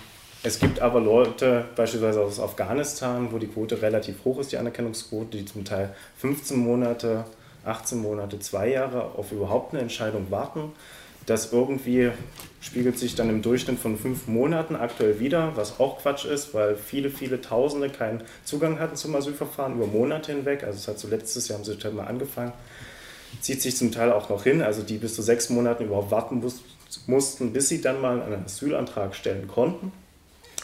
es gibt aber Leute, beispielsweise aus Afghanistan, wo die Quote relativ hoch ist, die Anerkennungsquote, die zum Teil 15 Monate, 18 Monate, zwei Jahre auf überhaupt eine Entscheidung warten. Das irgendwie spiegelt sich dann im Durchschnitt von fünf Monaten aktuell wieder, was auch Quatsch ist, weil viele, viele Tausende keinen Zugang hatten zum Asylverfahren über Monate hinweg. Also es hat so letztes Jahr im September angefangen. Zieht sich zum Teil auch noch hin, also die bis zu sechs Monaten überhaupt warten muss, mussten, bis sie dann mal einen Asylantrag stellen konnten.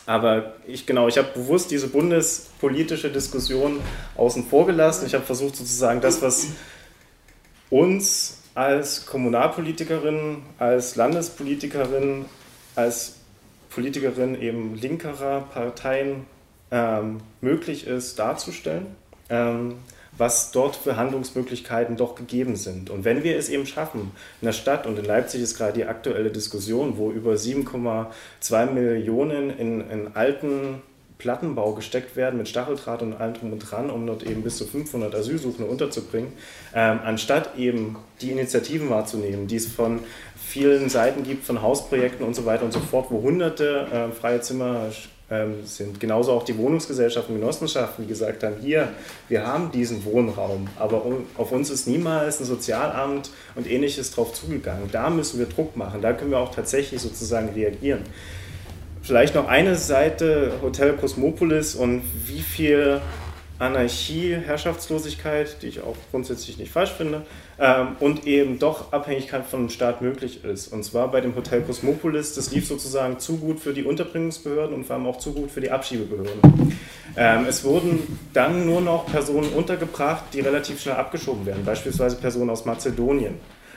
Aber ich genau, ich habe bewusst diese bundespolitische Diskussion außen vor gelassen. Ich habe versucht sozusagen das, was uns als Kommunalpolitikerin, als Landespolitikerin, als Politikerin eben linkerer Parteien ähm, möglich ist, darzustellen. Ähm, was dort für Handlungsmöglichkeiten doch gegeben sind. Und wenn wir es eben schaffen, in der Stadt, und in Leipzig ist gerade die aktuelle Diskussion, wo über 7,2 Millionen in, in alten Plattenbau gesteckt werden mit Stacheldraht und allem drum und dran, um dort eben bis zu 500 Asylsuchende unterzubringen, ähm, anstatt eben die Initiativen wahrzunehmen, die es von vielen Seiten gibt, von Hausprojekten und so weiter und so fort, wo hunderte äh, freie Zimmer ähm, sind. Genauso auch die Wohnungsgesellschaften, Genossenschaften, die gesagt haben, hier, wir haben diesen Wohnraum, aber auf uns ist niemals ein Sozialamt und ähnliches drauf zugegangen. Da müssen wir Druck machen, da können wir auch tatsächlich sozusagen reagieren. Vielleicht noch eine Seite, Hotel Cosmopolis und wie viel Anarchie, Herrschaftslosigkeit, die ich auch grundsätzlich nicht falsch finde, ähm, und eben doch Abhängigkeit von dem Staat möglich ist. Und zwar bei dem Hotel Cosmopolis, das lief sozusagen zu gut für die Unterbringungsbehörden und vor allem auch zu gut für die Abschiebebehörden. Ähm, es wurden dann nur noch Personen untergebracht, die relativ schnell abgeschoben werden, beispielsweise Personen aus Mazedonien.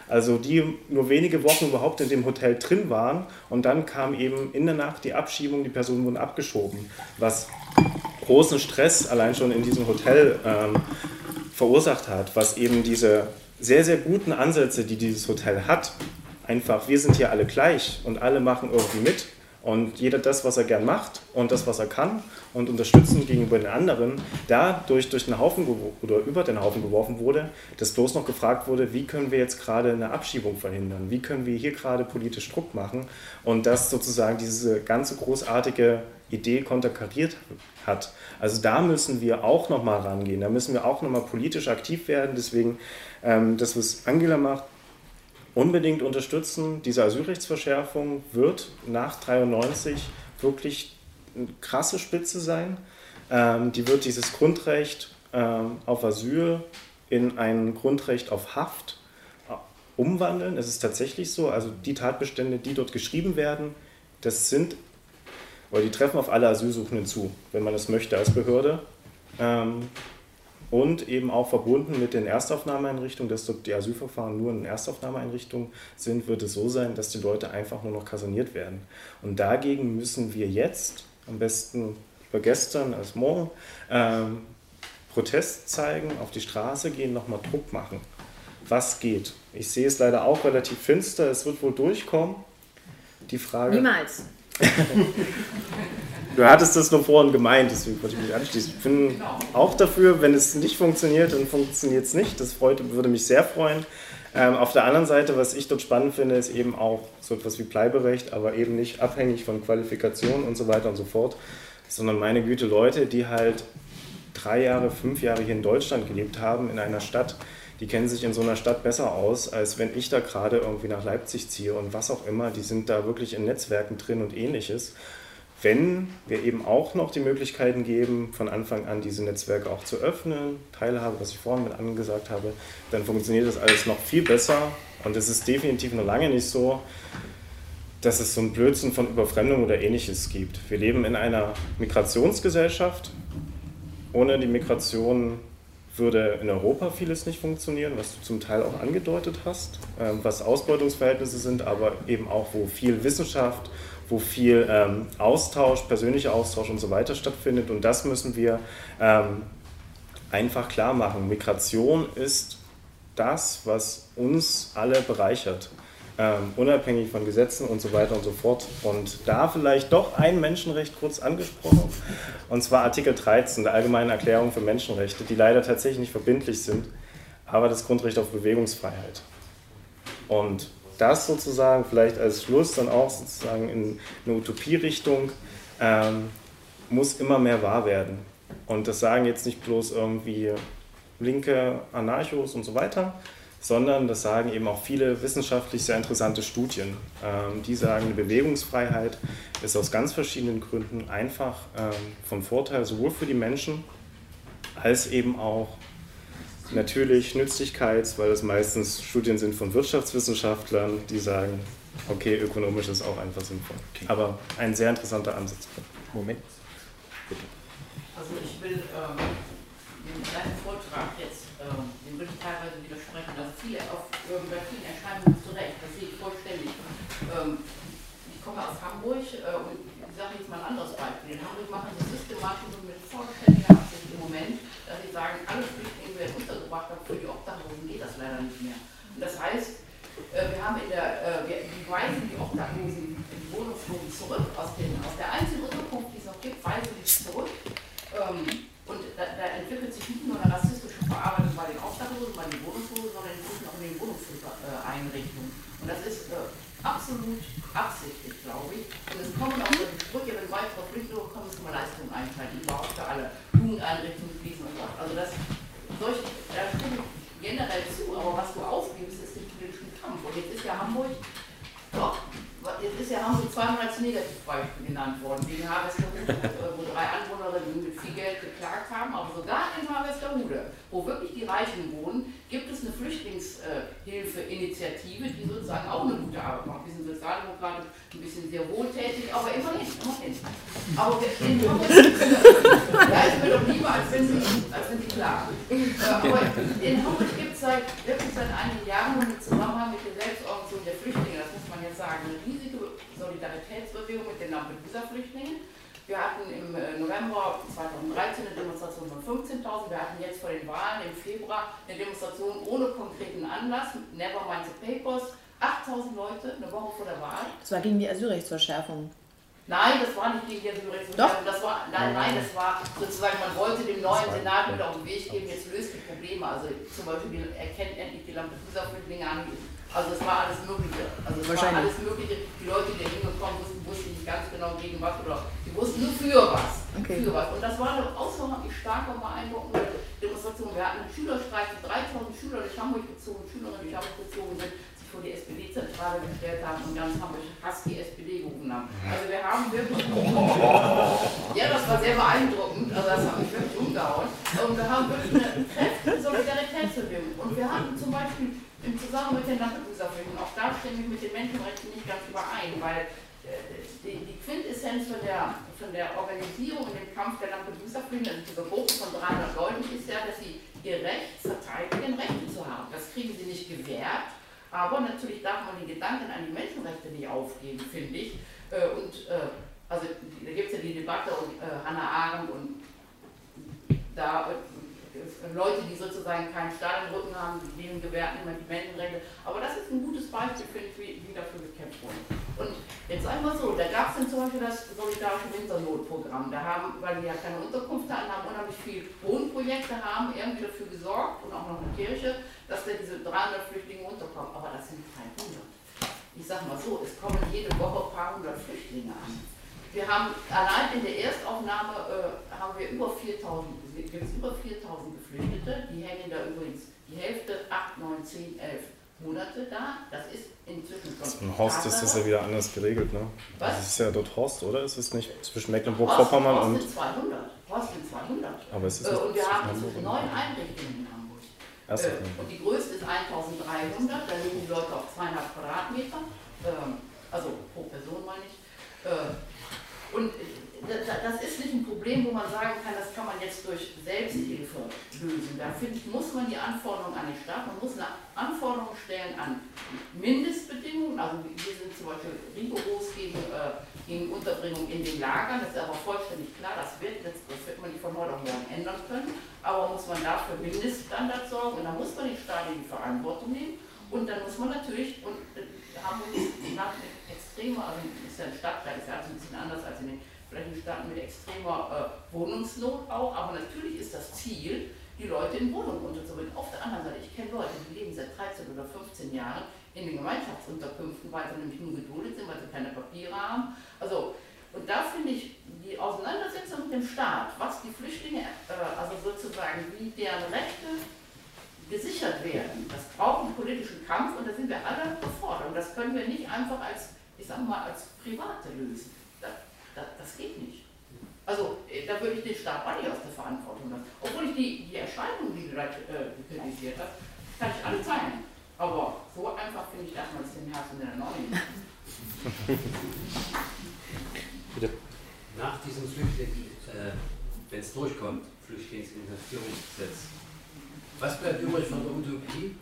Also die nur wenige Wochen überhaupt in dem Hotel drin waren und dann kam eben in der Nacht die Abschiebung, die Personen wurden abgeschoben, was großen Stress allein schon in diesem Hotel ähm, verursacht hat, was eben diese sehr, sehr guten Ansätze, die dieses Hotel hat, einfach, wir sind hier alle gleich und alle machen irgendwie mit und jeder das, was er gern macht und das, was er kann und unterstützen gegenüber den anderen, dadurch durch den Haufen oder über den Haufen geworfen wurde, dass bloß noch gefragt wurde, wie können wir jetzt gerade eine Abschiebung verhindern, wie können wir hier gerade politisch Druck machen? Und dass sozusagen diese ganze großartige Idee konterkariert hat. Also da müssen wir auch nochmal rangehen, da müssen wir auch nochmal politisch aktiv werden. Deswegen ähm, das, was Angela macht, unbedingt unterstützen. Diese Asylrechtsverschärfung wird nach 93 wirklich eine krasse Spitze sein. Ähm, die wird dieses Grundrecht ähm, auf Asyl in ein Grundrecht auf Haft äh, umwandeln. Es ist tatsächlich so, also die Tatbestände, die dort geschrieben werden, das sind, weil die treffen auf alle Asylsuchenden zu, wenn man es möchte als Behörde. Ähm, und eben auch verbunden mit den Erstaufnahmeeinrichtungen, dass die Asylverfahren nur in Erstaufnahmeeinrichtungen sind, wird es so sein, dass die Leute einfach nur noch kaserniert werden. Und dagegen müssen wir jetzt, am besten über gestern als morgen, ähm, Protest zeigen, auf die Straße gehen, nochmal Druck machen. Was geht? Ich sehe es leider auch relativ finster, es wird wohl durchkommen. Die Frage. Niemals. Du hattest das nur vorhin gemeint, deswegen wollte ich mich anschließen. Ich bin auch dafür, wenn es nicht funktioniert, dann funktioniert es nicht. Das freut, würde mich sehr freuen. Ähm, auf der anderen Seite, was ich dort spannend finde, ist eben auch so etwas wie Bleiberecht, aber eben nicht abhängig von Qualifikation und so weiter und so fort, sondern meine Güte, Leute, die halt drei Jahre, fünf Jahre hier in Deutschland gelebt haben, in einer Stadt, die kennen sich in so einer Stadt besser aus, als wenn ich da gerade irgendwie nach Leipzig ziehe und was auch immer. Die sind da wirklich in Netzwerken drin und ähnliches wenn wir eben auch noch die Möglichkeiten geben, von Anfang an diese Netzwerke auch zu öffnen, Teilhabe, was ich vorhin mit angesagt habe, dann funktioniert das alles noch viel besser. Und es ist definitiv noch lange nicht so, dass es so einen Blödsinn von Überfremdung oder ähnliches gibt. Wir leben in einer Migrationsgesellschaft. Ohne die Migration würde in Europa vieles nicht funktionieren, was du zum Teil auch angedeutet hast, ähm, was Ausbeutungsverhältnisse sind, aber eben auch, wo viel Wissenschaft wo viel ähm, Austausch, persönlicher Austausch und so weiter stattfindet. Und das müssen wir ähm, einfach klar machen. Migration ist das, was uns alle bereichert. Ähm, unabhängig von Gesetzen und so weiter und so fort. Und da vielleicht doch ein Menschenrecht kurz angesprochen, und zwar Artikel 13 der Allgemeinen Erklärung für Menschenrechte, die leider tatsächlich nicht verbindlich sind, aber das Grundrecht auf Bewegungsfreiheit. Und das sozusagen vielleicht als Schluss dann auch sozusagen in eine Utopie-Richtung ähm, muss immer mehr wahr werden. Und das sagen jetzt nicht bloß irgendwie linke Anarchos und so weiter, sondern das sagen eben auch viele wissenschaftlich sehr interessante Studien. Ähm, die sagen, eine Bewegungsfreiheit ist aus ganz verschiedenen Gründen einfach ähm, von Vorteil, sowohl für die Menschen als eben auch Natürlich Nützlichkeits, weil es meistens Studien sind von Wirtschaftswissenschaftlern, die sagen, okay, ökonomisch ist auch einfach sinnvoll. Okay. Aber ein sehr interessanter Ansatzpunkt. Moment. Bitte. Also ich will ähm, den kleinen Vortrag jetzt, ähm, den will ich teilweise viele auf, ähm, bei vielen Entscheidungen zu Recht, das sehe ich vollständig. Ähm, ich komme aus Hamburg äh, und sage jetzt mal ein anderes Beispiel. In Hamburg machen sie systematisch und mit vollständiger Absicht im Moment, dass sie sagen, alle Flüchtlinge werden untergebracht, aber für die Obdachlosen geht das leider nicht mehr. Und das heißt, äh, wir haben in der, äh, wir weisen die Obdachlosen, die Wohnungslosen zurück, aus, den, aus der einzigen Unterkunft, die es noch gibt, weisen die zurück. Ähm, und da, da, entwickelt sich nicht nur eine rassistische Verarbeitung bei den Obdachlosen, bei den Wohnungslosen, sondern inzwischen auch in den Wohnungshilfeeinrichtungen. Und das ist äh, absolut absichtlich, glaube ich. Und es kommen auch solche Sprüche, wenn weitere Flüchtlinge kommen, müssen wir Leistungen einteilen, überhaupt für alle Jugendeinrichtungen fließen und so. Also das, solche, da stimme ich generell zu, aber was du aufgibst, ist den politischen Kampf. Und jetzt ist ja Hamburg, doch, jetzt ist ja Hamburg zweimal als Negativbeispiel genannt worden, wegen Harvesterhude, wo drei Anwohnerinnen mit viel Geld geklagt haben, aber sogar in Harvesterhude, wo wirklich die Reichen wohnen, gibt es eine Flüchtlingshilfeinitiative, die sozusagen auch eine gute Arbeit macht. Wir sind sozialdemokratisch ein bisschen sehr wohltätig, aber immerhin, immerhin. Aber Hamburg, ja, ist mir doch lieber, als wenn sie, als wenn sie klagen. Aber in Hamburg gibt es seit, wirklich seit einigen Jahren im Zusammenhang mit die Selbstorganisation der Flüchtlinge, das muss man jetzt sagen, eine riesige Solidaritätsbewegung mit den Lampedusa-Flüchtlingen. Wir hatten im äh, November 2013 eine Demonstration von 15.000. Wir hatten jetzt vor den Wahlen im Februar eine Demonstration ohne konkreten Anlass, Never Mind the Papers. 8.000 Leute, eine Woche vor der Wahl. Das war gegen die Asylrechtsverschärfung. Nein, das war nicht gegen die Asylrechtsverschärfung. Das war, nein, nein, das war sozusagen, man wollte dem neuen Senat wieder auf den Weg geben, jetzt löst die Probleme. Also zum Beispiel erkennt endlich die Lampedusa-Flüchtlinge an, also es war alles Mögliche. Also es war alles Mögliche. Die Leute, die da hingekommen wussten, wussten nicht ganz genau gegen was oder die wussten nur für was. Okay. Für was. Und das war eine außerordentlich starke und beeindruckende Demonstration. Wir hatten einen Schülerstreik, 3000 Schüler durch Hamburg gezogen, Schülerinnen durch Hamburg gezogen sind, sich vor die SPD-Zentrale gestellt haben und ganz Hamburg Hass die SPD gerufen haben. Also wir haben wirklich. ja, das war sehr beeindruckend. Also das hat mich wirklich umgehauen. Und wir haben wirklich eine kräftige Solidaritätsbewegung. Und wir hatten zum Beispiel im Zusammenhang mit den Lampedusa-Flüchtlingen, auch da stimme ich mit den Menschenrechten nicht ganz überein, weil äh, die, die, Quintessenz von der, von der Organisierung in dem Kampf der Lampedusa-Flüchtlinge, also dieser Gruppe von 300 Leuten, ist ja, dass sie ihr Recht verteidigen, Rechte zu haben. Das kriegen sie nicht gewährt, aber natürlich darf man den Gedanken an die Menschenrechte nicht aufgeben, finde ich. Äh, und äh, also da gibt es ja die Debatte um Hannah Arendt und da Leute, die sozusagen keinen im Rücken haben, denen gewährten immer die Menschenrechte. Aber das ist ein gutes Beispiel, finde ich, wie, wie dafür gekämpft wurde. Und jetzt einmal so, da gab es zum Beispiel das solidarische Winternotprogramm. Da haben, weil wir ja keine Unterkunft hatten, haben unheimlich viele Wohnprojekte, haben irgendwie dafür gesorgt und auch noch eine Kirche, dass da diese 300 Flüchtlinge unterkommen. Aber das sind 300. Ich sage mal so, es kommen jede Woche ein paar hundert Flüchtlinge an. Wir haben allein in der Erstaufnahme äh, haben wir über 4000, gibt es über 4000 Geflüchtete, die hängen da übrigens die Hälfte, 8, 9, 10, 11 Monate da. Das ist inzwischen schon. Im Horst ist das ja wieder anders geregelt, ne? Was? Das ist ja dort Horst, oder? Ist es nicht zwischen Mecklenburg-Vorpommern und. Horst sind 200. Horst sind 200. Aber es ist äh, und wir haben inzwischen neun Einrichtungen in Hamburg. Äh, und die größte ist 1300, da liegen die Leute auf zweieinhalb Quadratmeter, äh, also pro Person meine ich. Äh, und das ist nicht ein Problem, wo man sagen kann, das kann man jetzt durch Selbsthilfe lösen. Da finde ich, muss man die Anforderungen an den Staat, man muss eine Anforderung stellen an Mindestbedingungen. Also wir sind zum Beispiel rigoros gegen, äh, gegen Unterbringung in den Lagern, das ist aber vollständig klar, das wird, das, wird man nicht von heute auf morgen ändern können. Aber muss man dafür Mindeststandards sorgen und dann muss man den Staat in die Verantwortung nehmen. Und dann muss man natürlich, und äh, Hamburg ist nach extremer, also ist ja ein Stadtteil, ist ja also ein bisschen anders als in den vielleicht in Staaten mit extremer äh, Wohnungsnot auch, aber natürlich ist das Ziel, die Leute in Wohnungen unterzubringen. Auf der anderen Seite, ich kenne Leute, die leben seit 13 oder 15 Jahren in den Gemeinschaftsunterkünften, weil sie nämlich nur geduldet sind, weil sie keine Papiere haben. Also, und da finde ich die Auseinandersetzung mit dem Staat, was die Flüchtlinge, äh, also sozusagen, wie deren Rechte gesichert werden, das braucht einen politischen Kampf und da sind wir alle gefordert. Und das können wir nicht einfach als, ich sage mal, als Private lösen. Das, das geht nicht. Also äh, da würde ich den Staat auch nicht aus der Verantwortung lassen. Obwohl ich die, die Erscheinungen, die du da äh, kritisiert hast, kann ich alle teilen. Aber so einfach finde ich, dass man es dem Herzen der Neuen Bitte. Nach diesem Flüchtlings, äh, wenn es durchkommt, Flüchtlingsinvestierungsgesetz, was bleibt übrig von der Utopie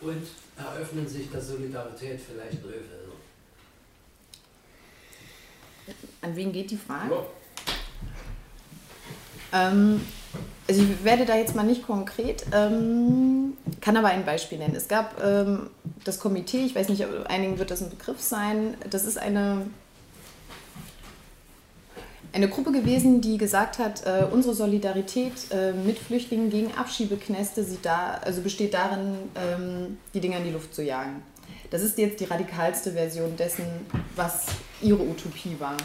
und eröffnen sich der Solidarität vielleicht Felder? An wen geht die Frage? Ja. Ähm, also ich werde da jetzt mal nicht konkret, ähm, kann aber ein Beispiel nennen. Es gab ähm, das Komitee, ich weiß nicht, einigen wird das ein Begriff sein, das ist eine, eine Gruppe gewesen, die gesagt hat, äh, unsere Solidarität äh, mit Flüchtlingen gegen Abschiebeknäste da, also besteht darin, ähm, die Dinge in die Luft zu jagen. Das ist jetzt die radikalste Version dessen, was ihre Utopie war.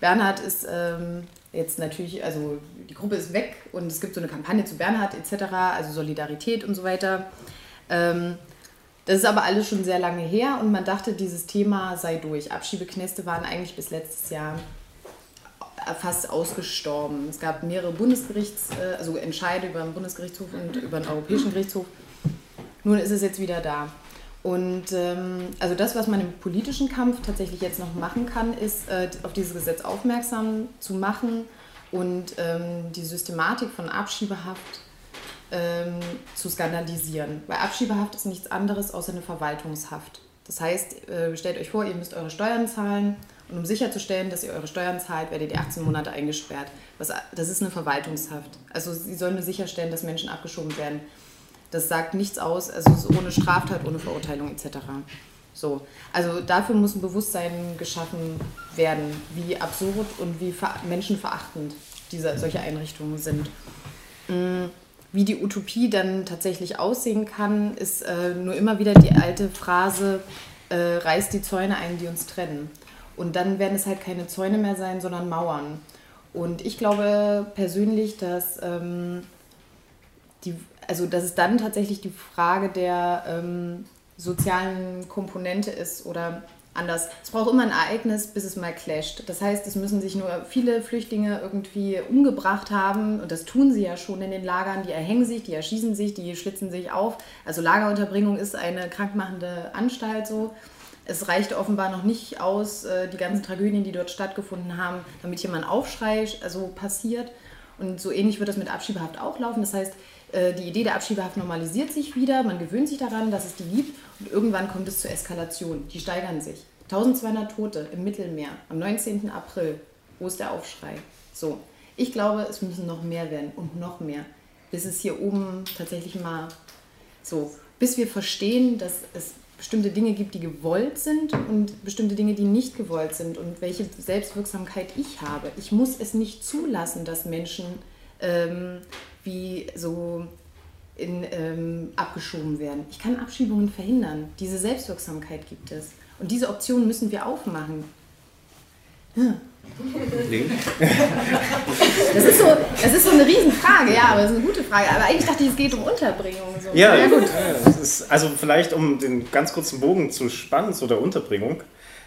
Bernhard ist ähm, jetzt natürlich, also die Gruppe ist weg und es gibt so eine Kampagne zu Bernhard etc., also Solidarität und so weiter. Ähm, das ist aber alles schon sehr lange her und man dachte, dieses Thema sei durch. Abschiebeknäste waren eigentlich bis letztes Jahr fast ausgestorben. Es gab mehrere Bundesgerichts, äh, also Entscheide über den Bundesgerichtshof und über den Europäischen Gerichtshof. Nun ist es jetzt wieder da. Und ähm, also das, was man im politischen Kampf tatsächlich jetzt noch machen kann, ist äh, auf dieses Gesetz aufmerksam zu machen und ähm, die Systematik von Abschiebehaft ähm, zu skandalisieren. Weil Abschiebehaft ist nichts anderes außer eine Verwaltungshaft. Das heißt, äh, stellt euch vor, ihr müsst eure Steuern zahlen und um sicherzustellen, dass ihr eure Steuern zahlt, werdet ihr 18 Monate eingesperrt. Was, das ist eine Verwaltungshaft. Also sie sollen nur sicherstellen, dass Menschen abgeschoben werden. Das sagt nichts aus, also ohne Straftat, ohne Verurteilung etc. So. Also dafür muss ein Bewusstsein geschaffen werden, wie absurd und wie menschenverachtend diese, solche Einrichtungen sind. Mm, wie die Utopie dann tatsächlich aussehen kann, ist äh, nur immer wieder die alte Phrase, äh, reißt die Zäune ein, die uns trennen. Und dann werden es halt keine Zäune mehr sein, sondern Mauern. Und ich glaube persönlich, dass, ähm, die, also dass es dann tatsächlich die Frage der ähm, sozialen Komponente ist oder anders. Es braucht immer ein Ereignis, bis es mal clasht. Das heißt, es müssen sich nur viele Flüchtlinge irgendwie umgebracht haben und das tun sie ja schon in den Lagern. Die erhängen sich, die erschießen sich, die schlitzen sich auf. Also Lagerunterbringung ist eine krankmachende Anstalt so. Es reicht offenbar noch nicht aus, äh, die ganzen Tragödien, die dort stattgefunden haben, damit ein Aufschrei also passiert. Und so ähnlich wird das mit Abschiebehaft auch laufen. Das heißt, die Idee der Abschiebehaft normalisiert sich wieder, man gewöhnt sich daran, dass es die gibt und irgendwann kommt es zur Eskalation. Die steigern sich. 1200 Tote im Mittelmeer am 19. April. Wo ist der Aufschrei? So, ich glaube, es müssen noch mehr werden und noch mehr, bis es hier oben tatsächlich mal so, bis wir verstehen, dass es bestimmte Dinge gibt, die gewollt sind und bestimmte Dinge, die nicht gewollt sind und welche Selbstwirksamkeit ich habe. Ich muss es nicht zulassen, dass Menschen ähm, wie so in, ähm, abgeschoben werden. Ich kann Abschiebungen verhindern. Diese Selbstwirksamkeit gibt es. Und diese Option müssen wir aufmachen. Hm. Das ist, so, das ist so eine Riesenfrage, ja, aber das ist eine gute Frage. Aber eigentlich dachte ich, es geht um Unterbringung. So. Ja, ja, gut. Ist, also vielleicht, um den ganz kurzen Bogen zu spannen zu der Unterbringung.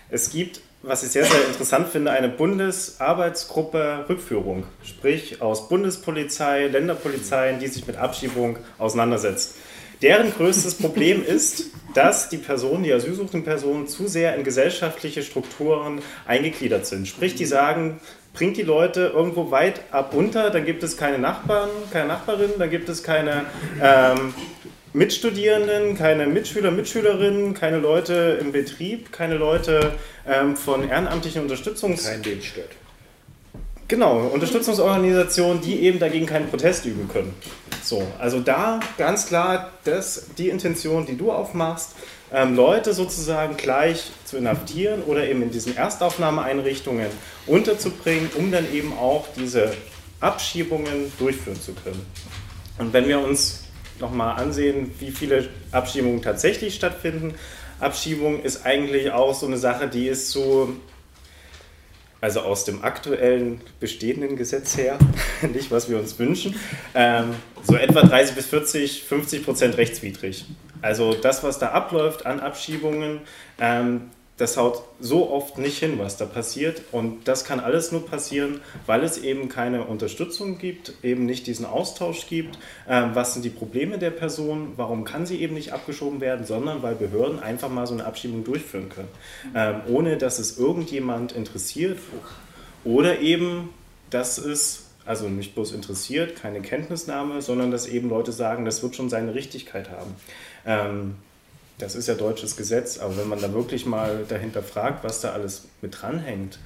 Es gibt was ich sehr, sehr interessant finde, eine Bundesarbeitsgruppe Rückführung, sprich aus Bundespolizei, Länderpolizeien, die sich mit Abschiebung auseinandersetzt. Deren größtes Problem ist, dass die Personen, die asylsuchenden Personen, zu sehr in gesellschaftliche Strukturen eingegliedert sind. Sprich, die sagen, bringt die Leute irgendwo weit ab unter, dann gibt es keine Nachbarn, keine Nachbarinnen, dann gibt es keine ähm, Mitstudierenden, keine Mitschüler, Mitschülerinnen, keine Leute im Betrieb, keine Leute ähm, von ehrenamtlichen Unterstützungs... Kein Dienststört. Genau, Unterstützungsorganisationen, die eben dagegen keinen Protest üben können. So, also da ganz klar das, die Intention, die du aufmachst, ähm, Leute sozusagen gleich zu inhaftieren oder eben in diesen Erstaufnahmeeinrichtungen unterzubringen, um dann eben auch diese Abschiebungen durchführen zu können. Und wenn wir uns nochmal ansehen, wie viele Abschiebungen tatsächlich stattfinden. Abschiebung ist eigentlich auch so eine Sache, die ist so, also aus dem aktuellen bestehenden Gesetz her, nicht was wir uns wünschen, ähm, so etwa 30 bis 40, 50 Prozent rechtswidrig. Also das, was da abläuft an Abschiebungen, ähm, das haut so oft nicht hin, was da passiert. Und das kann alles nur passieren, weil es eben keine Unterstützung gibt, eben nicht diesen Austausch gibt. Ähm, was sind die Probleme der Person? Warum kann sie eben nicht abgeschoben werden? Sondern weil Behörden einfach mal so eine Abschiebung durchführen können, ähm, ohne dass es irgendjemand interessiert. Oder eben, dass es also nicht bloß interessiert, keine Kenntnisnahme, sondern dass eben Leute sagen, das wird schon seine Richtigkeit haben. Ähm, das ist ja deutsches Gesetz, aber wenn man da wirklich mal dahinter fragt, was da alles mit dranhängt,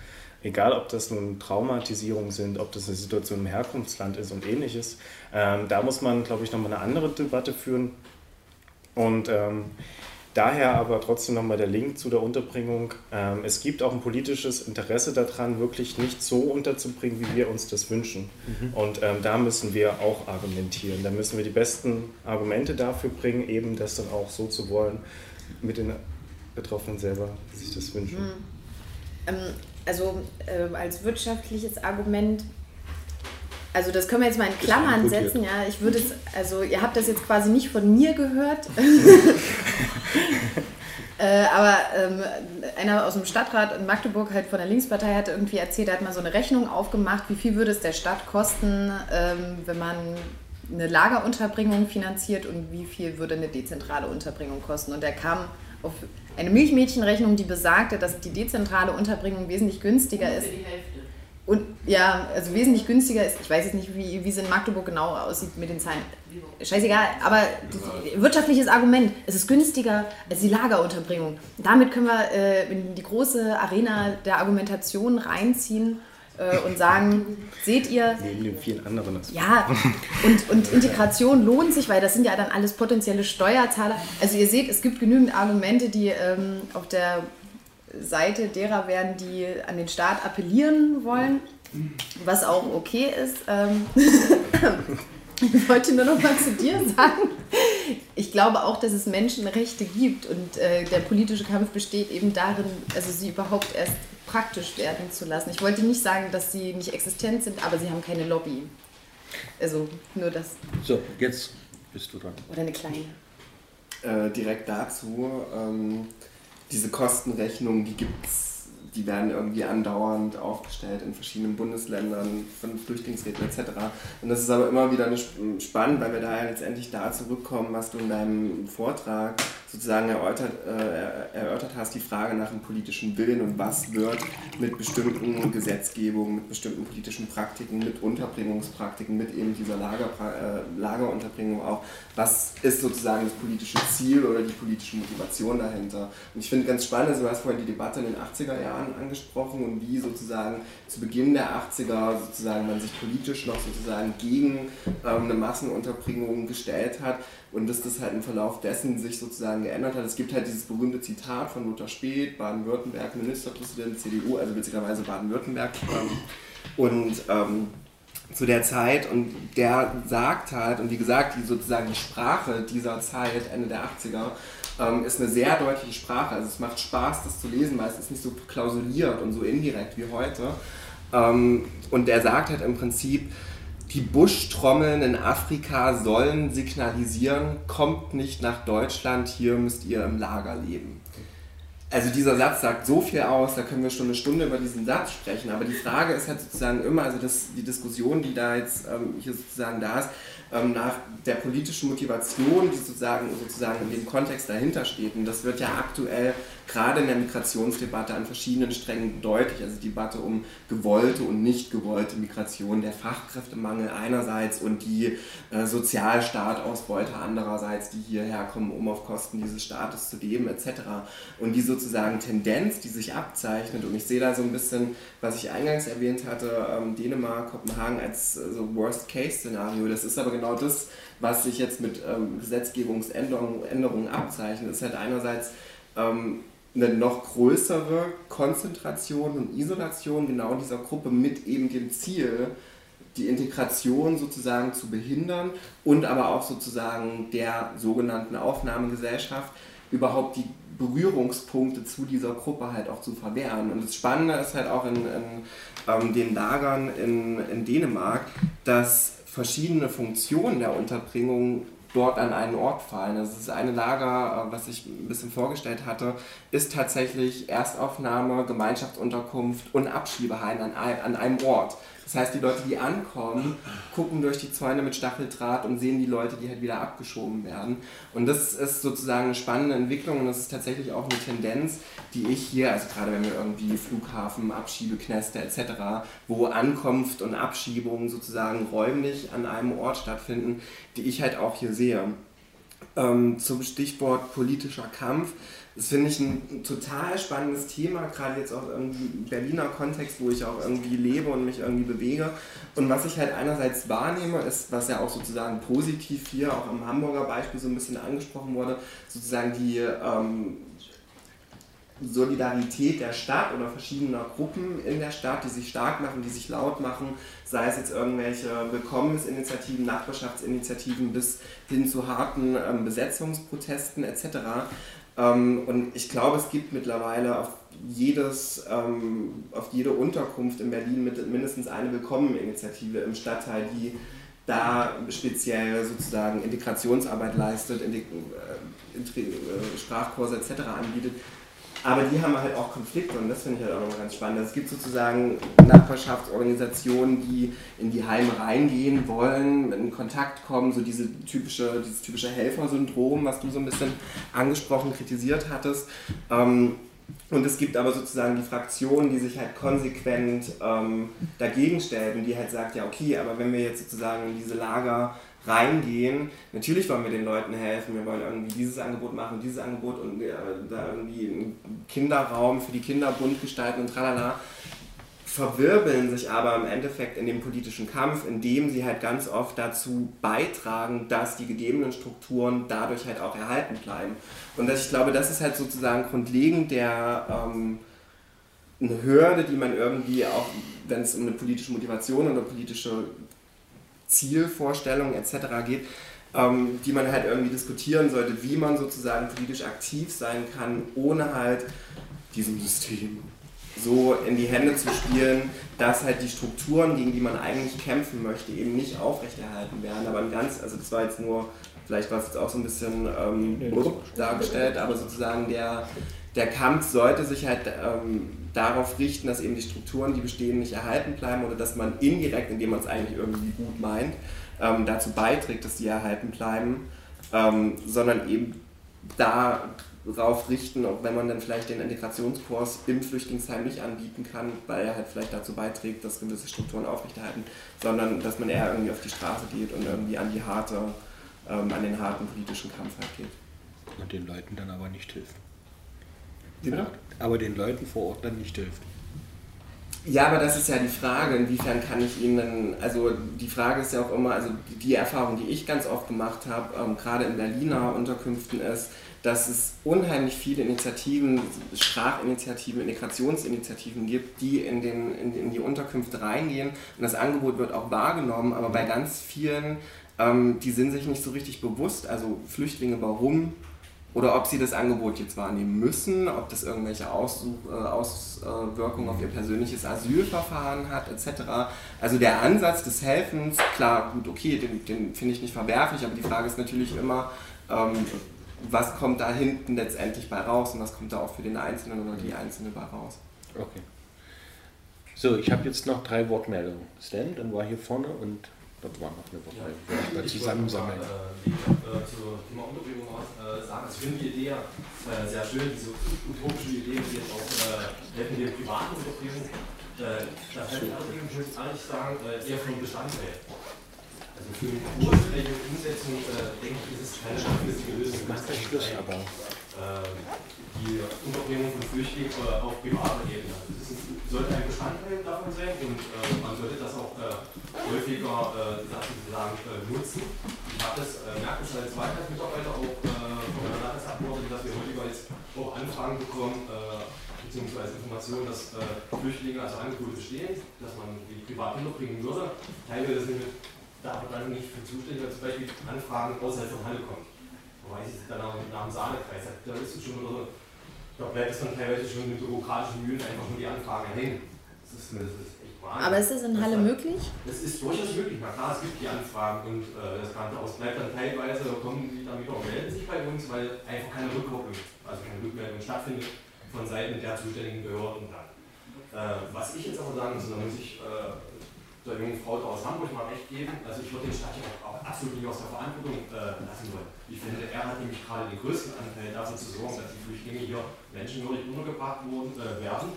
egal ob das nun Traumatisierungen sind, ob das eine Situation im Herkunftsland ist und ähnliches, ähm, da muss man, glaube ich, nochmal eine andere Debatte führen. Und ähm, Daher aber trotzdem nochmal der Link zu der Unterbringung. Ähm, es gibt auch ein politisches Interesse daran, wirklich nicht so unterzubringen, wie wir uns das wünschen. Mhm. Und ähm, da müssen wir auch argumentieren. Da müssen wir die besten Argumente dafür bringen, eben das dann auch so zu wollen, mit den Betroffenen selber, die sich das wünschen. Mhm. Ähm, also äh, als wirtschaftliches Argument also das können wir jetzt mal in Klammern setzen, ja. Ich würde es, also ihr habt das jetzt quasi nicht von mir gehört. äh, aber ähm, einer aus dem Stadtrat in Magdeburg, halt von der Linkspartei, hat irgendwie erzählt, er hat mal so eine Rechnung aufgemacht, wie viel würde es der Stadt kosten, ähm, wenn man eine Lagerunterbringung finanziert und wie viel würde eine dezentrale Unterbringung kosten. Und er kam auf eine Milchmädchenrechnung, die besagte, dass die dezentrale Unterbringung wesentlich günstiger ist. Die Hälfte Und ja, also wesentlich günstiger ist, ich weiß jetzt nicht, wie, wie es in Magdeburg genau aussieht mit den Zahlen. Scheißegal, aber das, wirtschaftliches Argument, es ist günstiger als die Lagerunterbringung. Damit können wir äh, in die große Arena der Argumentation reinziehen äh, und sagen, seht ihr. Neben den vielen anderen. Ja, und, und Integration lohnt sich, weil das sind ja dann alles potenzielle Steuerzahler. Also ihr seht, es gibt genügend Argumente, die ähm, auf der Seite derer werden, die an den Staat appellieren wollen, was auch okay ist. Ähm, ich wollte nur noch mal zu dir sagen, ich glaube auch, dass es Menschenrechte gibt und äh, der politische Kampf besteht eben darin, also sie überhaupt erst praktisch werden zu lassen. Ich wollte nicht sagen, dass sie nicht existent sind, aber sie haben keine Lobby. Also nur das. So, jetzt bist du dran. Oder eine kleine. Äh, direkt dazu. Ähm diese Kostenrechnungen, die gibt es die werden irgendwie andauernd aufgestellt in verschiedenen Bundesländern von Flüchtlingsräten etc. Und das ist aber immer wieder spannend, weil wir da ja letztendlich da zurückkommen, was du in deinem Vortrag sozusagen erörtert, äh, erörtert hast, die Frage nach dem politischen Willen und was wird mit bestimmten Gesetzgebungen, mit bestimmten politischen Praktiken, mit Unterbringungspraktiken, mit eben dieser Lager, äh, Lagerunterbringung auch, was ist sozusagen das politische Ziel oder die politische Motivation dahinter. Und ich finde ganz spannend, also du hast vorhin die Debatte in den 80er Jahren angesprochen und wie sozusagen zu Beginn der 80er sozusagen man sich politisch noch sozusagen gegen ähm, eine Massenunterbringung gestellt hat und dass das halt im Verlauf dessen sich sozusagen geändert hat. Es gibt halt dieses berühmte Zitat von Lothar Späth, Baden-Württemberg, Ministerpräsident CDU, also witzigerweise Baden-Württemberg. Ähm, und ähm, zu der Zeit und der sagt halt, und wie gesagt, die sozusagen die Sprache dieser Zeit, Ende der 80er, ähm, ist eine sehr deutliche Sprache. Also es macht Spaß, das zu lesen, weil es ist nicht so klausuliert und so indirekt wie heute. Ähm, und er sagt halt im Prinzip, die Buschtrommeln in Afrika sollen signalisieren, kommt nicht nach Deutschland, hier müsst ihr im Lager leben. Also dieser Satz sagt so viel aus, da können wir schon eine Stunde über diesen Satz sprechen, aber die Frage ist halt sozusagen immer, also das, die Diskussion, die da jetzt ähm, hier sozusagen da ist, ähm, nach der politischen Motivation, die sozusagen, sozusagen in dem Kontext dahinter steht. Und das wird ja aktuell gerade in der Migrationsdebatte an verschiedenen Strängen deutlich. Also die Debatte um gewollte und nicht gewollte Migration, der Fachkräftemangel einerseits und die äh, Sozialstaatausbeute andererseits, die hierher kommen, um auf Kosten dieses Staates zu leben, etc. Und die sozusagen Tendenz, die sich abzeichnet, und ich sehe da so ein bisschen, was ich eingangs erwähnt hatte, ähm, Dänemark, Kopenhagen als äh, so Worst-Case-Szenario. Das ist aber genau das, was sich jetzt mit ähm, Gesetzgebungsänderungen abzeichnet. ist halt einerseits ähm, eine noch größere Konzentration und Isolation genau dieser Gruppe mit eben dem Ziel, die Integration sozusagen zu behindern und aber auch sozusagen der sogenannten Aufnahmegesellschaft überhaupt die Berührungspunkte zu dieser Gruppe halt auch zu verwehren. Und das Spannende ist halt auch in, in ähm, den Lagern in, in Dänemark, dass verschiedene Funktionen der Unterbringung dort an einen Ort fallen. Also das eine Lager, äh, was ich ein bisschen vorgestellt hatte, ist tatsächlich Erstaufnahme, Gemeinschaftsunterkunft und Abschiebeheim an einem Ort. Das heißt, die Leute, die ankommen, gucken durch die Zäune mit Stacheldraht und sehen die Leute, die halt wieder abgeschoben werden. Und das ist sozusagen eine spannende Entwicklung und das ist tatsächlich auch eine Tendenz, die ich hier, also gerade wenn wir irgendwie Flughafen, Abschiebeknäste etc., wo Ankunft und Abschiebung sozusagen räumlich an einem Ort stattfinden, die ich halt auch hier sehe. Ähm, zum Stichwort politischer Kampf das finde ich ein total spannendes Thema, gerade jetzt auch im Berliner Kontext, wo ich auch irgendwie lebe und mich irgendwie bewege. Und was ich halt einerseits wahrnehme, ist, was ja auch sozusagen positiv hier auch am Hamburger Beispiel so ein bisschen angesprochen wurde, sozusagen die ähm, Solidarität der Stadt oder verschiedener Gruppen in der Stadt, die sich stark machen, die sich laut machen, sei es jetzt irgendwelche Willkommensinitiativen, Nachbarschaftsinitiativen bis hin zu harten ähm, Besetzungsprotesten etc. Ähm, und ich glaube, es gibt mittlerweile auf, jedes, ähm, auf jede Unterkunft in Berlin mit, mindestens eine Willkommeninitiative im Stadtteil, die da speziell sozusagen Integrationsarbeit leistet, äh, äh, Sprachkurse etc. anbietet. Aber die haben halt auch Konflikte und das finde ich halt auch nochmal ganz spannend. Es gibt sozusagen Nachbarschaftsorganisationen, die in die Heime reingehen wollen, in Kontakt kommen, so diese typische, dieses typische Helfersyndrom, was du so ein bisschen angesprochen, kritisiert hattest. Ähm, Und es gibt aber sozusagen die Fraktion, die sich halt konsequent ähm, dagegen stellt und die halt sagt, ja okay, aber wenn wir jetzt sozusagen in diese Lager reingehen, natürlich wollen wir den Leuten helfen, wir wollen irgendwie dieses Angebot machen, dieses Angebot und äh, da irgendwie einen Kinderraum für die Kinder bunt gestalten und tralala. Verwirbeln sich aber im Endeffekt in dem politischen Kampf, indem sie halt ganz oft dazu beitragen, dass die gegebenen Strukturen dadurch halt auch erhalten bleiben. Und das, ich glaube, das ist halt sozusagen grundlegend der ähm, eine Hürde, die man irgendwie auch, wenn es um eine politische Motivation oder politische Zielvorstellungen etc. geht, ähm, die man halt irgendwie diskutieren sollte, wie man sozusagen politisch aktiv sein kann, ohne halt diesem System so in die Hände zu spielen, dass halt die Strukturen, gegen die man eigentlich kämpfen möchte, eben nicht aufrechterhalten werden. Aber ein ganz, also das war jetzt nur, vielleicht war es jetzt auch so ein bisschen ähm, dargestellt, aber sozusagen der, der Kampf sollte sich halt ähm, darauf richten, dass eben die Strukturen, die bestehen, nicht erhalten bleiben oder dass man indirekt, indem man es eigentlich irgendwie gut meint, ähm, dazu beiträgt, dass die erhalten bleiben, ähm, sondern eben da darauf richten, auch wenn man dann vielleicht den Integrationskurs im Flüchtlingsheim nicht anbieten kann, weil er halt vielleicht dazu beiträgt, dass gewisse Strukturen aufrechterhalten, sondern dass man eher irgendwie auf die Straße geht und irgendwie an die harte, ähm, an den harten politischen Kampf halt geht. Und den Leuten dann aber nicht hilft. Genau. Aber den Leuten vor Ort dann nicht hilft. Ja, aber das ist ja die Frage, inwiefern kann ich ihnen, also die Frage ist ja auch immer, also die Erfahrung, die ich ganz oft gemacht habe, ähm, gerade in Berliner Unterkünften ist, dass es unheimlich viele Initiativen, Sprachinitiativen, Integrationsinitiativen gibt, die in, den, in, in die Unterkünfte reingehen und das Angebot wird auch wahrgenommen, aber bei ganz vielen, ähm, die sind sich nicht so richtig bewusst, also Flüchtlinge, warum oder ob sie das Angebot jetzt wahrnehmen müssen, ob das irgendwelche Aussuch, äh, Auswirkungen auf ihr persönliches Asylverfahren hat, etc. Also der Ansatz des Helfens, klar, gut, okay, den, den finde ich nicht verwerflich, aber die Frage ist natürlich immer, ähm, was kommt da hinten letztendlich bei raus und was kommt da auch für den Einzelnen oder die Einzelne bei raus. Okay. So, ich habe jetzt noch drei Wortmeldungen. Stan, dann war hier vorne und dort war noch eine Wortmeldung. Ja, ich wollte zusammensammeln. Äh, äh, zum Thema Unterbringung äh, sagen, also ich finde die Idee ja äh, sehr schön, diese utopische Idee, die jetzt auch äh, helfen der privaten Unterbringung. Äh, da fällt mir allerdings, muss ich ehrlich sagen, äh, eher vom Bestandteil. Also für die großflächige Umsetzung äh, denke ich, ist es keine langfristige Lösung. Macht der Schluss aber. Äh, die Unterbringung von Flüchtlingen äh, auf privater Ebene. Also das ist, sollte ein Bestandteil davon sein und äh, man sollte das auch äh, häufiger äh, sozusagen nutzen. Ich habe das, merke das als Wahlkreismitarbeiter auch von der Landesabgeordneten, dass wir häufiger jetzt auch Anfragen bekommen, beziehungsweise Informationen, dass Flüchtlinge also Angebote bestehen, dass man die privat unterbringen würde. Teilweise sind wir da aber dann nicht für zuständig, wenn zum Beispiel Anfragen außerhalb von Halle kommen. Da weiß ich dann nach, nach dem Sahnekreis, da ist es schon so, da bleibt es dann teilweise schon mit bürokratischen Mühlen einfach nur die Anfrage hängen. Das ist, das ist echt Wahnsinn. Aber ist das in Halle das möglich? Das ist durchaus möglich. Na klar, es gibt die Anfragen und äh, das Ganze aus bleibt dann teilweise, kommen die dann wieder und melden sich bei uns, weil einfach keine Rückkopplung, also keine Rückmeldung stattfindet von Seiten der zuständigen Behörden dann. Äh, was ich jetzt aber sagen muss, da muss ich äh, der jungen Frau aus Hamburg mal recht geben. Also ich würde den Stadt hier auch, absolut nicht aus der Verantwortung äh, lassen wollen. Ich finde, er hat nämlich gerade den größten Anteil dafür zu sorgen, dass die Flüchtlinge hier menschenwürdig untergebracht wurden, äh, werden.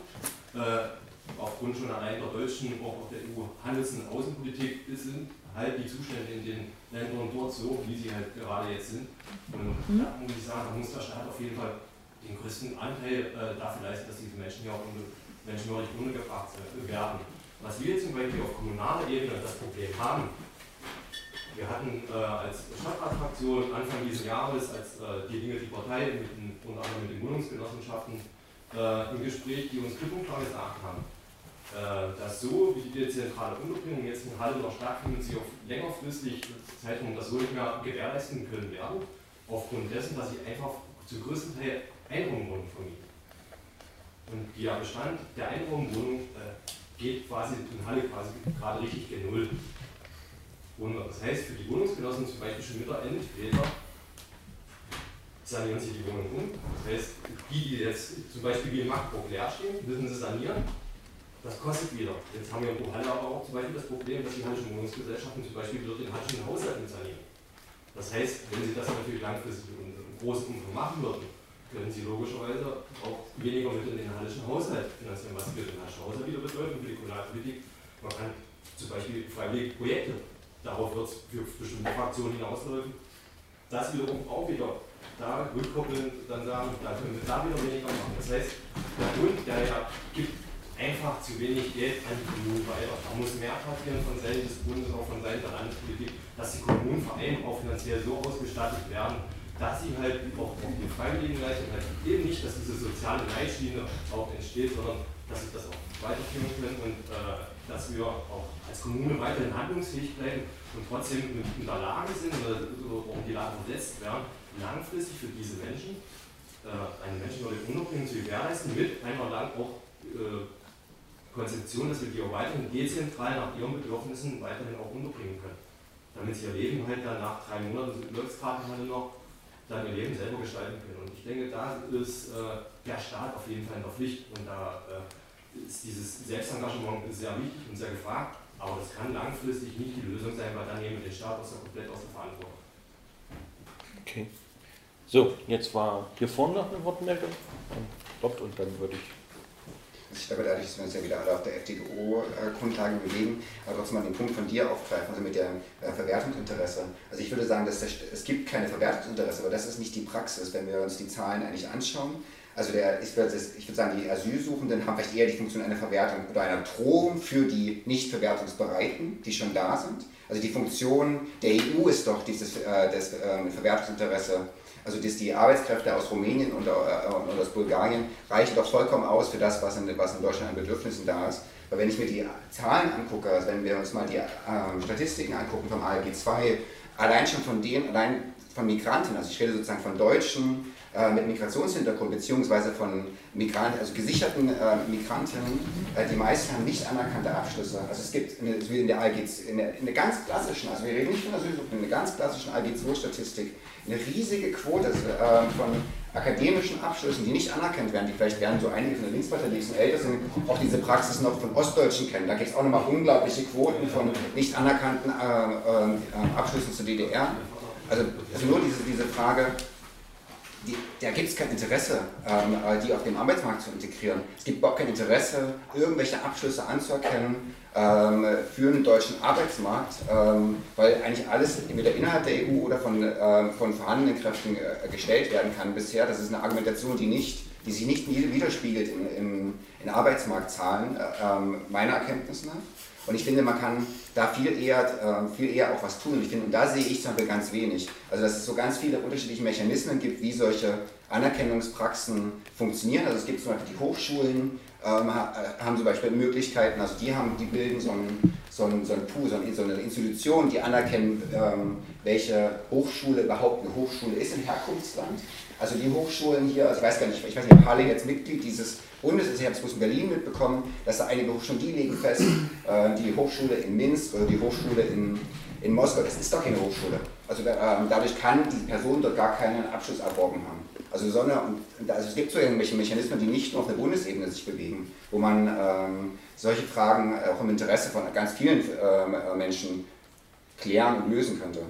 Äh, aufgrund schon allein der deutschen, auch der EU-Handels- und Außenpolitik sind halt die Zustände in den Ländern dort so, wie sie halt gerade jetzt sind. Und mhm. da muss ich sagen, da muss der Staat auf jeden Fall den größten Anteil äh, dafür leisten, dass diese Menschen hier auch menschenwürdig untergebracht werden. Was wir zum Beispiel auf kommunaler Ebene das Problem haben, wir hatten äh, als Stadtratfraktion Anfang dieses Jahres, als äh, die Dinge die Partei mit den, unter anderem mit den Wohnungsgenossenschaften äh, im Gespräch, die uns klipp und klar gesagt haben, äh, dass so wie die dezentrale Unterbringung jetzt in Halle noch stattfindet, sie auf längerfristig Zeitraum das so nicht mehr gewährleisten können werden, aufgrund dessen, dass sie einfach zu größten Teil Einraumwohnungen vermieten. Und der Bestand der Einraumwohnung äh, geht quasi in Halle quasi gerade richtig gen Null. Und das heißt, für die Wohnungsgenossen zum Beispiel schon wieder entweder sanieren sie die Wohnung um. Das heißt, die, die jetzt zum Beispiel wie in Magdeburg leer stehen, müssen sie sanieren. Das kostet wieder. Jetzt haben wir in Halle aber auch zum Beispiel das Problem, dass die hallischen Wohnungsgesellschaften zum Beispiel wieder den hallischen Haushalt sanieren. Das heißt, wenn sie das natürlich langfristig in großem Umfang machen würden, können sie logischerweise auch weniger mit in den hallischen Haushalt finanzieren, was für den hallischen Haushalt wieder bedeutet für die Kommunalpolitik. Man kann zum Beispiel freiwillige Projekte, darauf wird es für bestimmte Fraktionen hinausläufen, das wiederum auch wieder da rückkoppeln, dann sagen, da können wir da wieder weniger machen. Das heißt, der Bund, der ja gibt einfach zu wenig Geld an die Kommunen weiter. Da muss mehr passieren von Seiten des Bundes, auch von Seiten der Landespolitik, dass die Kommunen vor allem auch finanziell so ausgestattet werden, dass sie halt auch die Freiwilligenleistung halt eben nicht, dass diese soziale Leitschiene auch entsteht, sondern dass sie das auch weiterführen können und äh, dass wir auch als Kommune weiterhin handlungsfähig bleiben und trotzdem in der Lage sind oder auch in die Lage versetzt werden, langfristig für diese Menschen äh, eine menschenwürdige Unterbringung zu gewährleisten, mit einer lang auch äh, Konzeption, dass wir die auch weiterhin dezentral nach ihren Bedürfnissen weiterhin auch unterbringen können. Damit sie ihr Leben halt dann nach drei Monaten, läuft gerade noch, ihr Leben selber gestalten können. Und ich denke, da ist äh, der Staat auf jeden Fall in der Pflicht und da äh, ist dieses Selbstengagement sehr wichtig und sehr gefragt, aber das kann langfristig nicht die Lösung sein, weil dann nehmen wir den Staat aus der, komplett aus der Verantwortung. Okay. So, jetzt war hier vorne noch eine Wortmeldung. Und dann würde ich ich glaube, dadurch, dass wir uns ja wieder alle auf der FDGO-Grundlage bewegen, aber trotzdem mal den Punkt von dir aufgreifen, also mit dem äh, Verwertungsinteresse. Also ich würde sagen, dass es gibt keine Verwertungsinteresse, aber das ist nicht die Praxis, wenn wir uns die Zahlen eigentlich anschauen. Also der, ich, würde, ich würde sagen, die Asylsuchenden haben vielleicht eher die Funktion einer Verwertung oder einer Drohung für die nicht verwertungsbereiten, die schon da sind. Also die Funktion der EU ist doch dieses äh, das, äh, Verwertungsinteresse also dass die Arbeitskräfte aus Rumänien und, äh, und aus Bulgarien reichen doch vollkommen aus für das, was in, was in Deutschland an Bedürfnissen da ist. Weil wenn ich mir die Zahlen angucke, also wenn wir uns mal die ähm, Statistiken angucken vom ALG 2, allein schon von denen, allein von Migranten, also ich rede sozusagen von Deutschen äh, mit Migrationshintergrund, beziehungsweise von Migranten, also gesicherten äh, Migranten, äh, die meisten haben nicht anerkannte Abschlüsse. Also es gibt in, in der ALG, in der, in der ganz klassischen, also wir reden nicht von Asylsuchenden, in der ganz klassischen ALG 2 Statistik, eine riesige Quote äh, von akademischen Abschlüssen, die nicht anerkannt werden, die vielleicht werden so einige von der Linkspartei, die bisschen älter sind, auch diese Praxis noch von Ostdeutschen kennen. Da gibt es auch nochmal unglaubliche Quoten von nicht anerkannten äh, äh, Abschlüssen zur DDR. Also, also nur diese, diese Frage, die, da gibt es kein Interesse, ähm, die auf dem Arbeitsmarkt zu integrieren. Es gibt überhaupt kein Interesse, irgendwelche Abschlüsse anzuerkennen ähm, für den deutschen Arbeitsmarkt, ähm, weil eigentlich alles entweder innerhalb der EU oder von, äh, von vorhandenen Kräften äh, gestellt werden kann bisher. Das ist eine Argumentation, die, nicht, die sich nicht widerspiegelt in, in, in Arbeitsmarktzahlen, äh, meiner Erkenntnis nach. Und ich finde, man kann da viel eher, äh, viel eher auch was tun. Und ich finde, und da sehe ich zum Beispiel ganz wenig. Also, dass es so ganz viele unterschiedliche Mechanismen gibt, wie solche Anerkennungspraxen funktionieren. Also, es gibt zum Beispiel die Hochschulen, ähm, haben zum Beispiel Möglichkeiten, also die haben, die bilden so ein, so ein, so ein Pool, so eine Institution, die anerkennen, ähm, welche Hochschule überhaupt eine Hochschule ist im Herkunftsland. Also die Hochschulen hier, also ich weiß gar nicht, ich weiß nicht, ob Harley jetzt Mitglied dieses Bundes ich habe es in Berlin mitbekommen, dass da einige Hochschulen, die legen fest, äh, die Hochschule in Minsk oder die Hochschule in, in Moskau, das ist doch keine Hochschule. Also äh, dadurch kann die Person dort gar keinen Abschluss erworben haben. Also, sondern, also es gibt so irgendwelche Mechanismen, die nicht nur auf der Bundesebene sich bewegen, wo man ähm, solche Fragen auch im Interesse von ganz vielen äh, Menschen klären und lösen könnte.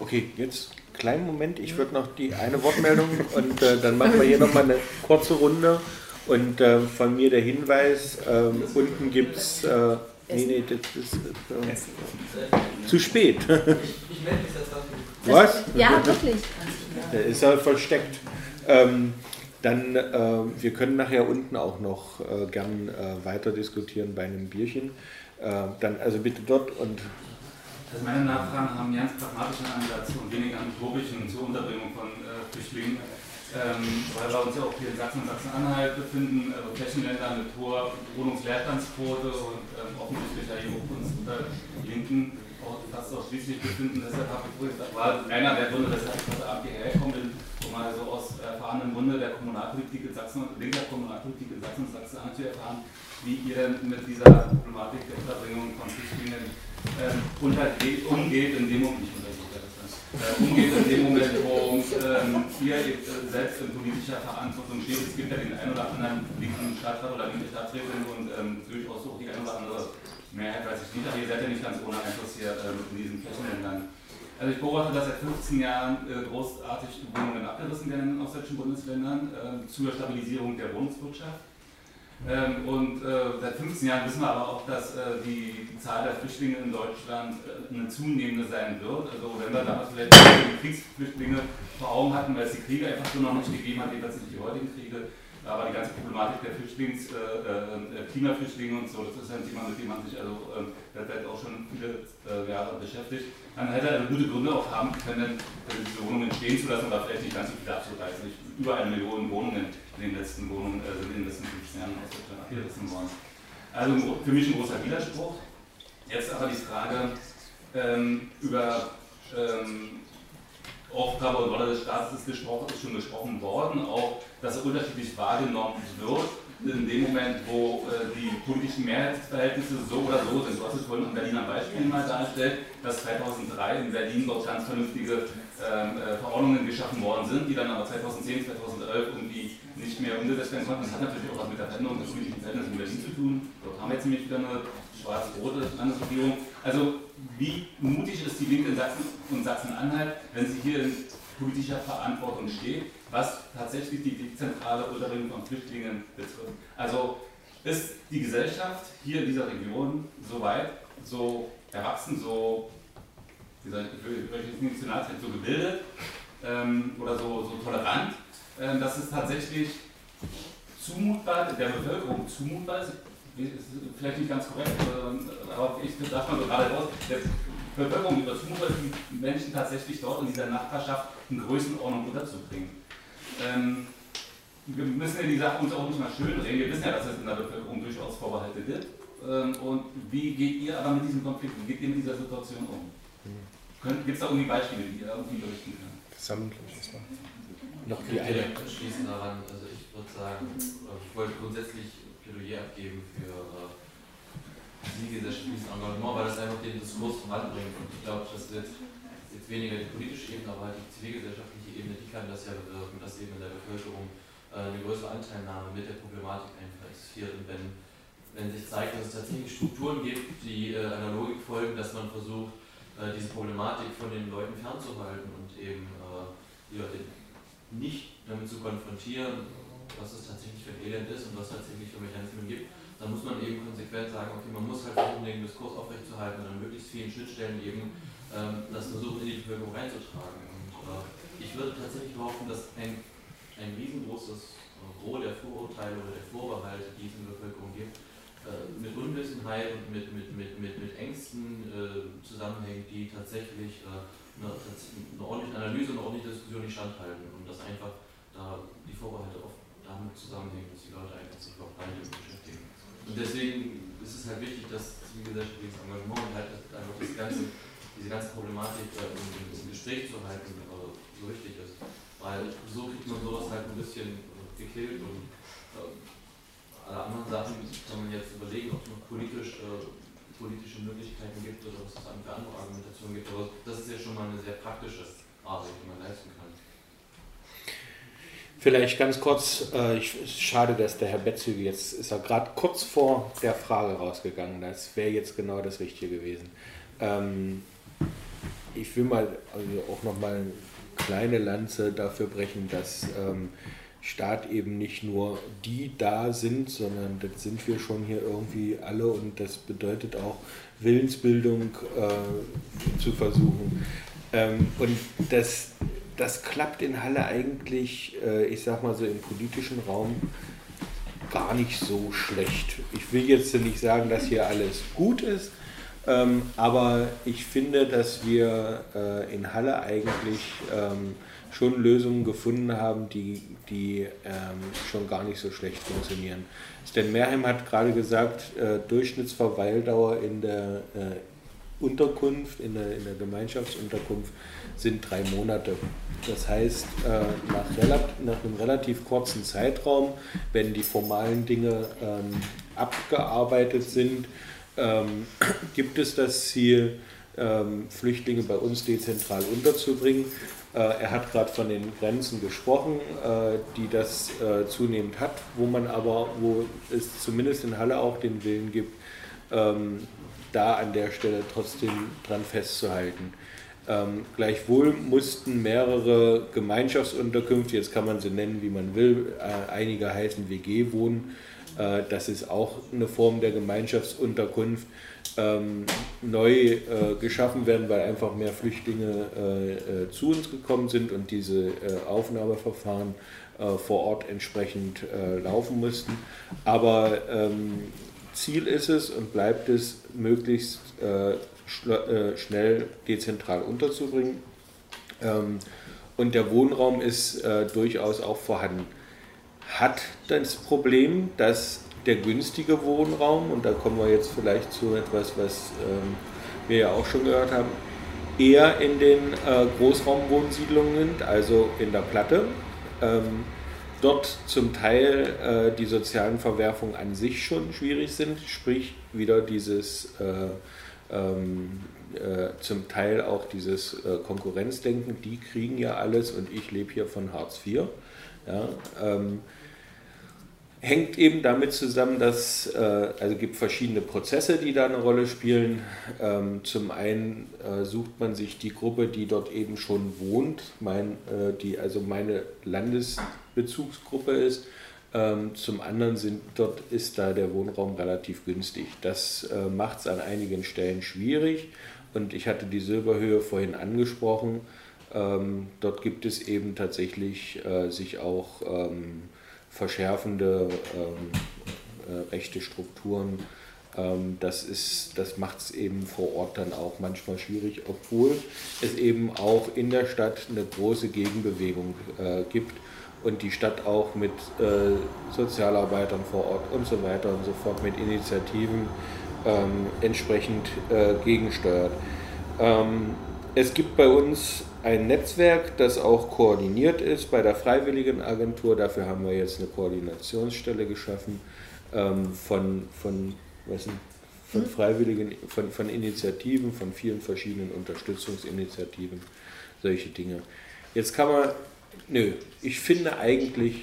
Okay, jetzt kleinen Moment, ich würde noch die eine Wortmeldung und äh, dann machen wir hier nochmal eine kurze Runde. Und äh, von mir der Hinweis, ähm, unten gibt es, äh, nee, nee, das ist äh, zu spät. Ich melde mich jetzt Was? Ja, wirklich. Der ist ja versteckt. Ähm, dann, äh, wir können nachher unten auch noch äh, gern äh, weiter diskutieren bei einem Bierchen. Äh, dann also bitte dort und also meine Nachfragen haben ganz pragmatischen Ansatz und weniger einen utopischen zur Unterbringung von äh, Flüchtlingen. Ähm, weil wir uns ja auch hier in Sachsen und Sachsen-Anhalt befinden, also Flächenländer mit hoher Wohnungsleerstandsquote und ähm, offensichtlich ja hier uns unter Linken auch fast ausschließlich befinden. Deshalb habe ich das war einer der Gründe, weshalb ich heute Abend hierher gekommen bin, um mal so aus erfahrenem Munde der Kommunalpolitik in Sachsen und linker Kommunalpolitik in Sachsen und Sachsen-Anhalt zu erfahren, wie ihr denn mit dieser Problematik der Unterbringung von Flüchtlingen ähm, umgeht in dem Moment, äh, umgeht in dem Moment, wo ähm, ihr äh, selbst in politischer Verantwortung steht. Es gibt ja den einen oder anderen linken Stadtrat oder linke Stadträtin und ähm, durchaus auch die eine oder andere Mehrheit, weiß ich nicht, aber ihr seid ja nicht ganz ohne Einfluss hier ähm, in diesen Flächenländern. Also ich beobachte, dass seit 15 Jahren äh, großartig Wohnungen abgerissen werden aus deutschen Bundesländern äh, zur Stabilisierung der Wohnungswirtschaft. Ähm, und äh, seit 15 Jahren wissen wir aber auch, dass äh, die Zahl der Flüchtlinge in Deutschland äh, eine zunehmende sein wird. Also wenn wir damals vielleicht die Kriegsflüchtlinge vor Augen hatten, weil es die Kriege einfach so noch nicht gegeben hat, jedenfalls nicht die heutigen Kriege, aber die ganze Problematik der Flüchtlings, äh, äh, Klimaflüchtlinge und so, das ist ein Thema, mit dem man sich also äh, auch schon viele äh, Jahre beschäftigt. Man hätte also gute Gründe auch haben können, diese Wohnungen stehen zu lassen oder vielleicht nicht ganz so viele abzureißen. Über eine Million Wohnungen in den letzten Wohnungen äh, in den letzten 15 Jahren aus Deutschland abgerissen worden. Also für mich ein großer Widerspruch. Jetzt aber die Frage ähm, über ähm, Aufgabe und Rolle des Staates ist, ist schon gesprochen worden, auch dass er unterschiedlich wahrgenommen wird in dem Moment, wo äh, die politischen Mehrheitsverhältnisse so oder so sind. Du hast es vorhin am Berliner Beispiel mal dargestellt, dass 2003 in Berlin dort ganz vernünftige ähm, äh, Verordnungen geschaffen worden sind, die dann aber 2010, 2011 irgendwie nicht mehr umgesetzt werden konnten. Das hat natürlich auch was mit der Veränderung des politischen Verhältnisses in Berlin zu tun. Dort haben wir jetzt nämlich wieder eine schwarz-rote Landesregierung. Also wie mutig ist die Linke in Sachsen und Sachsen-Anhalt, wenn sie hier in politischer Verantwortung steht, was tatsächlich die dezentrale Unterbringung von Flüchtlingen betrifft. Also ist die Gesellschaft hier in dieser Region so weit, so erwachsen, so, wie soll ich, nicht so gebildet ähm, oder so, so tolerant, äh, dass es tatsächlich zumutbar, der Bevölkerung zumutbar ist, vielleicht nicht ganz korrekt, äh, aber ich sage mal so gerade raus, der Bevölkerung über zumutbar ist, die Menschen tatsächlich dort in dieser Nachbarschaft in Größenordnung unterzubringen. Ähm, wir müssen ja die Sache uns auch nicht mal schön reden. Wir wissen ja, dass es in der Bevölkerung durchaus Vorbehalte gibt. Ähm, und wie geht ihr aber mit diesem Konflikt, wie geht ihr mit dieser Situation um? Gibt es da irgendwie Beispiele, die ihr irgendwie berichten könnt? Gesamtlich Noch die eine. Schließen daran, also ich würde sagen, ich wollte grundsätzlich Plädoyer abgeben für äh, zivilgesellschaftliches Engagement, weil das einfach den Diskurs voranbringt. Und ich glaube, das wird jetzt weniger die politische Ebene, aber halt die zivilgesellschaftliche Ebene, die kann das ja bewirken, dass eben in der Bevölkerung äh, eine größere Anteilnahme mit der Problematik einfach existiert. Und wenn, wenn sich zeigt, dass es tatsächlich Strukturen gibt, die äh, einer Logik folgen, dass man versucht, äh, diese Problematik von den Leuten fernzuhalten und eben ja, nicht damit zu konfrontieren, was es tatsächlich für ein Elend ist und was es tatsächlich für Mechanismen gibt, dann muss man eben konsequent sagen, okay, man muss halt versuchen, den Diskurs aufrechtzuerhalten und an möglichst vielen Schnittstellen eben ähm, das versuchen, in die Bevölkerung reinzutragen. Und äh, ich würde tatsächlich behaupten, dass ein, ein riesengroßes Gros der Vorurteile oder der Vorbehalte, die es in der Bevölkerung gibt, äh, mit Unwissenheit und mit, mit, mit, mit, mit Ängsten äh, zusammenhängt, die tatsächlich äh, eine, eine, ordentliche Analyse und eine ordentliche Diskussion nicht standhalten und dass einfach da die Vorbehalte oft damit zusammenhängen, dass die Leute einfach sich überhaupt rein beschäftigen. Und deswegen ist es halt wichtig, dass zivilgesellschaftliches Engagement und halt einfach das ganze, diese ganze Problematik äh, im, im Gespräch zu halten, so wichtig ist. Weil so kriegt man sowas halt ein bisschen gekillt und äh, alle anderen Sachen kann man jetzt überlegen, ob es noch politisch, äh, politische Möglichkeiten gibt oder was es für andere Argumentationen gibt. Aber das ist ja schon mal eine sehr praktische Arbeit, die man leisten kann. Vielleicht ganz kurz, äh, ich, schade, dass der Herr Betzüge jetzt ist er gerade kurz vor der Frage rausgegangen. Das wäre jetzt genau das Richtige gewesen. Ähm, ich will mal also auch nochmal kleine Lanze dafür brechen, dass ähm, Staat eben nicht nur die da sind, sondern das sind wir schon hier irgendwie alle und das bedeutet auch Willensbildung äh, zu versuchen. Ähm, und das, das klappt in Halle eigentlich, äh, ich sag mal so im politischen Raum, gar nicht so schlecht. Ich will jetzt nicht sagen, dass hier alles gut ist, ähm, aber ich finde, dass wir äh, in Halle eigentlich ähm, schon Lösungen gefunden haben, die, die ähm, schon gar nicht so schlecht funktionieren. Stan Merheim hat gerade gesagt, äh, Durchschnittsverweildauer in der Unterkunft, in der, in der Gemeinschaftsunterkunft sind drei Monate. Das heißt, äh, nach, nach, einem relativ kurzen Zeitraum, wenn die formalen Dinge ähm, abgearbeitet sind, ähm, gibt es das Ziel, ähm, Flüchtlinge bei uns dezentral unterzubringen. Äh, er hat gerade von den Grenzen gesprochen, äh, die das zunehmend hat, wo man aber, wo es zumindest in Halle auch den Willen gibt, ähm, da an der Stelle trotzdem dran festzuhalten. Ähm, gleichwohl mussten mehrere Gemeinschaftsunterkünfte, jetzt kann man sie nennen, wie man will, äh, einige heißen WG-Wohnen, äh, das ist auch eine Form der Gemeinschaftsunterkunft, ähm, neu äh, geschaffen werden, weil einfach mehr Flüchtlinge äh, äh, zu uns gekommen sind und diese äh, Aufnahmeverfahren vor Ort entsprechend laufen mussten. Aber ähm, Ziel ist es und bleibt es, möglichst schnell dezentral unterzubringen. Ähm, und der Wohnraum ist durchaus auch vorhanden. Hat das Problem, dass der günstige Wohnraum, und da kommen wir jetzt vielleicht zu etwas, was ähm, wir ja auch schon gehört haben, eher in den äh, Großraumwohnsiedlungen also in der Platte. Ähm, dort zum Teil äh, die sozialen Verwerfungen an sich schon schwierig sind, sprich wieder dieses äh, ähm, äh, zum Teil auch dieses äh, Konkurrenzdenken, die kriegen ja alles und ich lebe hier von Hartz IV. Ja, ähm, hängt eben damit zusammen, dass äh, also gibt verschiedene Prozesse, die da eine Rolle spielen. Ähm, zum einen äh, sucht man sich die Gruppe, die dort eben schon wohnt, mein, äh, die also meine Landesbezugsgruppe ist. Ähm, zum anderen sind, dort ist da der Wohnraum relativ günstig. Das äh, macht es an einigen Stellen schwierig. Und ich hatte die Silberhöhe vorhin angesprochen. Ähm, dort gibt es eben tatsächlich äh, sich auch ähm, verschärfende ähm, äh, rechte Strukturen. Ähm, das das macht es eben vor Ort dann auch manchmal schwierig, obwohl es eben auch in der Stadt eine große Gegenbewegung äh, gibt und die Stadt auch mit äh, Sozialarbeitern vor Ort und so weiter und so fort, mit Initiativen ähm, entsprechend äh, gegensteuert. Ähm, es gibt bei uns ein Netzwerk, das auch koordiniert ist bei der Freiwilligen Agentur. Dafür haben wir jetzt eine Koordinationsstelle geschaffen ähm, von, von, was sind, von mhm. Freiwilligen, von, von Initiativen, von vielen verschiedenen Unterstützungsinitiativen, solche Dinge. Jetzt kann man, nö, ich finde eigentlich,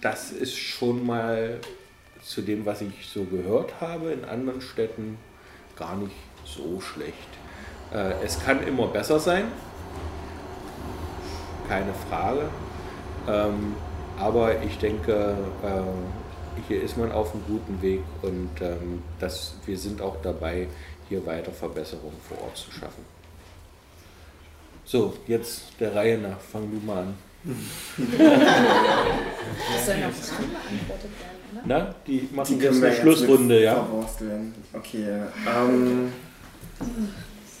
das ist schon mal zu dem, was ich so gehört habe in anderen Städten, gar nicht so schlecht. Äh, es kann immer besser sein, keine Frage. Ähm, aber ich denke, äh, hier ist man auf einem guten Weg und ähm, das, wir sind auch dabei, hier weiter Verbesserungen vor Ort zu schaffen. So, jetzt der Reihe nach, fang du mal an. Das soll noch beantwortet werden, oder? Na, die machen die jetzt eine Schlussrunde, ja? Okay. Ähm,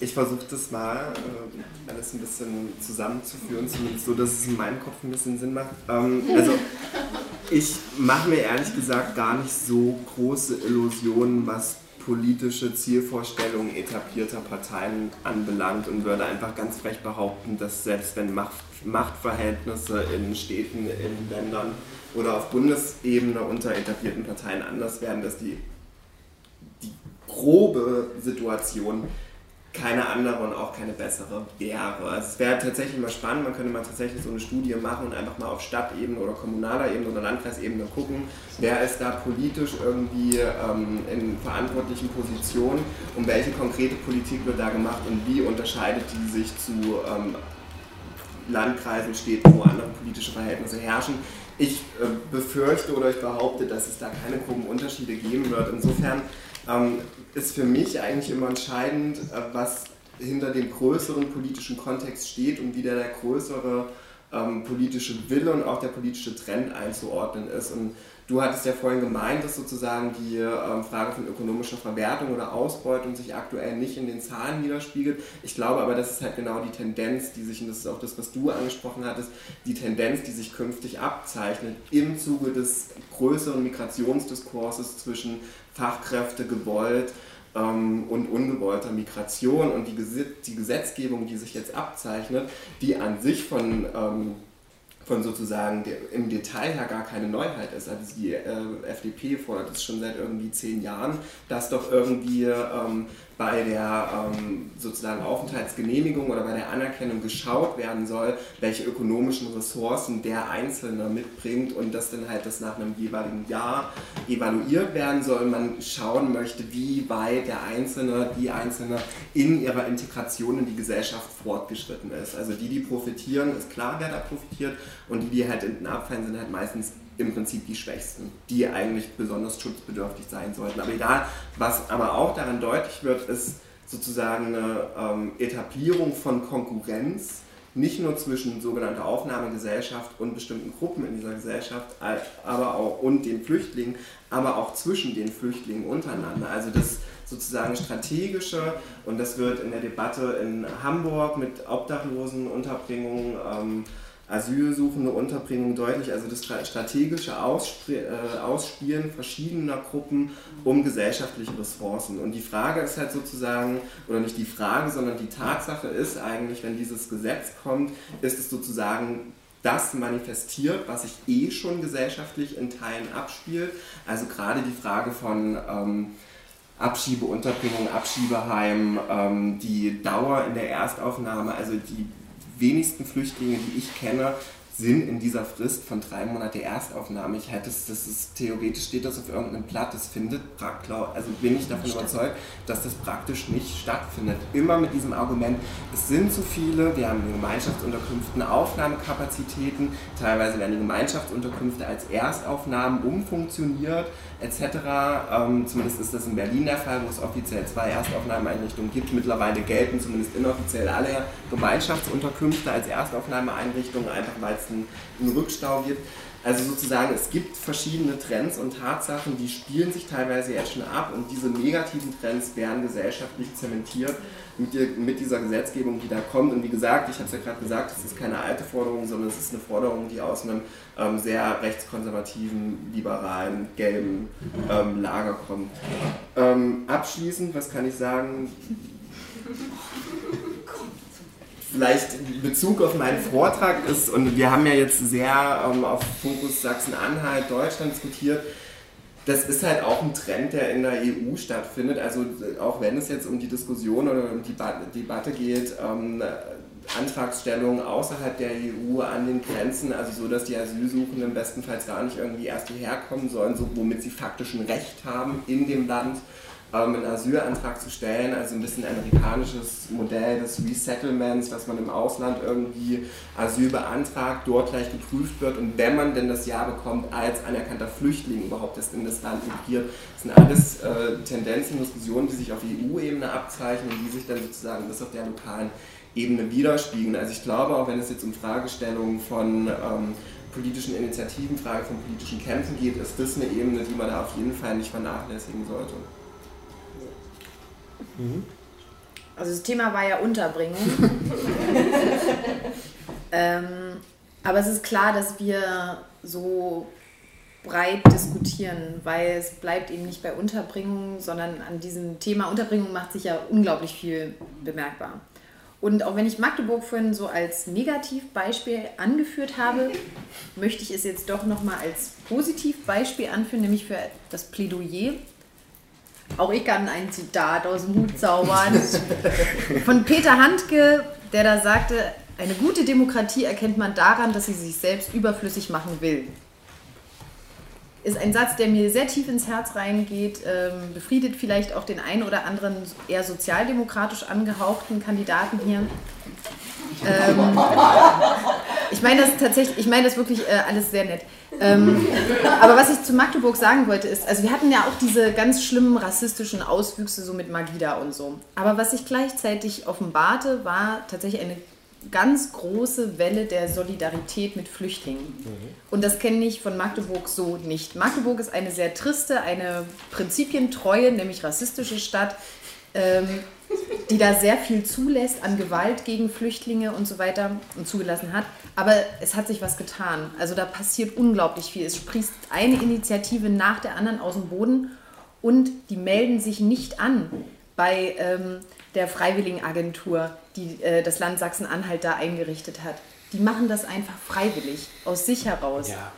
ich versuche das mal äh, alles ein bisschen zusammenzuführen, zumindest so, dass es in meinem Kopf ein bisschen Sinn macht. Ähm, also ich mache mir ehrlich gesagt gar nicht so große Illusionen, was politische Zielvorstellungen etablierter Parteien anbelangt und würde einfach ganz frech behaupten, dass selbst wenn Macht, Machtverhältnisse in Städten, in Ländern oder auf Bundesebene unter etablierten Parteien anders werden, dass die, die grobe Situation keine andere und auch keine bessere wäre. Also es wäre tatsächlich mal spannend, man könnte mal tatsächlich so eine Studie machen und einfach mal auf Stadtebene oder kommunaler Ebene oder Landkreisebene gucken, wer ist da politisch irgendwie ähm, in verantwortlichen Positionen und welche konkrete Politik wird da gemacht und wie unterscheidet die sich zu ähm, Landkreisen, Städten, wo andere politische Verhältnisse herrschen. Ich äh, befürchte oder ich behaupte, dass es da keine groben Unterschiede geben wird. Insofern ähm, ist für mich eigentlich immer entscheidend, äh, was hinter dem größeren politischen Kontext steht und wie der, der größere ähm, politische Wille und auch der politische Trend einzuordnen ist. Und du hattest ja vorhin gemeint, dass sozusagen die ähm, Frage von ökonomischer Verwertung oder Ausbeutung sich aktuell nicht in den Zahlen widerspiegelt. Ich glaube aber, das ist halt genau die Tendenz, die sich, und das ist auch das, was du angesprochen hattest, die Tendenz, die sich künftig abzeichnet im Zuge des größeren Migrationsdiskurses zwischen Fachkräfte gewollt ähm, und ungewollter Migration und die, die, Gesetzgebung, die sich jetzt abzeichnet, die an sich von, ähm, von sozusagen der, im Detail her gar keine Neuheit ist. Also die äh, FDP fordert es schon seit irgendwie zehn Jahren, dass doch irgendwie ähm, bei der ähm, sozusagen Aufenthaltsgenehmigung oder bei der Anerkennung geschaut werden soll, welche ökonomischen Ressourcen der Einzelne mitbringt und dass dann halt das nach einem jeweiligen Jahr evaluiert werden soll. Man schauen möchte, wie weit der Einzelne, die Einzelne in ihrer Integration in die Gesellschaft fortgeschritten ist. Also die, die profitieren, ist klar, wer da profitiert und die, die halt hinten abfallen, sind halt meistens im Prinzip die Schwächsten, die eigentlich besonders schutzbedürftig sein sollten. Aber egal, was aber auch daran deutlich wird, ist sozusagen eine ähm, Etablierung von Konkurrenz, nicht nur zwischen sogenannter Aufnahmegesellschaft und bestimmten Gruppen in dieser Gesellschaft, aber auch und den Flüchtlingen, aber auch zwischen den Flüchtlingen untereinander. Also das sozusagen strategische und das wird in der Debatte in Hamburg mit Obdachlosenunterbringung ähm, asylsuchende Unterbringung deutlich, also das strategische äh, Ausspielen verschiedener Gruppen um gesellschaftliche Ressourcen. Und die Frage ist halt sozusagen, oder nicht die Frage, sondern die Tatsache ist eigentlich, wenn dieses Gesetz kommt, ist es sozusagen das manifestiert, was sich eh schon gesellschaftlich in Teilen abspielt. Also gerade die Frage von ähm, Abschiebeunterbringung, Abschiebeheim, ähm, die Dauer in der Erstaufnahme, also die wenigsten Flüchtlinge, die ich kenne, sind in dieser Frist von drei Monate Erstaufnahme. Ich hätte es, das ist theoretisch steht das auf irgendeinem Blatt, das findet also bin ich davon überzeugt, dass das praktisch nicht stattfindet. Immer mit diesem Argument, es sind zu viele, wir haben in Gemeinschaftsunterkünften Aufnahmekapazitäten, teilweise werden die Gemeinschaftsunterkünfte als Erstaufnahmen umfunktioniert etc. Ähm, zumindest ist das in Berlin der Fall, wo es offiziell zwei Erstaufnahmeeinrichtungen gibt. Mittlerweile gelten zumindest inoffiziell alle Gemeinschaftsunterkünfte als Erstaufnahmeeinrichtungen, einfach weil es einen, Rückstau gibt. Also sozusagen, es gibt verschiedene Trends und Tatsachen, die spielen sich teilweise jetzt schon ab und diese negativen Trends werden gesellschaftlich zementiert mit, die, mit dieser Gesetzgebung, die da kommt. Und wie gesagt, ich habe es ja gerade gesagt, es ist keine alte Forderung, sondern es ist eine Forderung, die aus einem ähm, sehr rechtskonservativen, liberalen, gelben ähm, Lager kommt. Ähm, abschließend, was kann ich sagen? Vielleicht in Bezug auf meinen Vortrag ist, und wir haben ja jetzt sehr ähm, auf Fokus Sachsen-Anhalt, Deutschland diskutiert, das ist halt auch ein Trend, der in der EU stattfindet. Also auch wenn es jetzt um die Diskussion oder um die Debatte geht, ähm, Antragsstellung außerhalb der EU an den Grenzen, also so, dass die Asylsuchenden bestenfalls gar nicht irgendwie erst hierher kommen sollen, so, womit sie faktisch ein Recht haben in dem Land ähm, einen Asylantrag zu stellen, also ein bisschen amerikanisches Modell des Resettlements, dass man im Ausland irgendwie Asyl beantragt, dort gleich geprüft wird und wenn man denn das Ja bekommt, als anerkannter Flüchtling überhaupt das in das Land migriert. Das sind alles äh, Tendenzen, Diskussionen, die sich auf EU-Ebene abzeichnen und die sich dann sozusagen bis auf der lokalen Ebene widerspiegeln. Also ich glaube, auch wenn es jetzt um Fragestellungen von ähm, politischen Initiativen, Frage von politischen Kämpfen geht, ist das eine Ebene, die man da auf jeden Fall nicht vernachlässigen sollte. Mhm. Also das Thema war ja Unterbringung. ähm, aber es ist klar, dass wir so breit diskutieren, weil es bleibt eben nicht bei Unterbringung, sondern an diesem Thema Unterbringung macht sich ja unglaublich viel bemerkbar. Und auch wenn ich Magdeburg vorhin so als Negativbeispiel angeführt habe, möchte ich es jetzt doch nochmal als Positivbeispiel anführen, nämlich für das Plädoyer auch ich kann ein Zitat aus dem Hut zaubern. Von Peter Handke, der da sagte, eine gute Demokratie erkennt man daran, dass sie sich selbst überflüssig machen will. Ist ein Satz, der mir sehr tief ins Herz reingeht, ähm, befriedet vielleicht auch den einen oder anderen eher sozialdemokratisch angehauchten Kandidaten hier. Ähm, ich meine das tatsächlich, ich meine das wirklich äh, alles sehr nett. Ähm, aber was ich zu Magdeburg sagen wollte ist, also wir hatten ja auch diese ganz schlimmen rassistischen Auswüchse so mit Magida und so. Aber was sich gleichzeitig offenbarte, war tatsächlich eine ganz große Welle der Solidarität mit Flüchtlingen. Mhm. Und das kenne ich von Magdeburg so nicht. Magdeburg ist eine sehr triste, eine prinzipientreue, nämlich rassistische Stadt. Ähm, die da sehr viel zulässt an Gewalt gegen Flüchtlinge und so weiter und zugelassen hat. Aber es hat sich was getan. Also da passiert unglaublich viel. Es sprießt eine Initiative nach der anderen aus dem Boden und die melden sich nicht an bei ähm, der Freiwilligenagentur, die äh, das Land Sachsen-Anhalt da eingerichtet hat. Die machen das einfach freiwillig, aus sich heraus. Ja.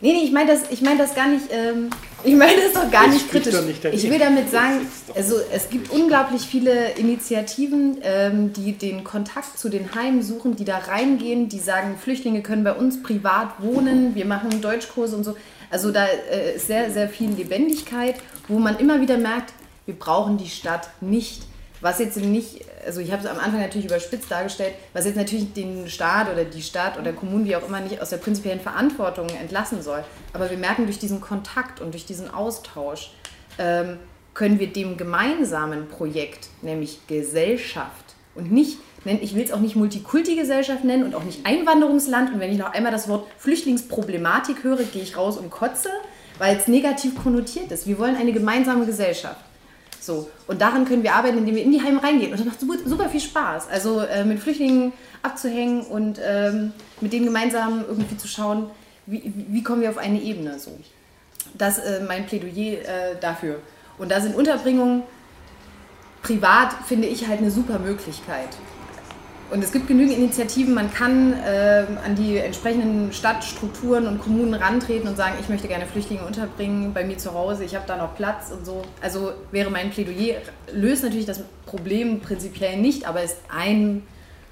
Nee, nee, ich meine das, ich mein das gar nicht. Ähm, Ich meine das doch gar Das nicht kritisch. nicht ich will damit sagen, also es gibt unglaublich viele Initiativen, ähm, die den Kontakt zu den Heimen suchen, die da reingehen, die sagen, Flüchtlinge können bei uns privat wohnen, wir machen Deutschkurse und so. Also da äh, ist sehr, sehr viel Lebendigkeit, wo man immer wieder merkt, wir brauchen die Stadt nicht. Was jetzt nicht, also ich habe es am Anfang natürlich überspitzt dargestellt, was jetzt natürlich den Staat oder die Stadt oder Kommunen, wie auch immer, nicht aus der prinzipiellen Verantwortung entlassen soll. Aber wir merken durch diesen Kontakt und durch diesen Austausch, ähm, können wir dem gemeinsamen Projekt, nämlich Gesellschaft und nicht, ich will es auch nicht Multikulti-Gesellschaft nennen und auch nicht Einwanderungsland und wenn ich noch einmal das Wort Flüchtlingsproblematik höre, gehe ich raus und kotze, weil es negativ konnotiert ist. Wir wollen eine gemeinsame Gesellschaft. So, und daran können wir arbeiten, indem wir in die Heime reingehen. Und das macht super, viel Spaß. Also äh, mit Flüchtlingen abzuhängen und ähm, mit denen gemeinsam irgendwie zu schauen, wie, wie kommen wir auf eine Ebene. So. Das ist äh, mein Plädoyer äh, dafür. Und da sind Unterbringungen privat, finde ich, halt eine super Möglichkeit. Und es gibt genügend Initiativen, man kann ähm, an die entsprechenden Stadtstrukturen und Kommunen rantreten und sagen, ich möchte gerne Flüchtlinge unterbringen bei mir zu Hause, ich habe da noch Platz und so. Also wäre mein Plädoyer, löst natürlich das Problem prinzipiell nicht, aber ist ein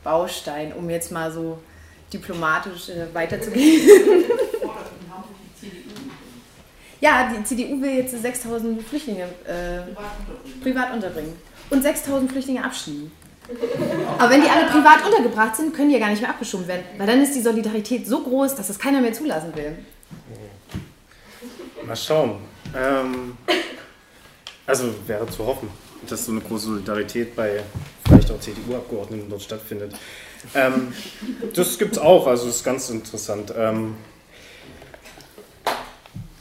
Baustein, um jetzt mal so diplomatisch äh, weiterzugehen. Ja, die CDU will jetzt 6000 Flüchtlinge äh, privat unterbringen und 6000 Flüchtlinge abschieben. Aber wenn die alle privat untergebracht sind, können die ja gar nicht mehr abgeschoben werden, weil dann ist die Solidarität so groß, dass das keiner mehr zulassen will. Mal schauen. Ähm, also wäre zu hoffen, dass so eine große Solidarität bei vielleicht auch CDU-Abgeordneten dort stattfindet. Ähm, das gibt es auch, also ist ganz interessant. Ähm,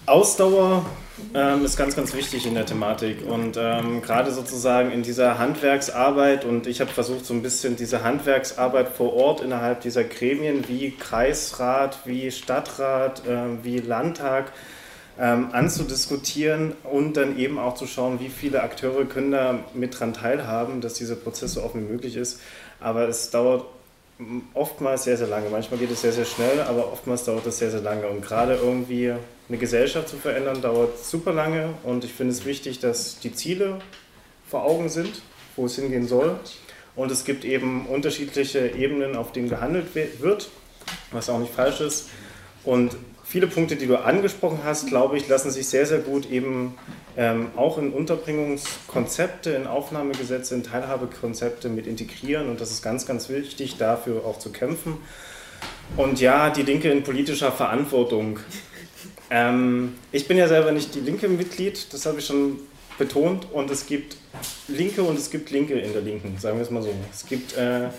Ausdauer ähm, ist ganz, ganz wichtig in der Thematik und ähm, gerade sozusagen in dieser Handwerksarbeit und ich habe versucht so ein bisschen diese Handwerksarbeit vor Ort innerhalb dieser Gremien wie Kreisrat, wie Stadtrat, ähm, wie Landtag ähm, anzudiskutieren und dann eben auch zu schauen, wie viele Akteure können da mit dran teilhaben, dass dieser Prozess so offen wie möglich ist. Aber es dauert oftmals sehr, sehr lange. Manchmal geht es sehr, sehr schnell, aber oftmals dauert es sehr, sehr lange. Und gerade irgendwie eine Gesellschaft zu verändern, dauert super lange. Und ich finde es wichtig, dass die Ziele vor Augen sind, wo es hingehen soll. Und es gibt eben unterschiedliche Ebenen, auf denen gehandelt wird, was auch nicht falsch ist. Und viele Punkte, die du angesprochen hast, glaube ich, lassen sich sehr, sehr gut eben ähm, auch in Unterbringungskonzepte, in Aufnahmegesetze, in Teilhabekonzepte mit integrieren. Und das ist ganz, ganz wichtig, dafür auch zu kämpfen. Und ja, die Linke in politischer Verantwortung. Ähm, ich bin ja selber nicht die linke Mitglied, das habe ich schon betont. Und es gibt Linke und es gibt Linke in der Linken, sagen wir es mal so. Es gibt äh,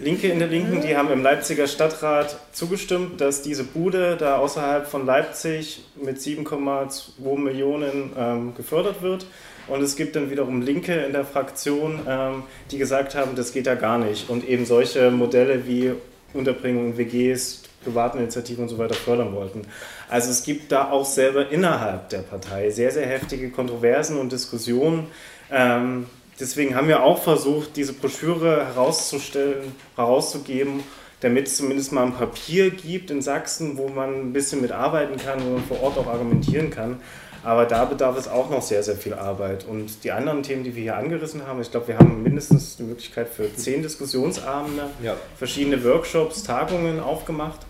Linke in der Linken, die haben im Leipziger Stadtrat zugestimmt, dass diese Bude da außerhalb von Leipzig mit 7,2 Millionen ähm, gefördert wird. Und es gibt dann wiederum Linke in der Fraktion, ähm, die gesagt haben, das geht da gar nicht. Und eben solche Modelle wie Unterbringung in WGs, privaten Initiativen und so weiter fördern wollten. Also es gibt da auch selber innerhalb der Partei sehr, sehr heftige Kontroversen und Diskussionen. Ähm, deswegen haben wir auch versucht, diese Broschüre herauszustellen, herauszugeben, damit es zumindest mal ein Papier gibt in Sachsen, wo man ein bisschen mitarbeiten kann, wo man vor Ort auch argumentieren kann. Aber da bedarf es auch noch sehr, sehr viel Arbeit. Und die anderen Themen, die wir hier angerissen haben, ich glaube, wir haben mindestens die Möglichkeit für zehn Diskussionsabende, Ja. verschiedene Workshops, Tagungen aufgemacht,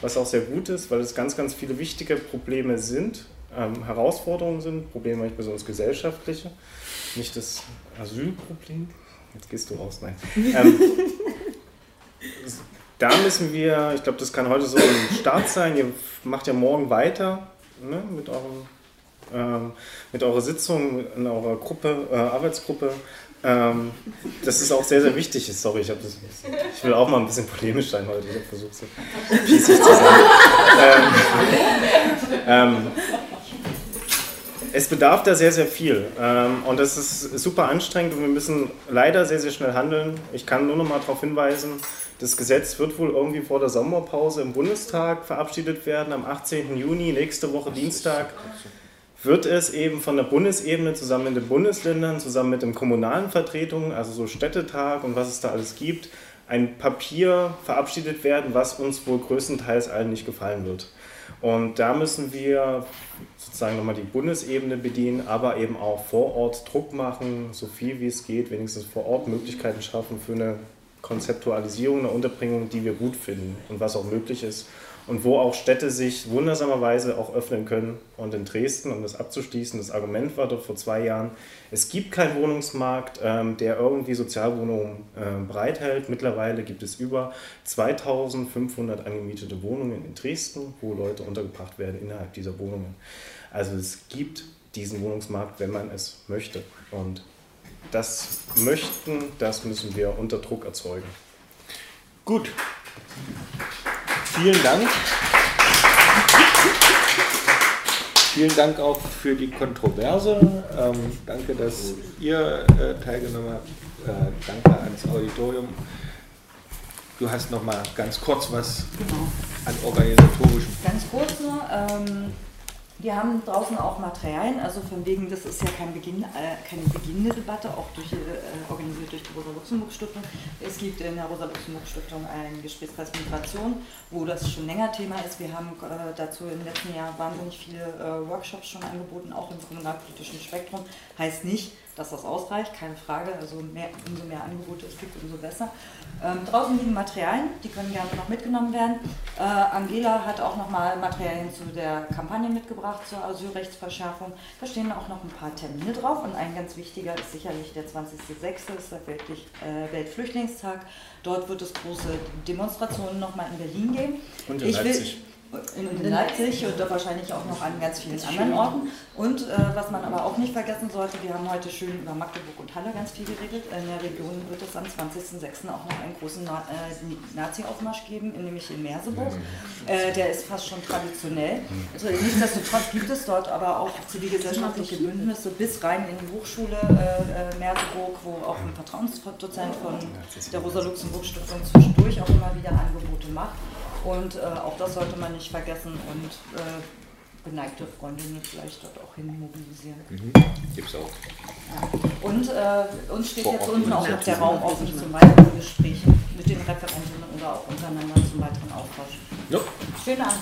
was auch sehr gut ist, weil es ganz, ganz viele wichtige Probleme sind, ähm, Herausforderungen sind, Probleme nicht besonders gesellschaftliche, nicht das Asylproblem. Jetzt gehst du raus, nein. Ähm, da müssen wir, ich glaube, das kann heute so ein Start sein. Ihr macht ja morgen weiter ne, mit, eurem, ähm, mit eurer Sitzung in eurer Gruppe, äh, Arbeitsgruppe. Ähm, das ist auch sehr, sehr wichtig. Sorry, ich, das, ich will auch mal ein bisschen polemisch sein heute. Ich habe versucht, so pießig zu sein. Ähm, ähm, es bedarf da sehr, sehr viel. Ähm, und das ist super anstrengend und wir müssen leider sehr, sehr schnell handeln. Ich kann nur noch mal darauf hinweisen, das Gesetz wird wohl irgendwie vor der Sommerpause im Bundestag verabschiedet werden, am 18. Juni, nächste Woche Dienstag wird es eben von der Bundesebene zusammen mit den Bundesländern, zusammen mit den kommunalen Vertretungen, also so Städtetag und was es da alles gibt, ein Papier verabschiedet werden, was uns wohl größtenteils allen nicht gefallen wird. Und da müssen wir sozusagen nochmal die Bundesebene bedienen, aber eben auch vor Ort Druck machen, so viel wie es geht, wenigstens vor Ort Möglichkeiten schaffen für eine Konzeptualisierung, eine Unterbringung, die wir gut finden und was auch möglich ist. Und wo auch Städte sich wundersamerweise auch öffnen können. Und in Dresden, um das abzuschließen, das Argument war dort vor zwei Jahren, es gibt keinen Wohnungsmarkt, ähm, der irgendwie Sozialwohnungen äh, bereithält. Mittlerweile gibt es über 2500 angemietete Wohnungen in Dresden, wo Leute untergebracht werden innerhalb dieser Wohnungen. Also es gibt diesen Wohnungsmarkt, wenn man es möchte. Und das möchten, das müssen wir unter Druck erzeugen. Gut. Vielen Dank. Vielen Dank auch für die Kontroverse. Ähm, danke, dass ihr äh, teilgenommen habt. Äh, danke ans Auditorium. Du hast noch mal ganz kurz was Genau. an organisatorischem. Ganz kurz nur, ähm, wir haben draußen auch Materialien, also von wegen, das ist ja kein Beginn, äh, keine beginnende Debatte, auch durch, äh, organisiert durch die Rosa-Luxemburg-Stiftung. Es gibt in der Rosa-Luxemburg-Stiftung einen Gesprächskreis Migration, wo das schon länger Thema ist. Wir haben äh, dazu im letzten Jahr wahnsinnig viele äh, Workshops schon angeboten, auch im kommunalpolitischen Spektrum. Heißt nicht, dass das ausreicht, keine Frage. Also mehr, umso mehr Angebote es gibt, umso besser. Ähm, draußen liegen Materialien, die können gerne noch mitgenommen werden. Äh, Angela hat auch nochmal Materialien zu der Kampagne mitgebracht, zur Asylrechtsverschärfung. Da stehen auch noch ein paar Termine drauf und ein ganz wichtiger ist sicherlich der 20.06., ist der Weltlich, äh, Weltflüchtlingstag. Dort wird es große Demonstrationen nochmal in Berlin geben. Und in Ich will- Leipzig. in, in Leipzig und wahrscheinlich auch noch an ganz vielen anderen Orten. Und äh, was man aber auch nicht vergessen sollte, wir haben heute schön über Magdeburg und Halle ganz viel geredet. In der Region wird es am 20.06. auch noch einen großen Na äh, Nazi-Aufmarsch geben, nämlich in Merseburg. Äh, der ist fast schon traditionell. Also, nichtsdestotrotz gibt es dort aber auch zivilgesellschaftliche Bündnisse bis rein in die Hochschule äh, äh, Merseburg, wo auch ein Vertrauensdozent von der Rosa-Luxemburg-Stiftung zwischendurch auch immer wieder Angebote macht. Und äh, auch das sollte man nicht vergessen und äh, geneigte Freundinnen vielleicht dort auch hin mobilisieren. Mhm. Gibt's auch. Ja. Und äh, uns steht Vor jetzt unten auch noch der. Raum offen zu weiteren Gesprächen mit den Referenten oder auch untereinander zum weiteren Austausch. Ja. Schönen Abend.